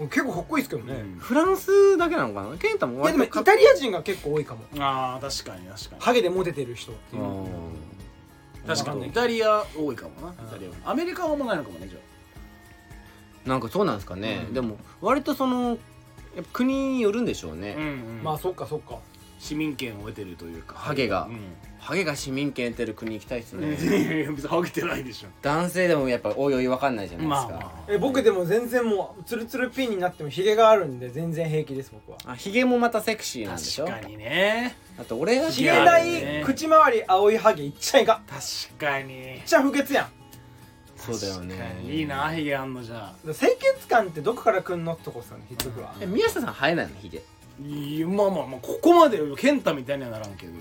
[SPEAKER 2] 結構かっこいいですけどね、
[SPEAKER 3] フランスだけなのかな？健太も
[SPEAKER 2] いやでもイタリア人が結構多いかも。
[SPEAKER 1] あー確かに確かに。
[SPEAKER 2] ハゲでモテてる人っていう。
[SPEAKER 3] うん
[SPEAKER 1] 確かに。イタリア多いかもなイタリアアメリカはあんまないのかもねじゃ
[SPEAKER 3] なんかそうなんですかね、
[SPEAKER 1] うん。
[SPEAKER 3] でも割とそのやっぱ国によるんでしょう
[SPEAKER 1] あ
[SPEAKER 3] ね、
[SPEAKER 1] うんうん。
[SPEAKER 2] まあそっかそっか。
[SPEAKER 1] 市民権を得てるというか。
[SPEAKER 3] ハゲが。
[SPEAKER 1] うん
[SPEAKER 3] ハゲが市民権得てる国行きたいっすね、
[SPEAKER 1] いや別にハゲてないでしょ。
[SPEAKER 3] 男性でもやっぱおいおい分かんないじゃないですか、
[SPEAKER 1] まあまあ。
[SPEAKER 2] え僕でも全然もうツルツルピンになってもヒゲがあるんで全然平気です僕は。
[SPEAKER 3] あヒゲもまたセクシーなんでしょ？
[SPEAKER 1] 確かにね。
[SPEAKER 3] あと俺が
[SPEAKER 2] ヒゲな
[SPEAKER 1] あるね。
[SPEAKER 2] い口周り青いハゲいっちゃいが
[SPEAKER 1] 確かに。
[SPEAKER 2] めっちゃ不潔やん。
[SPEAKER 3] そうだよね。
[SPEAKER 1] 確かにいいなヒゲあんのじゃ。あ
[SPEAKER 2] 清潔感ってどこからくんのってとこっすよね結局は。
[SPEAKER 3] え宮下さん生えないのヒゲ？
[SPEAKER 1] いやまあまあまあここまで健太みたいにはならんけど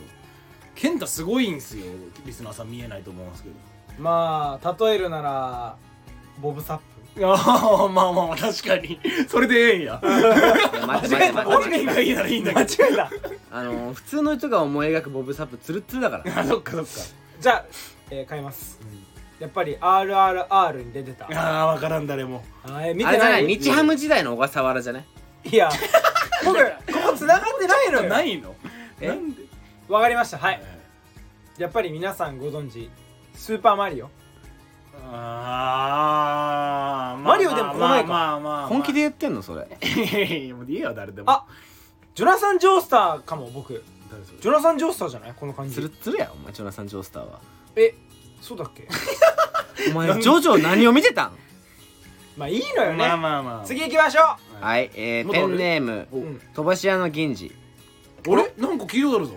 [SPEAKER 1] 健太すごいんすよ。リスナーさん見えないと思うんですけど。
[SPEAKER 2] まあ例えるならボブサップ。
[SPEAKER 1] いやーまあまあまあ確かに。それでええんや。
[SPEAKER 3] いや待って待って待
[SPEAKER 1] 本人がいいならいいんだ
[SPEAKER 2] 間
[SPEAKER 1] けど。
[SPEAKER 2] 違えた
[SPEAKER 3] あの普通の人が思い描くボブサップツルッツルだから。
[SPEAKER 1] あそっかそっか。
[SPEAKER 2] じゃあ、えー変えます、やっぱり RRR に出てた。
[SPEAKER 1] ああ分からん誰も。
[SPEAKER 2] あ
[SPEAKER 3] れじゃない？
[SPEAKER 2] てない
[SPEAKER 3] 日ハム時代の小笠原じゃない？
[SPEAKER 2] いや僕ここ繋がってないのよ。
[SPEAKER 1] ないの？
[SPEAKER 3] え？
[SPEAKER 1] なんで？
[SPEAKER 2] わかりました。はい。やっぱり皆さんご存知スーパーマリオ？
[SPEAKER 1] ああ
[SPEAKER 2] マリオでもこの前か
[SPEAKER 1] まあまあまあまあ。
[SPEAKER 3] 本気で言ってんのそれ。
[SPEAKER 1] もういいよ誰でも。
[SPEAKER 2] あジョナサン・ジョースターかも僕。
[SPEAKER 1] 誰それ？
[SPEAKER 2] ジョナサン・ジョースターじゃない？この感じ。
[SPEAKER 3] ツルッツルやお前ジョナサン・ジョースターは。
[SPEAKER 2] えそうだっけ？
[SPEAKER 3] お前ジョジョ何を見てたん？
[SPEAKER 2] まあいいのよね、
[SPEAKER 1] まあまあまあ。
[SPEAKER 2] 次行きましょ
[SPEAKER 3] はいえー、ペンネーム
[SPEAKER 1] お
[SPEAKER 2] うん。
[SPEAKER 3] 飛ばし屋の銀次。
[SPEAKER 1] あれ？なんか聞いたことあるぞ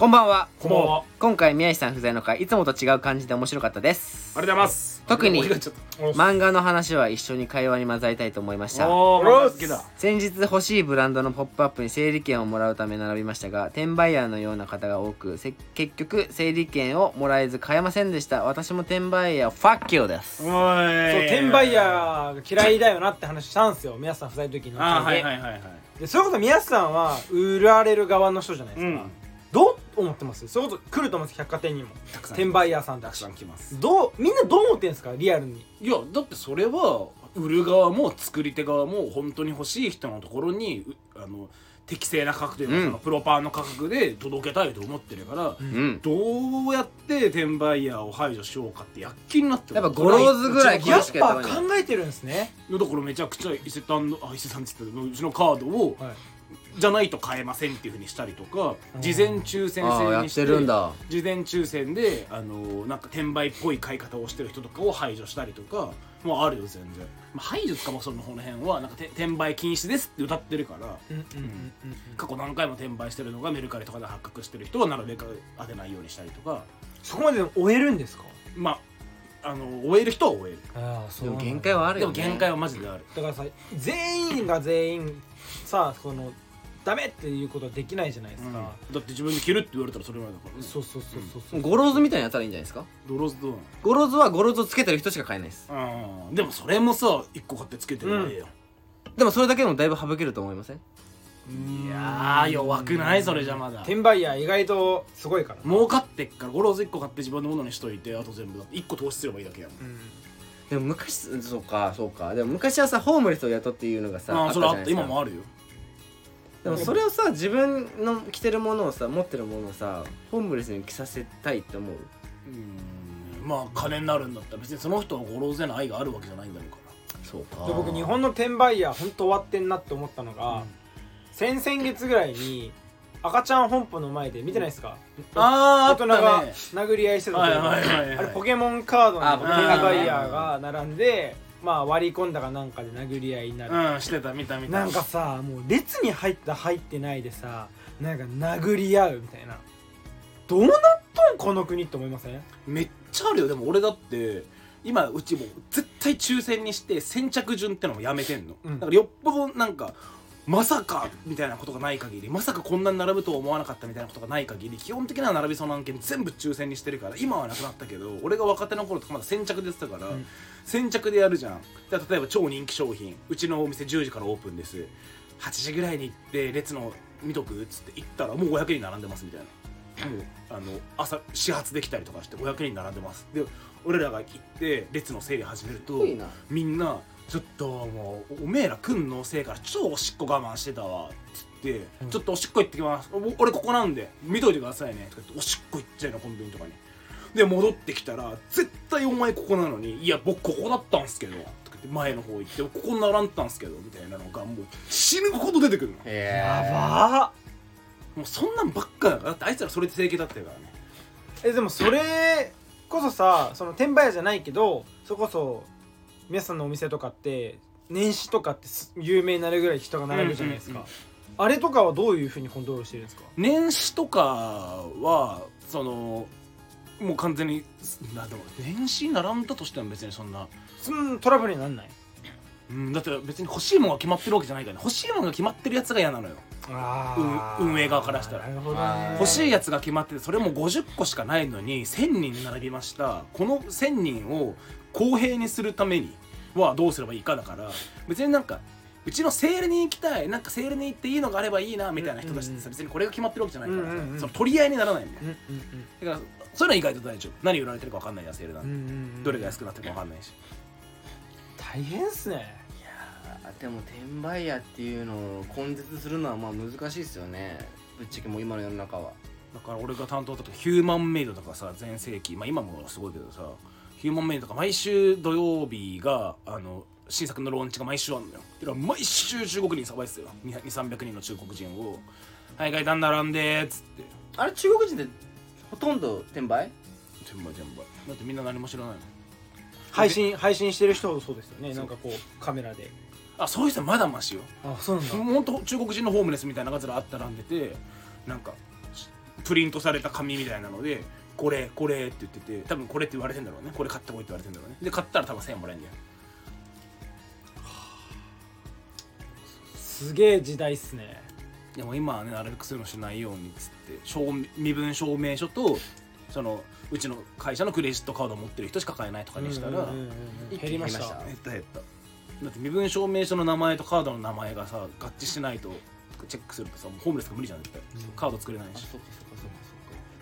[SPEAKER 3] こんばんは。
[SPEAKER 2] こんばんは。
[SPEAKER 3] 今回宮石さん不在の回いつもと違う感じで面白かったです。
[SPEAKER 1] ありがとうございます。
[SPEAKER 3] 特に漫画の話は一緒に会話に混ざりたいと思いました。
[SPEAKER 1] おー漫画好きだ。
[SPEAKER 3] 先日欲しいブランドのポップアップに整理券をもらうため並びましたが転売ヤーのような方が多くせ結局整理券をもらえず買えませんでした。私も転売ヤーファッキューです
[SPEAKER 2] 転売ヤーが嫌いだよなって話したんですよ。宮下さん不在の時に。
[SPEAKER 1] あーはい
[SPEAKER 2] で
[SPEAKER 1] はいはいはい。
[SPEAKER 2] でそういうこと宮下さんは売られる側の人じゃないですか、
[SPEAKER 1] うん
[SPEAKER 2] どう思ってます？そういうこと来ると思うんです百貨店にも。
[SPEAKER 1] たくさん
[SPEAKER 2] 転売ヤーさんた
[SPEAKER 1] くさん来ます。
[SPEAKER 2] どうみんなどう思ってんですかリアルに？
[SPEAKER 1] いやだってそれは売る側も作り手側も本当に欲しい人のところにうあの適正な価格というか、
[SPEAKER 3] うん。
[SPEAKER 1] そのプロパーの価格で届けたいと思ってるから、
[SPEAKER 3] うん。
[SPEAKER 1] どうやって転売ヤーを排除しようかって躍起になってる
[SPEAKER 3] やっぱゴローズぐらい
[SPEAKER 2] やっぱ考えてるんですね。
[SPEAKER 1] だからめちゃくちゃ伊勢丹のあ伊勢丹って言ってたけどうちのカードを
[SPEAKER 2] はい
[SPEAKER 1] じゃないと買えませんっていうふうにしたりとか事前抽選制にして
[SPEAKER 3] てるんだ。
[SPEAKER 1] 事前抽選であのなんか転売っぽい買い方をしてる人とかを排除したりとかもうあるよ全然、まあ、排除かもそのこの辺は。なんかて転売禁止ですって歌ってるから。過去何回も転売してるのがメルカリとかで発覚してる人はなるべく当てないようにしたりとか。
[SPEAKER 2] そこまででも終えるんですか？
[SPEAKER 1] まああの終える人は終える。
[SPEAKER 2] ああそ
[SPEAKER 3] でも限界はある
[SPEAKER 1] でも
[SPEAKER 3] よね
[SPEAKER 1] 限界はマジである。
[SPEAKER 2] だからさ全員が全員さそのダメっていうことはできないじゃないですか、
[SPEAKER 1] だって自分で着るって言われたらそれまでだからね。
[SPEAKER 2] そうそうそうそうそう、
[SPEAKER 3] ゴローズみたいにやったらいいんじゃないですか？
[SPEAKER 1] ゴローズどうなの
[SPEAKER 3] ゴローズはゴローズをつけてる人しか買えないです。
[SPEAKER 1] うん。でもそれもさ一個買ってつけてるのがええよ、
[SPEAKER 3] でもそれだけでもだいぶ省けると思いません？
[SPEAKER 1] いやー弱くないそれじゃまだ。
[SPEAKER 2] 転売ヤー意外とすごいから
[SPEAKER 1] 儲かってっからゴローズ1個買って自分のものにしといてあと全部だって。1個投資すればいいだけやもん。
[SPEAKER 2] うん。
[SPEAKER 3] でも昔そうかそうか。でも昔はさホームレスを雇っていうのがさ
[SPEAKER 1] ああそれあった
[SPEAKER 3] じゃないですか。
[SPEAKER 1] 今もあるよ
[SPEAKER 3] でもそれをさ自分の着てるものをさ持ってるものをさホームレスに着させたいって思う？
[SPEAKER 1] うんまあ金になるんだったら別にその人のゴローズへの愛があるわけじゃないんだろうか
[SPEAKER 3] そうか。
[SPEAKER 2] で僕日本の転売ヤー本当終わってんなって思ったのが、先々月ぐらいに赤ちゃん本舗の前で見てないですか、
[SPEAKER 1] あー
[SPEAKER 2] 大人が
[SPEAKER 1] あったね。
[SPEAKER 2] 殴り合いしてた時
[SPEAKER 1] はいはいはいはい。
[SPEAKER 2] あれポケモンカードの
[SPEAKER 3] あ
[SPEAKER 2] 転売ヤーが並んでまあ割り込んだかなんかで殴り合いになる、
[SPEAKER 1] うんしてた見た見た。
[SPEAKER 2] なんかさもう列に入った入ってないでさなんか殴り合うみたいな。どうなっとんこの国って思いません？
[SPEAKER 1] めっちゃあるよ。でも俺だって今うちもう絶対抽選にして先着順ってのもやめてんの、
[SPEAKER 2] うん。
[SPEAKER 1] だからよっぽどなんかまさかみたいなことがない限りまさかこんなに並ぶとは思わなかったみたいなことがない限り基本的には並びそうな案件全部抽選にしてるから今はなくなったけど俺が若手の頃とかまだ先着でやってたから、
[SPEAKER 2] ん。
[SPEAKER 1] 先着でやるじゃん。で例えば超人気商品うちのお店10時からオープンです。8時ぐらいに行って列の見とくっつって行ったらもう500人並んでますみたいな。もうあの朝始発できたりとかして500人並んでます。で俺らが行って列の整理始めるとみんなちょっともうおめえら来んのせいから超おしっこ我慢してたわ。っつって、
[SPEAKER 2] うん。
[SPEAKER 1] ちょっとおしっこ行ってきます。お俺ここなんで。見といてくださいね。とか言っておしっこ行っちゃうのコンビニとかに。で戻ってきたら絶対お前ここなのにいや僕ここだったんすけど。とか言って前の方行ってここ並んだんすけどみたいなのがもう死ぬほど出てくるの。
[SPEAKER 3] へ
[SPEAKER 2] やば。
[SPEAKER 1] もうそんなんばっかだからだってあいつらそれで整形だってるからね。
[SPEAKER 2] えでもそれこそさその転売屋じゃないけどそれこそ皆さんのお店とかって年始とかってす有名になるぐらい人が並ぶじゃないですか、あれとかはどういうふうにコントロールしてるんですか？
[SPEAKER 1] 年始とかはそのもう完全になでも年始に並んだとしても別にそんな。
[SPEAKER 2] そんなトラブルになんない？
[SPEAKER 1] うん、だって別に欲しいものが決まってるわけじゃないからね。欲しいものが決まってるやつが嫌なのよ。運営側からしたら。
[SPEAKER 2] なるほどね。
[SPEAKER 1] 欲しいやつが決まっててそれも50個しかないのに1000人並びました。この1000人を公平にするためにはどうすればいいかだから別になんかうちのセールに行きたいなんかセールに行っていいのがあればいいなみたいな人たちってさ別にこれが決まってるわけじゃないからその取り合いにならない
[SPEAKER 2] ん
[SPEAKER 1] だからそういうのは意外と大丈夫。何売られてるか分かんないやセールなん
[SPEAKER 2] うんうん
[SPEAKER 1] で、
[SPEAKER 2] うん。
[SPEAKER 1] どれが安くなってるか分かんないし。
[SPEAKER 2] 大変っすね。
[SPEAKER 3] あでも転売屋っていうのを根絶するのはまあ難しいですよね。ぶっちゃけもう今の世の中は。
[SPEAKER 1] だから俺が担当だった時ヒューマンメイドとかさ全盛期。まあ今もすごいけどさヒューマンメイドとか毎週土曜日があの新作のローンチが毎週あるのよ。だから毎週中国人さばいてたよ。2300人の中国人を「はい外段並んで」っつって。
[SPEAKER 3] あれ中国人ってほとんど転売？
[SPEAKER 1] 全部全部だってみんな何も知らないの。
[SPEAKER 2] 配信配信してる人ほどそうですよね。なんかこうカメラで。
[SPEAKER 1] あそういう人はまだマシよ。
[SPEAKER 2] あそうなんだ。
[SPEAKER 1] ほんと中国人のホームレスみたいなのがずらっと並んでてなんかプリントされた紙みたいなので「これこれ」って言ってて多分これって言われてんだろうね。これ買ってこいって言われてんだろうね。で買ったら多分1000円もらえるんだよ。
[SPEAKER 2] すげえ時代っすね。
[SPEAKER 1] でも今はねなるべくそういうのしないようにっつって証明身分証明書とそのうちの会社のクレジットカードを持ってる人しか買えないとかにしたら、
[SPEAKER 2] 減りました。
[SPEAKER 3] 減
[SPEAKER 1] った減った。だって身分証明書の名前とカードの名前がさ合致してないとチェックするとさホームレスが無理じゃん絶対、
[SPEAKER 2] うん。
[SPEAKER 1] カード作れないし。
[SPEAKER 3] あそうかそうかそうか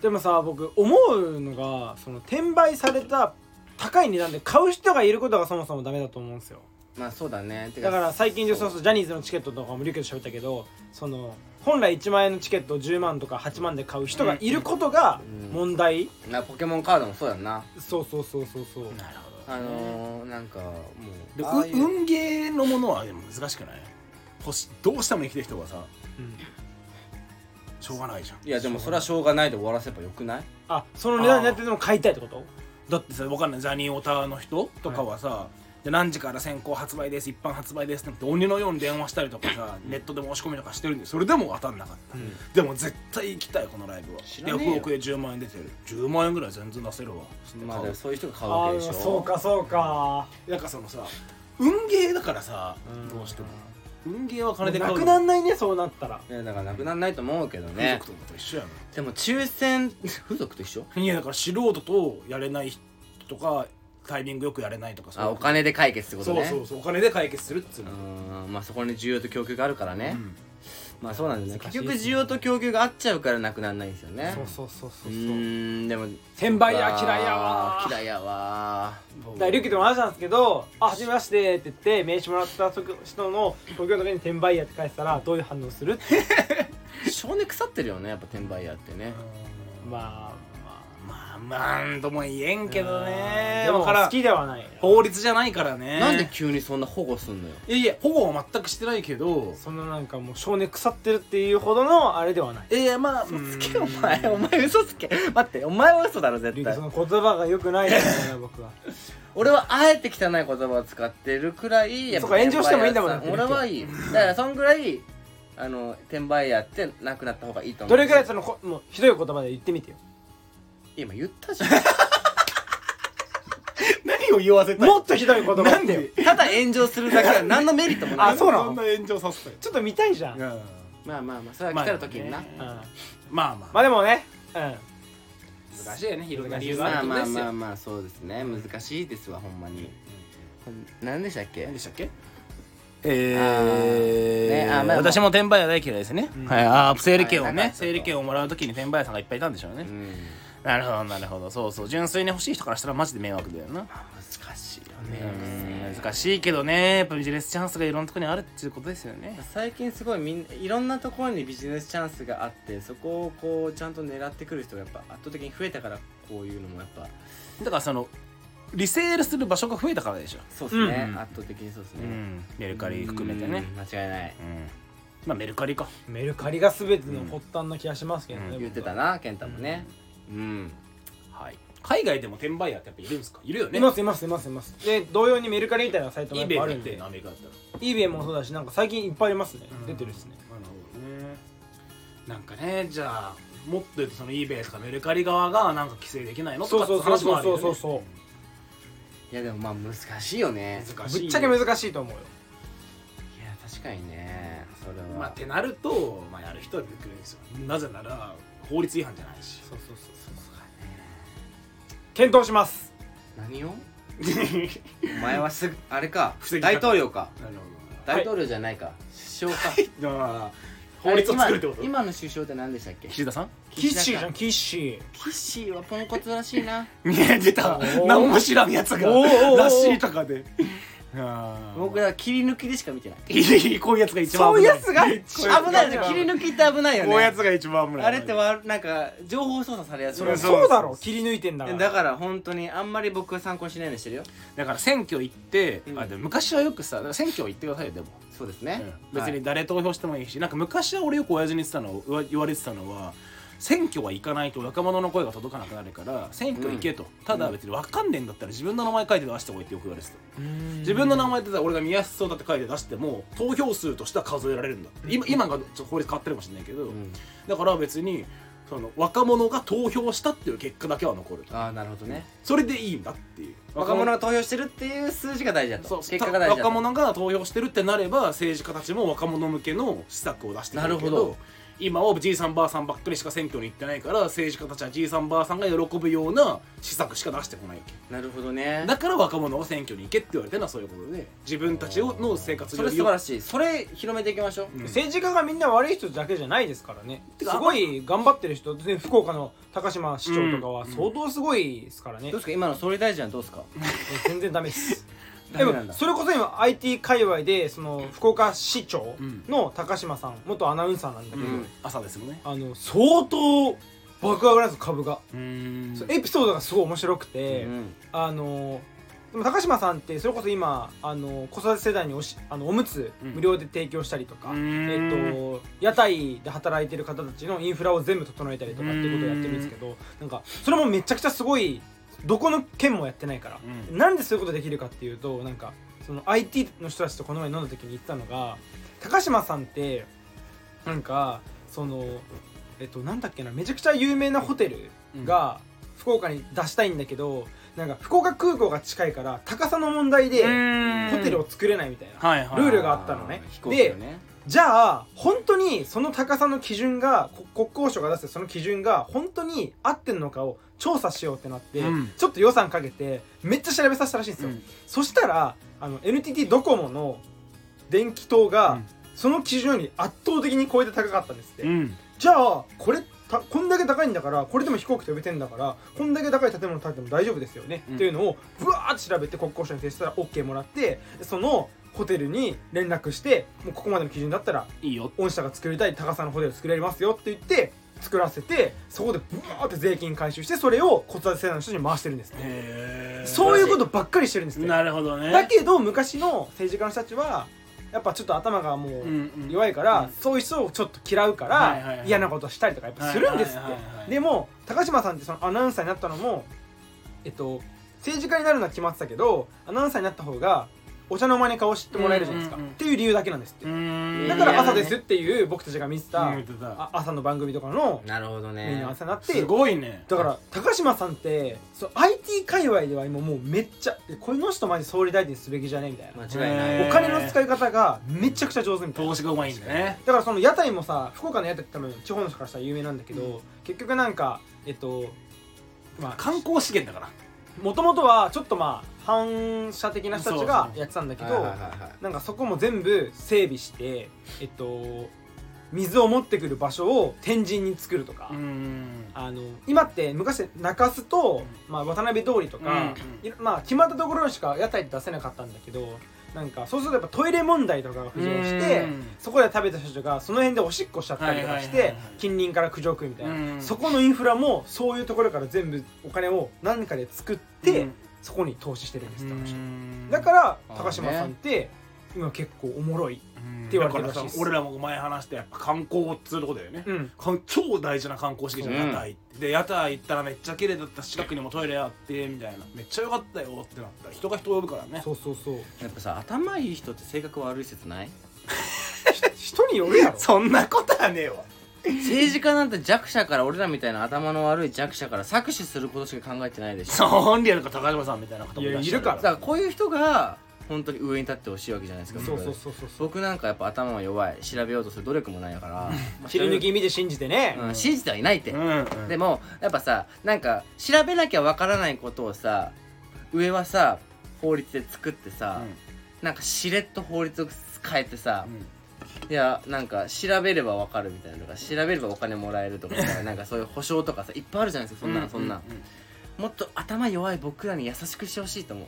[SPEAKER 2] でもさ僕思うのがその転売された高い値段で買う人がいることがそもそもダメだと思うんですよ。
[SPEAKER 3] まあそうだね。て
[SPEAKER 2] だから最近でそう
[SPEAKER 3] そ
[SPEAKER 2] そうジャニーズのチケットとかもリュウケと喋ったけどその本来1万円のチケットを10万とか8万で買う人がいることが
[SPEAKER 3] うん。
[SPEAKER 2] 問題、
[SPEAKER 3] うなポケモンカードもそうやんな。
[SPEAKER 2] そうそうそうそうそう。
[SPEAKER 1] なるほど
[SPEAKER 3] あのー、なんかもう
[SPEAKER 1] で
[SPEAKER 3] ああいう。
[SPEAKER 1] う運ゲーのものはでも難しくない？欲しどうしても生きてる人がさ
[SPEAKER 2] うん
[SPEAKER 1] しょうがないじゃん。
[SPEAKER 3] いやでもそれはしょうがないで終わらせばよくない？
[SPEAKER 2] あその値段になってても買いたいってこと？
[SPEAKER 1] だってさわかんないジャニーオタの人とかはさ、で何時から先行発売です一般発売ですって鬼のように電話したりとかさネットで申し込みとかしてるんでそれでも当たんなかった、
[SPEAKER 2] うん。
[SPEAKER 1] でも絶対行きたいこのライブは。
[SPEAKER 3] 知らねえよ。
[SPEAKER 1] ヤフオクで10万円出てる。10万円ぐらい全然出せるわ。
[SPEAKER 3] まあでもそういう人が買う
[SPEAKER 2] あ
[SPEAKER 3] わけでしょ。
[SPEAKER 2] あそうかそうか。
[SPEAKER 1] なんかそのさ運ゲーだからさどうしても運ゲーは金で買
[SPEAKER 2] なくなんないねそうなったら。
[SPEAKER 3] いやだからなくならないと思うけど
[SPEAKER 1] 風
[SPEAKER 3] ね
[SPEAKER 1] 俗とかと一緒や
[SPEAKER 3] でも抽選 風俗と一緒？
[SPEAKER 1] んいやだから素人とやれない人とかタイミングよくやれないとか
[SPEAKER 3] あお金で解決ってことね。
[SPEAKER 1] そうそうそうお金で解決するっつうの。
[SPEAKER 3] うーんまあそこに需要と供給があるからね、
[SPEAKER 1] うん
[SPEAKER 3] まあそうなんですね。結局需要と供給があっちゃうからなくならないんですよね。
[SPEAKER 2] そうそうそうそうう。
[SPEAKER 3] んでも。
[SPEAKER 2] 転売屋嫌いやわ。
[SPEAKER 3] 嫌いやわ
[SPEAKER 2] だからリュウキとも話したんですけど「あはじめまして」って言って名刺もらった人の東京の時に転売屋って書いてたらどういう反応するって。
[SPEAKER 3] 少年腐ってるよねやっぱ転売屋ってね。
[SPEAKER 2] まあ
[SPEAKER 1] まあなんとも言えん
[SPEAKER 2] まあ
[SPEAKER 1] けどね。
[SPEAKER 2] でも
[SPEAKER 1] だから
[SPEAKER 2] 好きではない
[SPEAKER 1] 法律じゃないからね。
[SPEAKER 3] なんで急にそんな保護すんのよ？
[SPEAKER 1] いやいや保護は全くしてないけど。
[SPEAKER 2] そんななんかもう少年腐ってるっていうほどのあれではない。
[SPEAKER 1] いやまあ
[SPEAKER 3] 嘘つけお前お前嘘つけ。待ってお前は嘘だろ絶対。
[SPEAKER 2] その言葉が良くないですよね 僕は。
[SPEAKER 3] 俺はあえて汚い言葉を使ってるくらいやっぱ
[SPEAKER 2] そうか炎上してもいいんだもん
[SPEAKER 3] 俺はいい。だからそんぐらいあの転売屋ってなくなった方がいいと思う。
[SPEAKER 2] どれぐらいそのこもうひどい言葉で言ってみてよ
[SPEAKER 3] 今言ったじゃん。
[SPEAKER 1] 何 何を言わせたい？
[SPEAKER 2] もっとひどい言葉。
[SPEAKER 1] なんで
[SPEAKER 3] ただ炎上するだけは何のメリットもない。
[SPEAKER 2] あそうなの？
[SPEAKER 1] そんな炎上させたい。
[SPEAKER 2] ちょっと見たいじゃん、うん、
[SPEAKER 1] うん
[SPEAKER 3] まあまあまあそれは来たる時にな、
[SPEAKER 1] まあね。まあまあ。
[SPEAKER 2] まあでもね。うん。
[SPEAKER 1] 難しいよねい。ろんな理由があ
[SPEAKER 3] まあまあまあまあそうですね。難しいですわほんまに。何でしたっけ？
[SPEAKER 1] 何でしたっけ？
[SPEAKER 3] あーねあまあまあ。
[SPEAKER 1] 私も転売屋大嫌いですね、
[SPEAKER 2] うん。
[SPEAKER 1] はい。ああ整理券をね。整理券をもらうときに転売屋さんがいっぱいいたんでしょうね、
[SPEAKER 3] うん
[SPEAKER 1] なるほどなるほど。そうそう。純粋に欲しい人からしたらマジで迷惑だよな。
[SPEAKER 3] 難しいよ
[SPEAKER 1] うん
[SPEAKER 3] ね
[SPEAKER 1] 難しいけどね。やっぱビジネスチャンスがいろんなところにあるっていうことですよね。
[SPEAKER 3] 最近すごいみんいろんなところにビジネスチャンスがあってそこをこうちゃんと狙ってくる人がやっぱ圧倒的に増えたからこういうのもやっぱ。
[SPEAKER 1] だからそのリセールする場所が増えたからでしょ、
[SPEAKER 3] そうですね、
[SPEAKER 1] うん。
[SPEAKER 3] 圧倒的にそうですね、
[SPEAKER 1] うん、メルカリ含めてね。
[SPEAKER 3] うん間違いない。
[SPEAKER 1] うん。まあメルカリか。
[SPEAKER 2] メルカリが全ての発端な気がしますけどね、
[SPEAKER 1] うん。
[SPEAKER 3] 言ってたな健太もね。うん
[SPEAKER 1] はい。海外でも転売屋ってやっぱいるんですか？いるよね。
[SPEAKER 2] いますいますいますいます。で同様にメルカリみたいなサイトもやっぱあるんで。
[SPEAKER 1] イベってアメリカだったら
[SPEAKER 2] eBay もそうだしなんか最近いっぱいありますね、
[SPEAKER 1] うん。
[SPEAKER 2] 出てるっすね。
[SPEAKER 1] なるほどねなんかねじゃあもっと言うとその eBay とかメルカリ側がなんか規制できないのとかって
[SPEAKER 2] そうそうそう
[SPEAKER 1] 話もあるよね。
[SPEAKER 2] そうそうそう
[SPEAKER 3] いやでもまあ難しいよね。
[SPEAKER 1] 難しい
[SPEAKER 2] ぶっちゃけ難しいと思うよ。
[SPEAKER 3] いや確かにね。それは、
[SPEAKER 1] まあってなると、まあ、やる人は出てくるんですよ。なぜなら法律違反じゃないし。
[SPEAKER 2] そうそうそうそう検討します。
[SPEAKER 3] 何を？お前はすぐあれか。
[SPEAKER 1] 防ぎ
[SPEAKER 3] 大統領か。
[SPEAKER 1] なる
[SPEAKER 3] 大統領じゃないか、首相か。
[SPEAKER 1] ほどまあ法律を作るってこと？
[SPEAKER 3] 今今の首相って何でしたっけ？
[SPEAKER 1] 岸田さん？
[SPEAKER 2] キッシーじゃん。
[SPEAKER 3] キ
[SPEAKER 2] キッシ
[SPEAKER 3] ッシーはポンコツらしいな。
[SPEAKER 1] ね出た。
[SPEAKER 2] おー。
[SPEAKER 1] 何も知らんやつが。
[SPEAKER 2] おー。おー。おー。
[SPEAKER 1] らしいとかで
[SPEAKER 3] 僕ら切り抜きでしか見てない。
[SPEAKER 1] いいいいこういうやつが一番危ない。
[SPEAKER 2] いうやつが
[SPEAKER 3] 危ない切り抜きって危ないよね。
[SPEAKER 1] こういうやつが一番危ない
[SPEAKER 3] あれってわなんか情報操作されやすい。
[SPEAKER 1] そ
[SPEAKER 2] そう。だろ切り抜いてんだから。
[SPEAKER 3] だから本当にあんまり僕は参考にしないようにしてるよ。
[SPEAKER 1] だから選挙行って、
[SPEAKER 3] うん。
[SPEAKER 1] あでも昔はよくさ選挙行ってくださいよでも、
[SPEAKER 3] そうですね、
[SPEAKER 1] 別に誰投票してもいいし、なんか昔は俺よく親父に言ってたのうわ言われてたのは選挙は行かないと若者の声が届かなくなるから選挙行けと、ただ別に分かんねえんだったら自分の名前書いて出してこいってよく言われてた。自分の名前ってさ俺が見やすそうだって書いて出しても投票数としては数えられるんだ今今がちょっと法律変わってるかもしれないけど、
[SPEAKER 3] うん。
[SPEAKER 1] だから別にその若者が投票したっていう結果だけは残る
[SPEAKER 3] ああなるほどね。
[SPEAKER 1] それでいいんだっていう。
[SPEAKER 3] 若者が投票してるっていう数字が大事だと。
[SPEAKER 1] そう。
[SPEAKER 3] 結果が大事だと。
[SPEAKER 1] 若者が投票してるってなれば政治家たちも若者向けの施策を出してくるけど
[SPEAKER 3] なるほど
[SPEAKER 1] 今はじいさんばあさんばっかりしか選挙に行ってないから政治家たちはじいさんばあさんが喜ぶような施策しか出してこないわけ。
[SPEAKER 3] なるほどね。
[SPEAKER 1] だから若者は選挙に行けって言われてるのはそういうことで自分たちの生活
[SPEAKER 3] それ素晴らしい。それ広めていきましょう、
[SPEAKER 1] うん。
[SPEAKER 2] 政治家がみんな悪い人だけじゃないですからね。すごい頑張ってる人で福岡の高島市長とかは
[SPEAKER 1] うん。
[SPEAKER 2] 相当すごいですからね、
[SPEAKER 3] どうですか？今の総理大臣はどうですか？
[SPEAKER 2] え 全然ダメですでもそれこそ今 IT 界隈でその福岡市長の高島さん元アナウンサーなんだけど、
[SPEAKER 3] うん。
[SPEAKER 1] 朝ですもんね。
[SPEAKER 2] あの相当爆上がりなんですよ株が、エピソードがすごい面白くて、
[SPEAKER 3] うん。
[SPEAKER 2] あのでも高島さんってそれこそ今あの子育て世代におしあのおむつ
[SPEAKER 1] うん。
[SPEAKER 2] 無料で提供したりとか、
[SPEAKER 1] うん。
[SPEAKER 2] えっと、屋台で働いてる方たちのインフラを全部整えたりとかっていうことをやってるんですけどなんかそれもめちゃくちゃすごいどこの県もやってないから、
[SPEAKER 1] うん。
[SPEAKER 2] なんでそういうことできるかっていうとなんかその IT の人たちとこの前飲んだ時に言ってたのが高島さんってなんかそのえっとなんだっけなめちゃくちゃ有名なホテルが福岡に出したいんだけどなんか福岡空港が近いから高さの問題でホテルを作れないみたいなルールがあったのね。
[SPEAKER 3] あー飛行機よね
[SPEAKER 2] じゃあ本当にその高さの基準がこ国交省が出すその基準が本当に合ってんのかを調査しようってなって、
[SPEAKER 1] うん。
[SPEAKER 2] ちょっと予算かけてめっちゃ調べさせたらしいんですよ、
[SPEAKER 1] うん。
[SPEAKER 2] そしたらあの NTT ドコモの電気塔が、
[SPEAKER 1] うん。
[SPEAKER 2] その基準より圧倒的に超えて高かったんですって、
[SPEAKER 1] うん。
[SPEAKER 2] じゃあこれたこんだけ高いんだからこれでも飛行機飛べてんだからこんだけ高い建物建てても大丈夫ですよね、
[SPEAKER 1] うん。
[SPEAKER 2] っていうのをブワーって調べて国交省に提出したら OK もらってそのホテルに連絡してもうここまでの基準だったら
[SPEAKER 1] いいよ。
[SPEAKER 2] 御社が作りたい高さのホテル作れますよって言って作らせてそこでブワーって税金回収してそれを子育て世代の人に回してるんですねそういうことばっかりしてるんです
[SPEAKER 1] なるほどね。
[SPEAKER 2] だけど昔の政治家の人たちはやっぱちょっと頭がもう
[SPEAKER 1] うんうん。
[SPEAKER 2] 弱いから、
[SPEAKER 1] うん。
[SPEAKER 2] そういう人をちょっと嫌うか
[SPEAKER 1] はいはいはい
[SPEAKER 2] ら嫌なことしたりとかやっぱするんですって、
[SPEAKER 1] はいはいはいはい。
[SPEAKER 2] でも高島さんってそのアナウンサーになったのもえっと政治家になるのは決まってたけどアナウンサーになった方がお茶の間に顔知ってもらえるじゃないですか、
[SPEAKER 1] うんうんうん。
[SPEAKER 2] っていう理由だけなんですって、
[SPEAKER 1] うん。
[SPEAKER 2] だから朝ですっていう僕たちが見てた,、朝の番組とかの
[SPEAKER 3] なるほどね。
[SPEAKER 2] 朝になって
[SPEAKER 1] すごいね。
[SPEAKER 2] だから高島さんってそう IT 界隈では今もうめっちゃこの人マジ総理大臣すべきじゃねみたいな、
[SPEAKER 3] 間違いない。
[SPEAKER 2] お金の使い方がめちゃくちゃ上手みたいな。
[SPEAKER 1] 投資がうまいんだね。
[SPEAKER 2] だからその屋台もさ福岡の屋台って多分地方の人からしたら有名なんだけど、結局なんかえっとまあ
[SPEAKER 1] 観光資源だから。
[SPEAKER 2] もともとはちょっとまあ反射的な人たちがやってたんだけどなんかそこも全部整備してえっと水を持ってくる場所を天神に作るとか、
[SPEAKER 1] うん
[SPEAKER 2] あの今って昔中洲と、まあ、渡辺通りとか、いまあ決まったところにしか屋台出せなかったんだけどなんかそうするとやっぱトイレ問題とかが浮上して
[SPEAKER 1] うん
[SPEAKER 2] そこで食べた人がその辺でおしっこしちゃったりとかして近隣から苦情来るみたいな、
[SPEAKER 1] うん。
[SPEAKER 2] そこのインフラもそういうところから全部お金を何かで作って、
[SPEAKER 1] うん
[SPEAKER 2] そこに投資してるんですって話
[SPEAKER 1] うん
[SPEAKER 2] だから高島さんって今結構おもろい、
[SPEAKER 1] って
[SPEAKER 2] 言われてるらしい
[SPEAKER 1] 俺らも前話してやっぱ観光っつうとこだよね、
[SPEAKER 2] うん、
[SPEAKER 1] 超大事な観光資源じゃん屋台って。で屋台行ったらめっちゃ綺麗だった近くにもトイレあってみたいな。めっちゃ良かったよってなった。ら人が人を呼ぶからね。
[SPEAKER 2] そうそうそう。
[SPEAKER 3] やっぱさ頭いい人って性格悪い説ない？
[SPEAKER 2] 人によるやろ。
[SPEAKER 1] そんなことはねえわ
[SPEAKER 3] 政治家なんて弱者から俺らみたいな頭の悪い弱者から搾取することしか考えてないでしょ。
[SPEAKER 1] そう本リアルか高島さんみたいな方もらっしゃ
[SPEAKER 2] いやいるから。
[SPEAKER 3] だからこういう人が本当に上に立ってほしいわけじゃないですか
[SPEAKER 2] そうそう
[SPEAKER 3] 僕
[SPEAKER 2] そうそう。
[SPEAKER 3] 僕なんかやっぱ頭は弱い調べようとする努力もないから。まあ
[SPEAKER 2] 切り抜き見て信じてね、
[SPEAKER 3] うん信じてはいないって、
[SPEAKER 1] うん、うん、
[SPEAKER 3] でもやっぱさなんか調べなきゃわからないことをさ上はさ法律で作ってさ、なんかしれっと法律を変えてさ、いやなんか調べればわかるみたいなのとか調べればお金もらえるとかさなんかそういう保証とかさいっぱいあるじゃないですかそんなのそんな、もっと頭弱い僕らに優しくしてほしいと思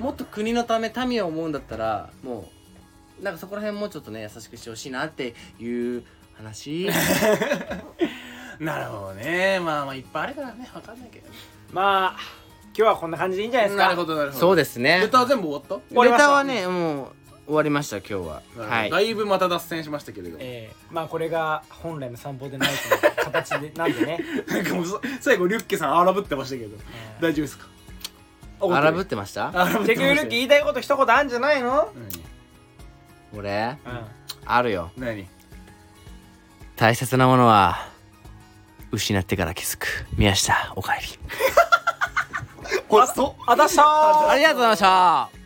[SPEAKER 3] う。もっと国のため民を思うんだったらもうなんかそこら辺もうちょっとね優しくしてほしいなっていう話。
[SPEAKER 1] なるほどね。まあまあいっぱいあるからねわかんないけど
[SPEAKER 2] まあ今日はこんな感じでいいんじゃないですか。
[SPEAKER 1] なるほどなるほど。
[SPEAKER 3] そうですね。
[SPEAKER 1] ネタは全部終わった？
[SPEAKER 3] ネタはねもう終わりました今日は。はい。
[SPEAKER 1] だいぶまた脱線しましたけれど
[SPEAKER 2] えー、まあこれが本来の散歩でないという形でなんでね、
[SPEAKER 1] なんかもうそ最後リュッケさん荒ぶってましたけど。大丈夫ですか？
[SPEAKER 3] 荒ぶってました？
[SPEAKER 1] 荒ぶって
[SPEAKER 2] 結局ルッキー言いたいこと一言あるんじゃないの、
[SPEAKER 3] 俺？
[SPEAKER 2] うん、
[SPEAKER 3] あるよ。
[SPEAKER 1] 何？何
[SPEAKER 3] 大切なものは失ってから気づく。宮下おかえり。
[SPEAKER 1] あそう。
[SPEAKER 2] あだしたー。
[SPEAKER 3] ありがとうございました